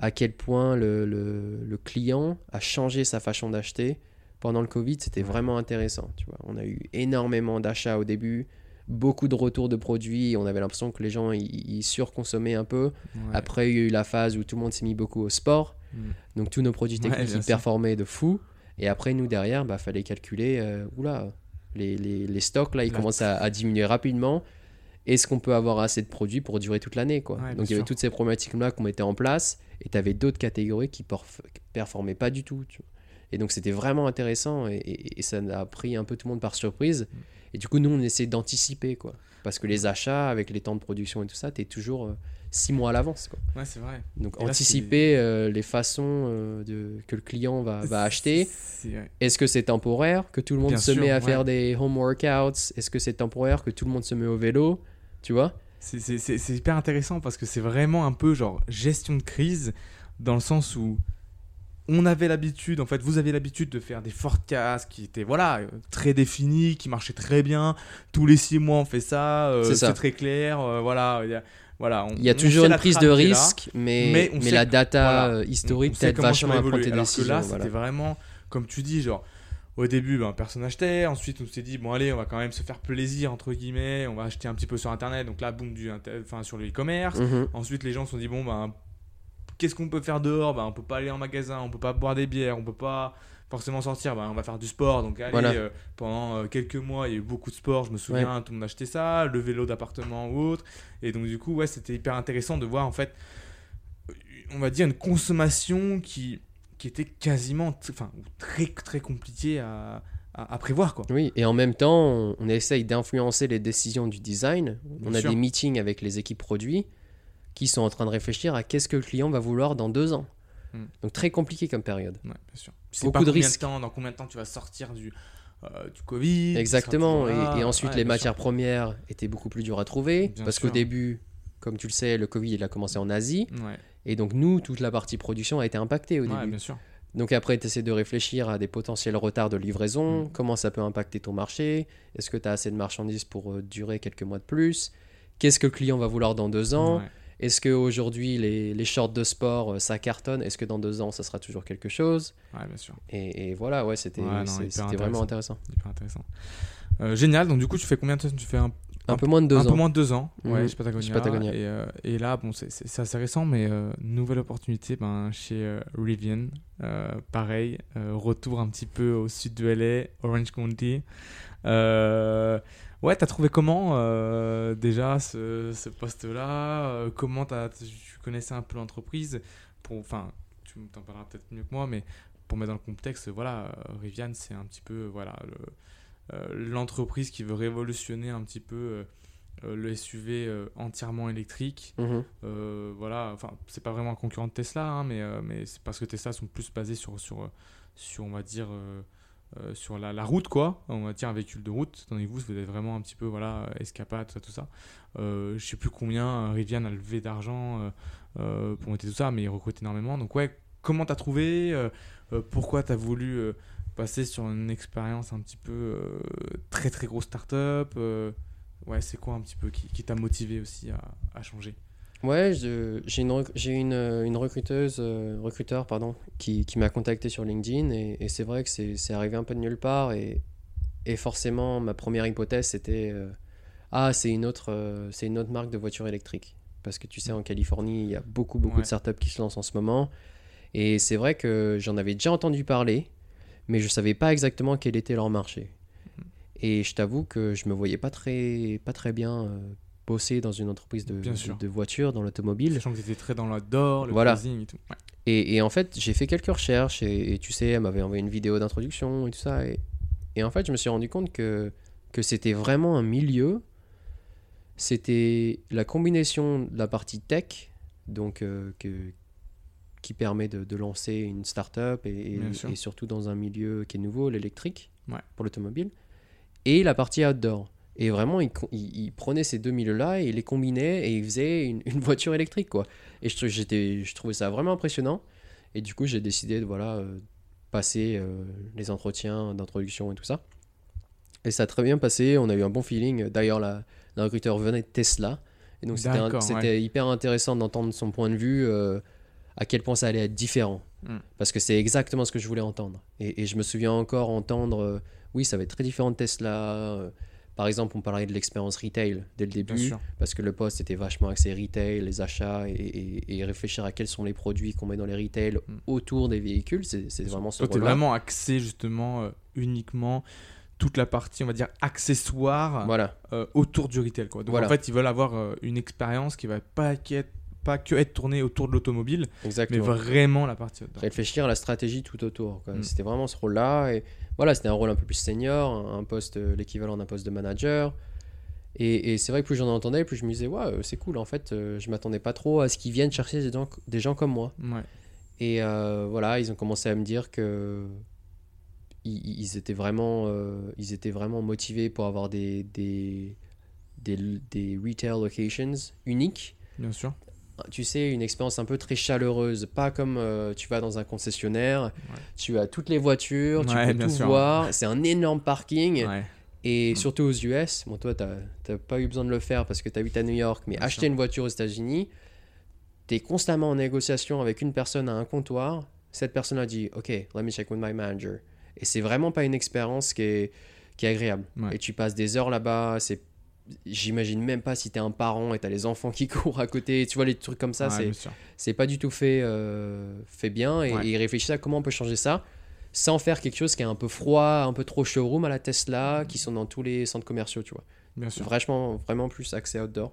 B: à quel point le, le- le client a changé sa façon d'acheter pendant le Covid. C'était
A: Ouais.
B: vraiment intéressant. Tu vois. On a eu énormément d'achats au début, beaucoup de retours de produits. On avait l'impression que les gens ils, surconsommaient un peu.
A: Ouais.
B: Après, il y a eu la phase où tout le monde s'est mis beaucoup au sport.
A: Mm.
B: Donc tous nos produits
A: Ouais,
B: techniques
A: bien
B: ils performaient de fou. Et après nous derrière, bah fallait calculer. euh, oula, les, les, les stocks là ils commencent à, à diminuer rapidement. est-ce qu'on peut avoir assez de produits pour durer toute l'année quoi?
A: Ouais,
B: Donc il y avait
A: sûr.
B: toutes ces problématiques-là qu'on mettait en place, et tu avais d'autres catégories qui perf- performaient pas du tout. tu vois. Et donc c'était vraiment intéressant, et, et- et ça a pris un peu tout le monde par surprise.
A: Mm.
B: Et du coup, nous, on essaie d'anticiper, quoi. Parce que les achats, avec les temps de production et tout ça, tu es toujours euh, six mois à l'avance, quoi.
A: Ouais, c'est vrai.
B: Donc
A: Et là,
B: anticiper euh, les façons euh, de, que le client va, va acheter.
A: C'est-.
B: Est-ce que c'est temporaire que tout le monde
A: Bien
B: se
A: sûr,
B: met à
A: ouais.
B: faire des home workouts? Est-ce que c'est temporaire que tout le monde se met au vélo? Tu vois?
A: C'est- c'est hyper intéressant parce que c'est vraiment un peu genre gestion de crise dans le sens où on avait l'habitude, en fait, vous avez l'habitude de faire des forecasts qui étaient voilà euh, très définis, qui marchaient très bien. Tous les six mois, on fait ça, euh,
B: C'est
A: très clair. euh, voilà, il y a, voilà. on-
B: Il y a toujours une prise de risque, mais,
A: mais
B: la data
A: voilà,
B: euh, historique
A: ça
B: vachement tes
A: Alors que là,
B: voilà.
A: c'était vraiment, comme tu dis, genre, au début, ben, personne n'achetait. Ensuite, on s'est dit, bon, allez, on va quand même se faire plaisir, entre guillemets. On va acheter un petit peu sur Internet. Donc là, boum, du, enfin, sur le e-commerce.
B: Mhm.
A: Ensuite, les gens se sont dit, bon, ben, qu'est-ce qu'on peut faire dehors ben, On peut pas aller en magasin, on peut pas boire des bières, on peut pas forcément sortir. Ben, on va faire du sport. Donc, allez,
B: Voilà.
A: euh, pendant euh, quelques mois, il y a eu beaucoup de sport. Je me souviens, tout le monde achetait ça, le vélo d'appartement ou autre. Et donc, du coup, ouais, c'était hyper intéressant de voir, en fait, on va dire, une consommation qui, qui était quasiment, enfin, très, très compliquée à, à, à prévoir, quoi.
B: Oui, et en même temps, on, on essaye d'influencer les décisions du design. on a
A: sûr.
B: des meetings avec les équipes produits qui sont en train de réfléchir à qu'est-ce que le client va vouloir dans deux ans.
A: Hmm.
B: Donc très compliqué comme période.
A: Ouais, bien sûr. Tu sais
B: Beaucoup
A: pas
B: de risques.
A: dans combien de temps tu vas sortir du, euh, du Covid.
B: Exactement. Et, et ensuite,
A: Ouais,
B: les matières premières étaient beaucoup plus dures à trouver.
A: Bien
B: parce qu'au début, comme tu le sais, le Covid, il a commencé en Asie.
A: Ouais,
B: Et donc, nous, toute la partie production a été impactée au début.
A: bien sûr.
B: Donc après, tu essaies de réfléchir à des potentiels retards de livraison,
A: Mm.
B: comment ça peut impacter ton marché, est-ce que tu as assez de marchandises pour euh, durer quelques mois de plus, qu'est-ce que le client va vouloir dans deux ans,
A: Ouais.
B: Est-ce qu'aujourd'hui les, les shorts de sport, euh, ça cartonne, est-ce que dans deux ans, ça sera toujours quelque chose?
A: Ouais, bien sûr.
B: et, et voilà, ouais, c'était
A: Ouais,
B: vraiment intéressant.
A: Hyper intéressant. Euh, génial. Donc, du coup, tu fais combien de temps? Tu fais un,
B: Un peu moins de deux
A: un
B: ans.
A: peu moins de deux ans. Ouais,
B: Mhm.
A: chez Patagonia.
B: Chez Patagonia.
A: Et, euh, et là, bon, c'est- assez récent, mais euh, nouvelle opportunité ben, chez Rivian. Pareil, retour un petit peu au sud de LA, Orange County. Euh, ouais, t'as trouvé comment euh, déjà ce, ce poste-là Euh, Comment t'as- tu connaissais un peu l'entreprise pour, Enfin, tu t'en parleras peut-être mieux que moi, mais pour mettre dans le contexte, voilà, euh, Rivian, c'est un petit peu voilà le- l'entreprise qui veut révolutionner un petit peu le SUV euh, entièrement électrique. Euh, voilà, enfin, c'est pas vraiment un concurrent de Tesla, hein, mais, euh, mais c'est parce que Tesla sont plus basés sur, sur, sur on va dire, euh, euh, sur la, route, quoi. On va dire un véhicule de route. Que vous, êtes vraiment un petit peu, voilà, escapade, tout ça, tout ça. Euh, je sais plus combien euh, Rivian a levé d'argent euh, euh, pour monter tout ça, mais ils recrutent énormément. Donc, ouais, comment t'as trouvé euh, euh, Pourquoi t'as voulu euh, passer sur une expérience un petit peu euh, très très grosse start-up euh, Ouais, c'est quoi un petit peu qui, t'a motivé aussi à changer?
B: Ouais, j'ai une, une, euh, une recruteuse, euh, recruteur pardon, qui, qui m'a contacté sur LinkedIn et, et c'est vrai que c'est arrivé un peu de nulle part et, et forcément ma première hypothèse c'était euh, ah c'est une autre euh, c'est une autre marque de voiture électrique parce que tu sais en Californie il y a beaucoup beaucoup
A: Ouais.
B: de startups qui se lancent en ce moment et c'est vrai que j'en avais déjà entendu parler mais je savais pas exactement quel était leur marché
A: Mhm.
B: et je t'avoue que je me voyais pas très pas très bien bosser dans une entreprise de,
A: Bien
B: de,
A: sûr.
B: de voiture dans l'automobile
A: Sachant que tu étais très dans l'outdoor, le
B: Voilà.
A: et tout. Ouais.
B: et, et en fait, j'ai fait quelques recherches et, et tu sais, elle m'avait envoyé une vidéo d'introduction et tout ça. Et, et en fait, je me suis rendu compte que, que c'était vraiment un milieu. C'était la combinaison de la partie tech, donc euh, que, qui permet de, de lancer une start-up et, surtout dans un milieu qui est nouveau, l'électrique,
A: Ouais.
B: pour l'automobile, et la partie outdoor. Et vraiment, il, il- il prenait ces deux milieux-là et il les combinait et il faisait une, une voiture électrique, quoi. Et je, je trouvais ça vraiment impressionnant. Et du coup, j'ai décidé de voilà, euh, passer euh, les entretiens d'introduction et tout ça. Et ça a très bien passé, on a eu un bon feeling. D'ailleurs, la, la recruteur venait de Tesla. Et donc, c'était,
A: ouais.
B: hyper intéressant d'entendre son point de vue, euh, à quel point ça allait être différent.
A: Mm.
B: Parce que c'est exactement ce que je voulais entendre. Et, et je me souviens encore entendre, oui, ça va être très différent de Tesla. Par exemple, on parlait de l'expérience retail dès le début parce que le poste était vachement axé retail, les achats et, et- et réfléchir à quels sont les produits qu'on met dans les retail
A: Mm.
B: autour des véhicules, c'est vraiment ce
A: Toi, t'es
B: rôle-là.
A: vraiment axé justement euh, uniquement toute la partie, on va dire, accessoire
B: Voilà.
A: euh, autour du retail. Quoi. Donc
B: Voilà.
A: en fait, ils veulent avoir euh, une expérience qui va pas, qu'être- pas que être tournée autour de l'automobile, mais vraiment la partie
B: réfléchir à la stratégie tout autour.
A: Mm.
B: C'était vraiment ce rôle-là. Et voilà, c'était un rôle un peu plus senior, un poste, euh, l'équivalent d'un poste de manager. Et, et c'est vrai que plus j'en entendais, plus je me disais, ouais, c'est cool. En fait, euh, je m'attendais pas trop à ce qu'ils viennent chercher des gens, des gens comme moi.
A: Ouais.
B: Et euh, voilà, ils ont commencé à me dire que ils, ils étaient vraiment, euh, ils étaient vraiment motivés pour avoir des, des, des, des retail locations uniques
A: Bien sûr.
B: Tu sais, une expérience un peu très chaleureuse, pas comme euh, tu vas dans un concessionnaire, tu as toutes les voitures, tu
A: Ouais,
B: peux tout
A: sûr.
B: voir, c'est un énorme parking,
A: Ouais.
B: et surtout aux US, bon toi t'as t'as pas eu besoin de le faire parce que tu habites à New York, mais
A: Bien
B: acheter
A: sûr.
B: une voiture aux États-Unis, tu es constamment en négociation avec une personne à un comptoir, cette personne a dit, ok, let me check with my manager, et c'est vraiment pas une expérience qui est, qui est agréable, et tu passes des heures là-bas, c'est J'imagine même pas si t'es un parent et t'as les enfants qui courent à côté, tu vois les trucs comme ça,
A: Ouais,
B: c'est pas du tout fait, euh, fait bien et,
A: Ouais.
B: et à comment on peut changer ça sans faire quelque chose qui est un peu froid, un peu trop showroom à la Tesla, qui sont dans tous les centres commerciaux, tu vois.
A: Bien sûr.
B: Vraiment, vraiment plus accès outdoor.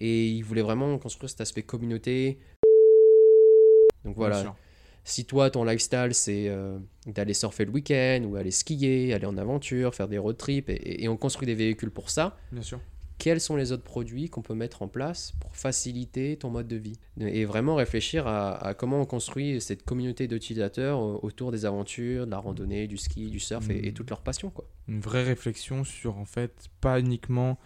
B: Et ils voulaient vraiment construire cet aspect communauté. Donc
A: Bien
B: voilà,
A: sûr.
B: Si toi, ton lifestyle, c'est euh, d'aller surfer le week-end ou aller skier, aller en aventure, faire des road trips, et, et on construit des véhicules pour ça,
A: Bien sûr.
B: quels sont les autres produits qu'on peut mettre en place pour faciliter ton mode de vie et vraiment réfléchir à, à comment on construit cette communauté d'utilisateurs euh, autour des aventures, de la randonnée, du ski, du surf et, et
A: Mm.
B: toute leur passion quoi.
A: Une vraie réflexion sur, en fait, pas uniquement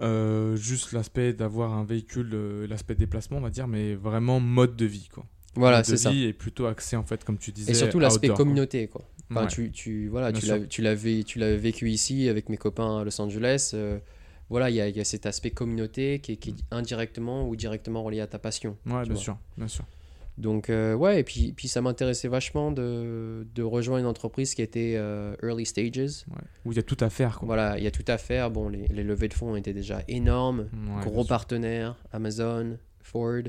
A: euh, juste l'aspect d'avoir un véhicule, euh, l'aspect déplacement, on va dire, mais vraiment mode de vie, quoi.
B: Voilà, c'est ça.
A: est plutôt axé, en fait, comme tu disais,
B: Et surtout l'aspect
A: quoi.
B: communauté quoi. Enfin,
A: Ouais.
B: tu, tu, voilà,
A: Bien
B: tu l'as, vécu ici avec mes copains à Los Angeles. euh, voilà, il y a, il y a cet aspect communauté qui est, qui est indirectement ou directement relié à ta passion.
A: Ouais, bien
B: vois.
A: sûr, bien sûr.
B: Donc, euh, ouais, et puis, puis ça m'intéressait vachement de, de rejoindre une entreprise qui était euh, early stages.
A: Ouais. Où il y a tout à faire, quoi.
B: Voilà, il y a tout à faire. Bon, les, les levées de fonds étaient déjà énormes.
A: Ouais,
B: Gros partenaires, Amazon, Ford.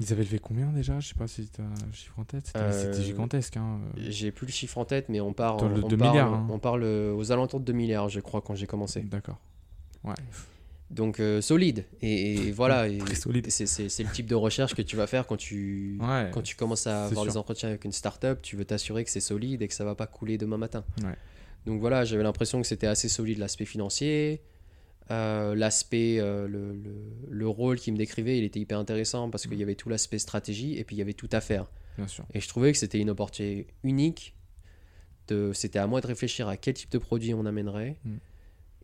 A: Ils avaient levé combien déjà? Je sais pas si tu as le chiffre en tête. C'était
B: Euh,
A: gigantesque. Hein. euh.
B: J'ai plus le chiffre en tête, mais on part,
A: Dans le
B: on, parle,
A: milliards, hein.
B: on parle aux alentours de 2 milliards, je crois, quand j'ai commencé.
A: D'accord. Ouais.
B: Donc, euh, solide. Et, et voilà, c'est le type de recherche que tu vas faire quand tu,
A: Ouais.
B: quand tu commences à avoir
A: sûr.
B: des entretiens avec une startup. Tu veux t'assurer que c'est solide et que ça va pas couler demain matin.
A: Ouais.
B: Donc voilà, j'avais l'impression que c'était assez solide l'aspect financier. Euh, l'aspect, euh, le, le- le rôle qu'il me décrivait, il était hyper intéressant parce qu'il y avait tout l'aspect stratégie et puis il y avait tout à faire.
A: Bien sûr.
B: Et je trouvais que c'était une opportunité unique. De, c'était à moi de réfléchir à quel type de produit on amènerait.
A: Mm.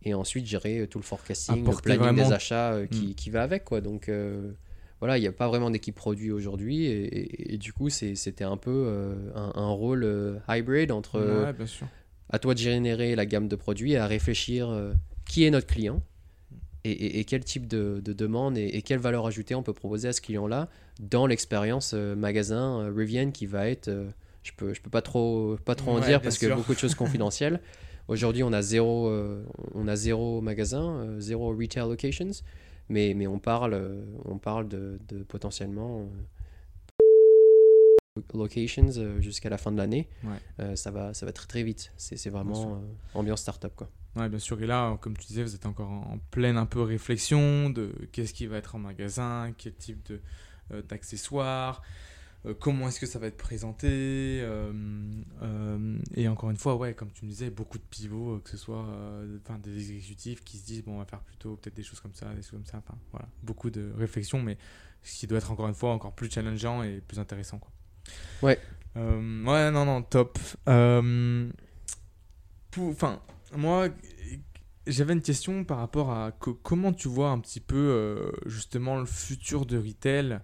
B: Et ensuite gérer euh, tout le forecasting, le
A: Apporter
B: planning
A: vraiment-
B: des achats euh, qui,
A: Mm.
B: qui va avec. Quoi. Donc voilà, il n'y a pas vraiment d'équipe produit aujourd'hui. Et, et- et du coup, c'était un peu un, un rôle euh, hybrid entre
A: ouais, bien sûr.
B: à toi de générer la gamme de produits et à réfléchir qui est notre client et, et- et quel type de, de demande et, et quelle valeur ajoutée on peut proposer à ce client-là dans l'expérience euh, magasin euh, Rivian qui va être, euh, je peux, je peux pas trop, pas trop en
A: Ouais,
B: dire parce que
A: sûr.
B: beaucoup de choses confidentielles. Aujourd'hui, on a zéro, euh, on a zéro magasin, euh, zéro retail locations, mais, mais on parle, on parle de, de potentiellement locations euh, jusqu'à la fin de l'année.
A: Ouais.
B: Euh, ça va, ça va très très vite. C'est vraiment euh, ambiance startup quoi.
A: Ouais, bien sûr. Et là, comme tu disais, vous êtes encore en, pleine un peu réflexion de qu'est-ce qui va être en magasin, quel type de, euh, d'accessoires, euh, comment est-ce que ça va être présenté. euh, et encore une fois, ouais, comme tu me disais, beaucoup de pivots, que ce soit enfin, des exécutifs qui se disent, bon, on va faire plutôt peut-être des choses comme ça, des choses comme ça. Enfin, voilà, beaucoup de réflexion, mais ce qui doit être encore une fois encore plus challengeant et plus intéressant. Quoi.
B: Ouais.
A: Euh, ouais, non, non, top. Euh, moi, j'avais une question par rapport à co- comment tu vois un petit peu euh, justement le futur de retail,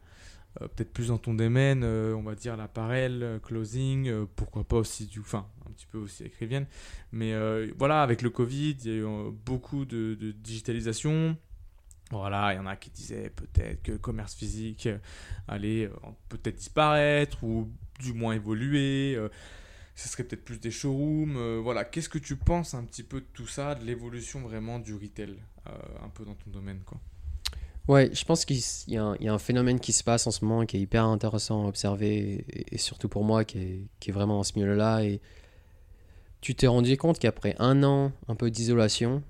A: peut-être plus dans ton domaine, on va dire l'appareil, closing, pourquoi pas aussi du, enfin un petit peu aussi Rivian, mais voilà, avec le Covid, il y a eu beaucoup de digitalisation. Voilà, il y en a qui disaient peut-être que le commerce physique euh, allait euh, peut-être disparaître ou du moins évoluer. euh, ce serait peut-être plus des showrooms. voilà, qu'est-ce que tu penses un petit peu de tout ça, de l'évolution vraiment du retail, un peu dans ton domaine, quoi?
B: Ouais, je pense qu'il y, a un- il y a un phénomène qui se passe en ce moment qui est hyper intéressant à observer et, surtout pour moi qui est, qui est vraiment dans ce milieu-là. Et tu t'es rendu compte qu'après un an un peu d'isolation,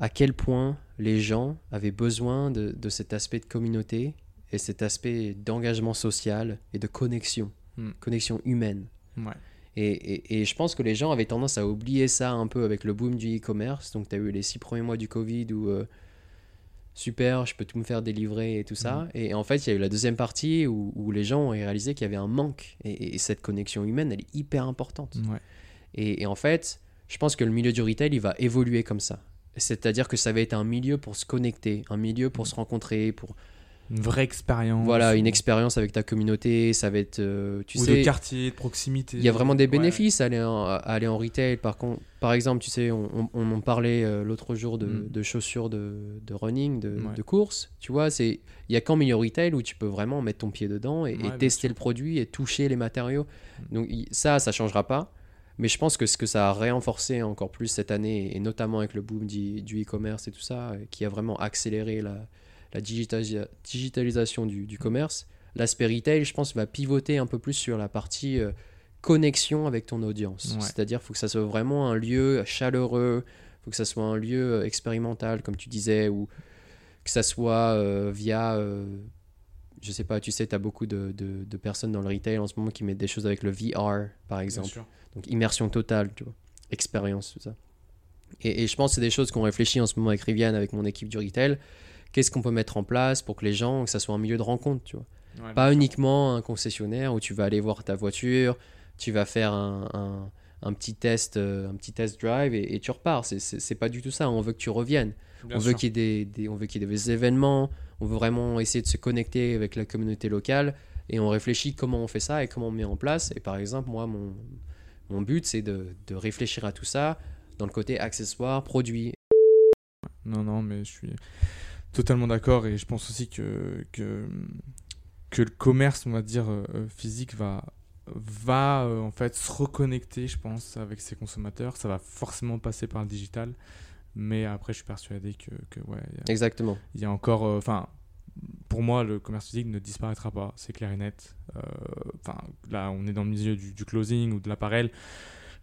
B: à quel point les gens avaient besoin de, de cet aspect de communauté et cet aspect d'engagement social et de connexion,
A: Mm.
B: connexion humaine.
A: Ouais.
B: Et, et- et je pense que les gens avaient tendance à oublier ça un peu avec le boom du e-commerce. Donc, tu as eu les six premiers mois du Covid où euh, super, je peux tout me faire délivrer et tout ça. Et en fait, il y a eu la deuxième partie où, où les gens ont réalisé qu'il y avait un manque. Et, et cette connexion humaine, elle est hyper importante.
A: Ouais.
B: Et en fait, je pense que le milieu du retail, il va évoluer comme ça. C'est-à-dire que ça va être un milieu pour se connecter, un milieu pour se rencontrer, pour
A: Une vraie expérience.
B: voilà une expérience avec ta communauté. Ça va être, euh, tu
A: ou
B: sais,
A: de quartier, de proximité.
B: il y a vraiment des
A: Ouais.
B: bénéfices à aller en, à aller en retail. Par, contre, par exemple, tu sais, on, on, on en parlait euh, l'autre jour de,
A: Mm.
B: de chaussures de, de running, de,
A: Ouais.
B: de course. Tu vois, c'est il y a qu'en milieu retail où tu peux vraiment mettre ton pied dedans et,
A: Ouais,
B: tester le produit et toucher les matériaux.
A: Mm.
B: Donc il- ça, ça changera pas. Mais je pense que ce que ça a renforcé encore plus cette année, et notamment avec le boom du du e-commerce et tout ça, euh, qui a vraiment accéléré la, la digitalisa- digitalisation du, du commerce, l'aspect retail, je pense, va pivoter un peu plus sur la partie euh, connexion avec ton audience.
A: Ouais.
B: C'est-à-dire faut que ça soit vraiment un lieu chaleureux, il faut que ça soit un lieu euh, expérimental, comme tu disais, ou que ça soit euh, via, euh, je sais pas, tu sais, tu as beaucoup de, de- de personnes dans le retail en ce moment qui mettent des choses avec le VR, par exemple. Donc immersion totale, tu vois. Expérience, tout ça. Et, et je pense que c'est des choses qu'on réfléchit en ce moment avec Riviane, avec mon équipe du retail. Qu'est-ce qu'on peut mettre en place pour que les gens, que ça soit un milieu de rencontre, tu vois?
A: Ouais,
B: Pas uniquement un concessionnaire où tu vas aller voir ta voiture, tu vas faire un, un- un petit test, euh, un petit test drive et, et tu repars. C'est- pas du tout ça. On veut que tu reviennes.
A: Bien
B: on veut qu'il y ait des, des- on veut qu'il y ait des événements. On veut vraiment essayer de se connecter avec la communauté locale et on réfléchit comment on fait ça et comment on met en place. Et par exemple, moi, mon, but, c'est de, de réfléchir à tout ça dans le côté accessoires, produits.
A: Non, non, mais je suis totalement d'accord et je pense aussi que, que, que le commerce, on va dire, euh, euh, physique va, va euh, en fait se reconnecter, je pense, avec ses consommateurs. Ça va forcément passer par le digital, mais après, je suis persuadé que, que ouais, il y a-
B: Exactement.
A: il y a encore. euh, Enfin, pour moi, le commerce physique ne disparaîtra pas, c'est clair et net. Euh, Enfin, là, on est dans le milieu du, du closing ou de l'appareil.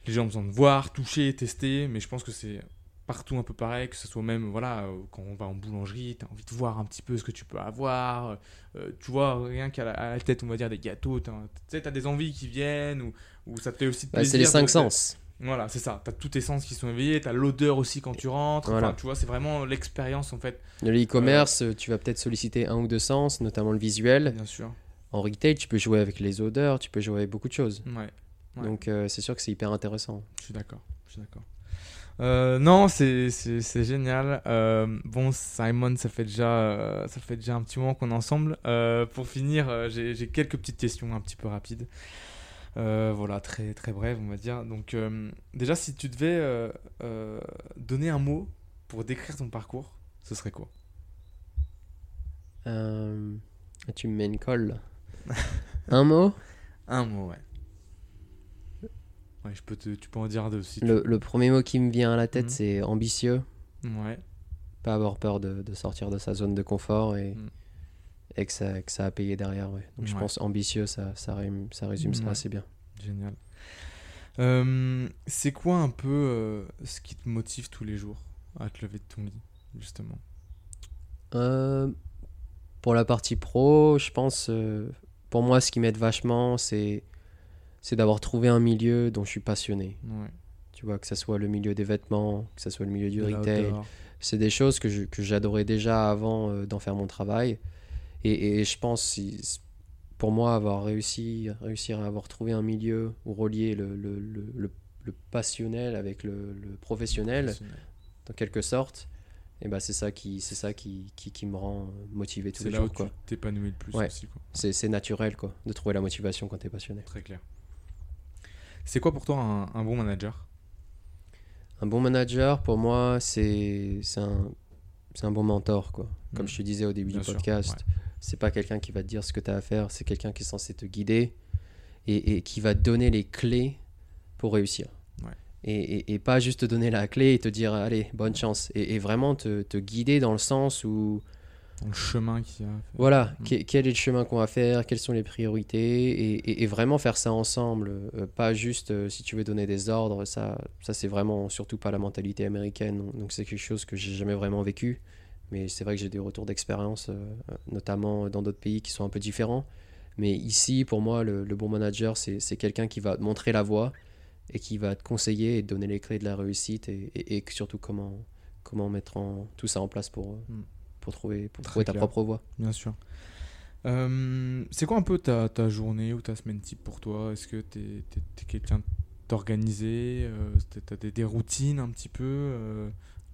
A: Les gens ont besoin de voir, toucher, tester, mais je pense que c'est partout un peu pareil, que ce soit même, voilà, euh, quand on va en boulangerie, tu as envie de voir un petit peu ce que tu peux avoir. Euh, tu vois, rien qu'à la, à la tête, on va dire, des gâteaux, t'as- tu sais, tu as des envies qui viennent, ou, ou ça te fait aussi de
B: Bah, c'est les cinq sens.
A: Voilà, c'est ça. Tu as tous tes sens qui sont éveillés, tu as l'odeur aussi quand tu rentres.
B: Voilà.
A: Enfin, tu vois, c'est vraiment l'expérience, en fait,
B: Dans le e-commerce, tu vas peut-être solliciter un ou deux sens, notamment le visuel.
A: bien sûr.
B: En retail, tu peux jouer avec les odeurs, tu peux jouer avec beaucoup de choses.
A: Ouais. Ouais.
B: Donc euh, c'est sûr que c'est hyper intéressant.
A: Je suis d'accord. Je suis d'accord. Euh, non, c'est génial. Euh, bon, Simon, ça fait déjà, euh, ça fait déjà un petit moment qu'on est ensemble. Euh, pour finir, euh, j'ai j'ai quelques petites questions un petit peu rapides. Euh, voilà, très très brèves, on va dire. Donc, euh, déjà, si tu devais euh, donner un mot pour décrire ton parcours, ce serait quoi?
B: Tu me mets une colle. un mot?
A: Un mot, ouais. Ouais, je peux te, tu peux en dire deux aussi.
B: le, le premier mot qui me vient à la tête,
A: Mhm.
B: c'est ambitieux.
A: Ouais.
B: Pas avoir peur de, de sortir de sa zone de confort et,
A: Mhm.
B: Et que, ça, que ça a payé derrière. Ouais. Donc je pense ambitieux, ça, ça, résume, ça résume ça assez bien.
A: Génial. Euh, c'est quoi un peu euh, ce qui te motive tous les jours à te lever de ton lit, justement?
B: Euh, pour la partie pro, je pense, euh, pour moi, ce qui m'aide vachement, c'est c'est d'avoir trouvé un milieu dont je suis passionné. Tu vois, que ce soit le milieu des vêtements, que ce soit le milieu du
A: De
B: retail. C'est des choses que j'adorais déjà avant euh, d'en faire mon travail. Et, et je pense, pour moi, avoir réussi, réussir à avoir trouvé un milieu où relier le, le, le, le- le passionnel avec le, professionnel,
A: Professionnel.
B: dans quelque sorte, et ben c'est ça, qui, c'est ça qui, qui, qui me rend motivé tous
A: C'est
B: les
A: là où
B: jours.
A: tu t'épanouis le plus
B: Ouais.
A: aussi.
B: C'est, c'est naturel quoi, de trouver la motivation quand tu es passionné.
A: Très clair. C'est quoi pour toi un, un bon manager?
B: Un bon manager, pour moi, c'est, c'est, un, c'est un bon mentor. Quoi. Comme
A: Mm.
B: je te disais au début
A: Bien
B: du
A: sûr,
B: podcast,
A: ouais.
B: C'est pas quelqu'un qui va te dire ce que tu as à faire, c'est quelqu'un qui est censé te guider et, et qui va te donner les clés pour réussir.
A: Ouais.
B: Et, et- et pas juste te donner la clé et te dire allez, bonne chance. Et, vraiment te, te guider dans le sens où,
A: le chemin qui a.
B: Voilà,
A: Mm.
B: que- quel est le chemin qu'on va faire, quelles sont les priorités, et, vraiment faire ça ensemble, euh, pas juste euh, si tu veux donner des ordres, ça, ça c'est vraiment surtout pas la mentalité américaine, donc- donc c'est quelque chose que j'ai jamais vraiment vécu, mais c'est vrai que j'ai des retours d'expérience, euh, notamment dans d'autres pays qui sont un peu différents, mais ici, pour moi, le, le bon manager, c'est quelqu'un qui va te montrer la voie, et qui va te conseiller et te donner les clés de la réussite, et, et- et surtout comment, comment mettre en, tout ça en place pour, euh,
A: Mm.
B: pour trouver, pour trouver ta propre voie.
A: Bien sûr. Euh, c'est quoi un peu ta, ta journée ou ta semaine type pour toi? Est-ce que tu es, quelqu'un d'organisé euh, Tu as des, des routines un petit peu? Euh,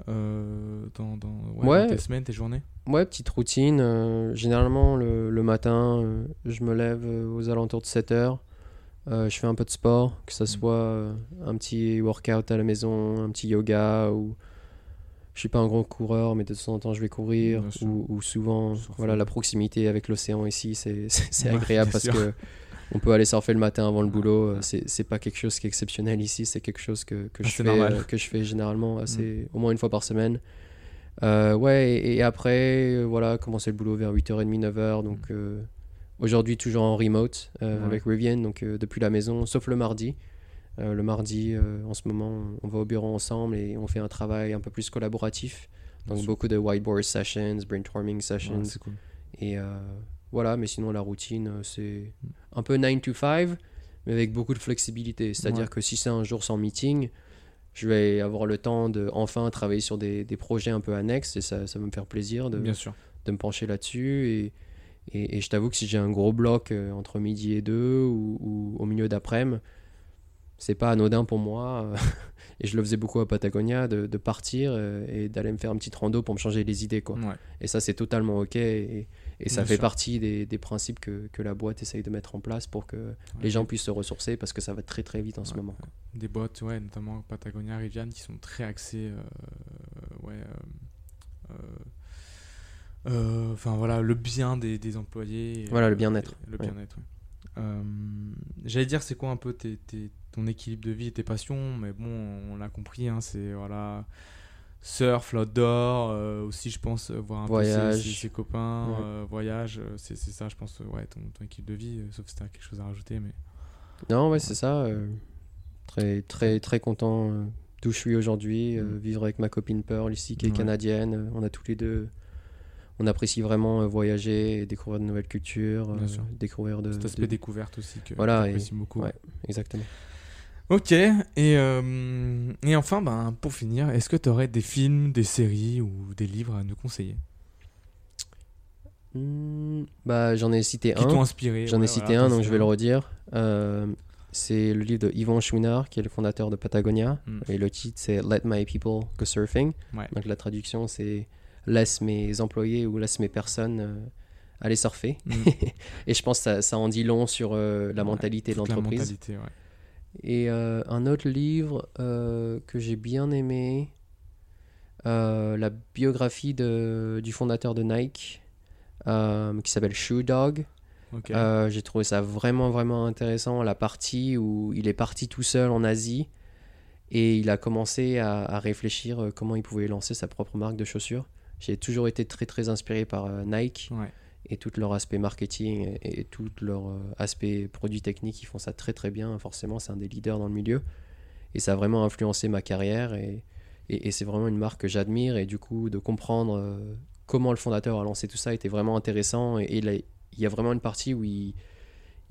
A: euh, dans, dans, ouais, tes semaines, tes journées
B: Ouais, petite routine. euh, généralement, le, le matin, euh, je me lève aux alentours de 7 heures. Je fais un peu de sport, que ce
A: Mm.
B: soit un petit workout à la maison, un petit yoga ou. Je suis pas un gros coureur, mais de temps en temps, je vais courir. Ou, ou souvent, voilà, la proximité avec l'océan ici, c'est
A: Ouais,
B: agréable parce
A: sûr.
B: que on peut aller surfer le matin avant le boulot. euh. C'est c'est pas quelque chose qui est exceptionnel ici, c'est quelque chose que, que, je,
A: Assez
B: fais,
A: normal. Mm.
B: euh, que je fais généralement assez, au moins une fois par semaine. Euh, ouais, et, et après, euh, voilà, commencer le boulot vers 8h30, 9h. Donc euh, aujourd'hui, toujours en remote
A: Ouais.
B: avec Rivian, donc depuis la maison, sauf le mardi. Le mardi, en ce moment, on va au bureau ensemble et on fait un travail un peu plus collaboratif. Donc beaucoup de whiteboard sessions, brainstorming
A: Ouais,
B: sessions.
A: c'est cool.
B: et voilà, mais sinon, la routine, euh, c'est un peu 9 to 5, mais avec beaucoup de flexibilité. C'est-à-dire
A: Ouais.
B: que si c'est un jour sans meeting, je vais avoir le temps de enfin travailler sur des, des projets un peu annexes et ça, ça va me faire plaisir de,
A: Bien sûr.
B: de me pencher là-dessus. Et, et, et je t'avoue que si j'ai un gros bloc euh, entre midi et deux ou, ou au milieu d'après-midi, c'est pas anodin pour moi. et je le faisais beaucoup à Patagonia, de, de partir euh, et d'aller me faire un petit rando pour me changer les idées. Quoi.
A: Ouais.
B: Et ça, c'est totalement OK. Et, et ça
A: Bien
B: fait
A: sûr.
B: partie des, des principes que, que la boîte essaye de mettre en place pour que les gens puissent se ressourcer parce que ça va très très vite en ce moment. quoi.
A: Des boîtes, ouais, notamment Patagonia, Rivian, qui sont très axées. euh, ouais. euh, euh, Enfin voilà, le bien des, des employés.
B: Voilà, le bien-être,
A: Le bien-être, J'allais dire, c'est quoi un peu tes, tes- ton équilibre de vie et tes passions, mais bon, on l'a compris, hein, c'est voilà, surf, l'outdoor, euh, aussi, je pense, euh, voir un
B: Voyage.
A: peu ses, ses- ses copains,
B: Ouais.
A: euh, voyage, euh, c'est ça, je pense, ouais, ton, ton équilibre de vie, euh, sauf si t'as quelque chose à rajouter, mais
B: Non, ouais, c'est ça. très très très content d'où je suis aujourd'hui.
A: Mm.
B: vivre avec ma copine Pearl ici qui est
A: Ouais.
B: canadienne. on a tous les deux. On apprécie vraiment voyager et découvrir de nouvelles cultures. Découvrir de.
A: cet aspect
B: de-
A: découverte aussi que
B: Voilà,
A: j'apprécie beaucoup.
B: ouais. Exactement.
A: Ok, et, euh, et enfin, ben, pour finir, est-ce que tu aurais des films, des séries ou des livres à nous conseiller?
B: Hmm, bah, j'en ai cité
A: Qui
B: un.
A: t'ont inspiré
B: J'en ai cité
A: voilà,
B: un, donc je vais le redire. Euh, c'est le livre de Yvon Chouinard, qui est le fondateur de Patagonia.
A: Mm.
B: Et le titre, c'est Let My People Go Surfing.
A: Ouais.
B: Donc la traduction, c'est Laisse mes employés ou laisse mes personnes euh, aller surfer.
A: Mm.
B: Et je pense que ça, ça en dit long sur euh, la
A: Ouais,
B: mentalité de l'entreprise. Et euh, un autre livre euh, que j'ai bien aimé, euh, la biographie de, du fondateur de Nike, qui s'appelle Shoe Dog. J'ai trouvé ça vraiment, vraiment intéressant. La partie où il est parti tout seul en Asie et il a commencé à, à réfléchir comment il pouvait lancer sa propre marque de chaussures. J'ai toujours été très, très inspiré par Nike
A: Ouais.
B: Et tout leur aspect marketing et, et tout leur euh, aspect produit technique. Ils font ça très, très bien. Forcément, c'est un des leaders dans le milieu. Et ça a vraiment influencé ma carrière et, et, et c'est vraiment une marque que j'admire. Et du coup, de comprendre euh, comment le fondateur a lancé tout ça était vraiment intéressant. Et, il y a vraiment une partie où il,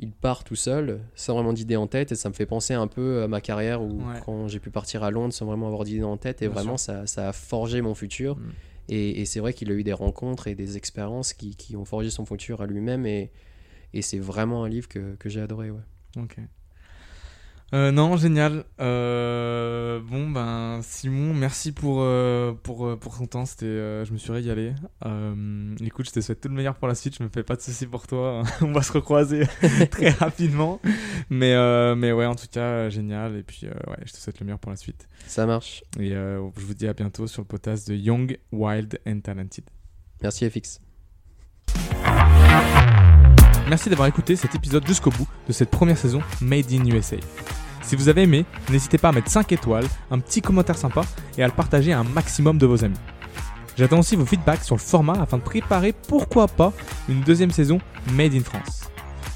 B: il part tout seul, sans vraiment d'idée en tête. Et ça me fait penser un peu à ma carrière où
A: Ouais.
B: quand j'ai pu partir à Londres sans vraiment avoir d'idée en tête. Et
A: Bien
B: vraiment, ça, ça a forgé mon futur.
A: Mm.
B: Et, c'est vrai qu'il a eu des rencontres et des expériences qui, qui ont forgé son futur à lui-même. Et, c'est vraiment un livre que, que j'ai adoré. Ouais.
A: Euh, non, génial. Euh, bon, ben, Simon, merci pour, euh, pour, euh, pour ton temps. C'était, euh, je me suis régalé. Écoute, je te souhaite tout le meilleur pour la suite. Je me fais pas de soucis pour toi. On va se recroiser très rapidement. Mais, euh, mais ouais, en tout cas, génial. Et puis, ouais, je te souhaite le meilleur pour la suite.
B: Ça marche.
A: Et euh, je vous dis à bientôt sur le podcast de Young, Wild and Talented.
B: Merci FX.
A: Merci d'avoir écouté cet épisode jusqu'au bout de cette première saison Made in USA. Si vous avez aimé, n'hésitez pas à mettre 5 étoiles, un petit commentaire sympa et à le partager à un maximum de vos amis. J'attends aussi vos feedbacks sur le format afin de préparer, pourquoi pas, une deuxième saison Made in France.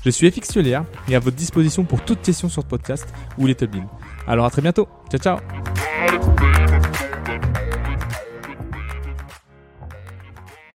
A: Je suis FX et à votre disposition pour toute question sur ce podcast ou Little Bean. Alors à très bientôt. Ciao ciao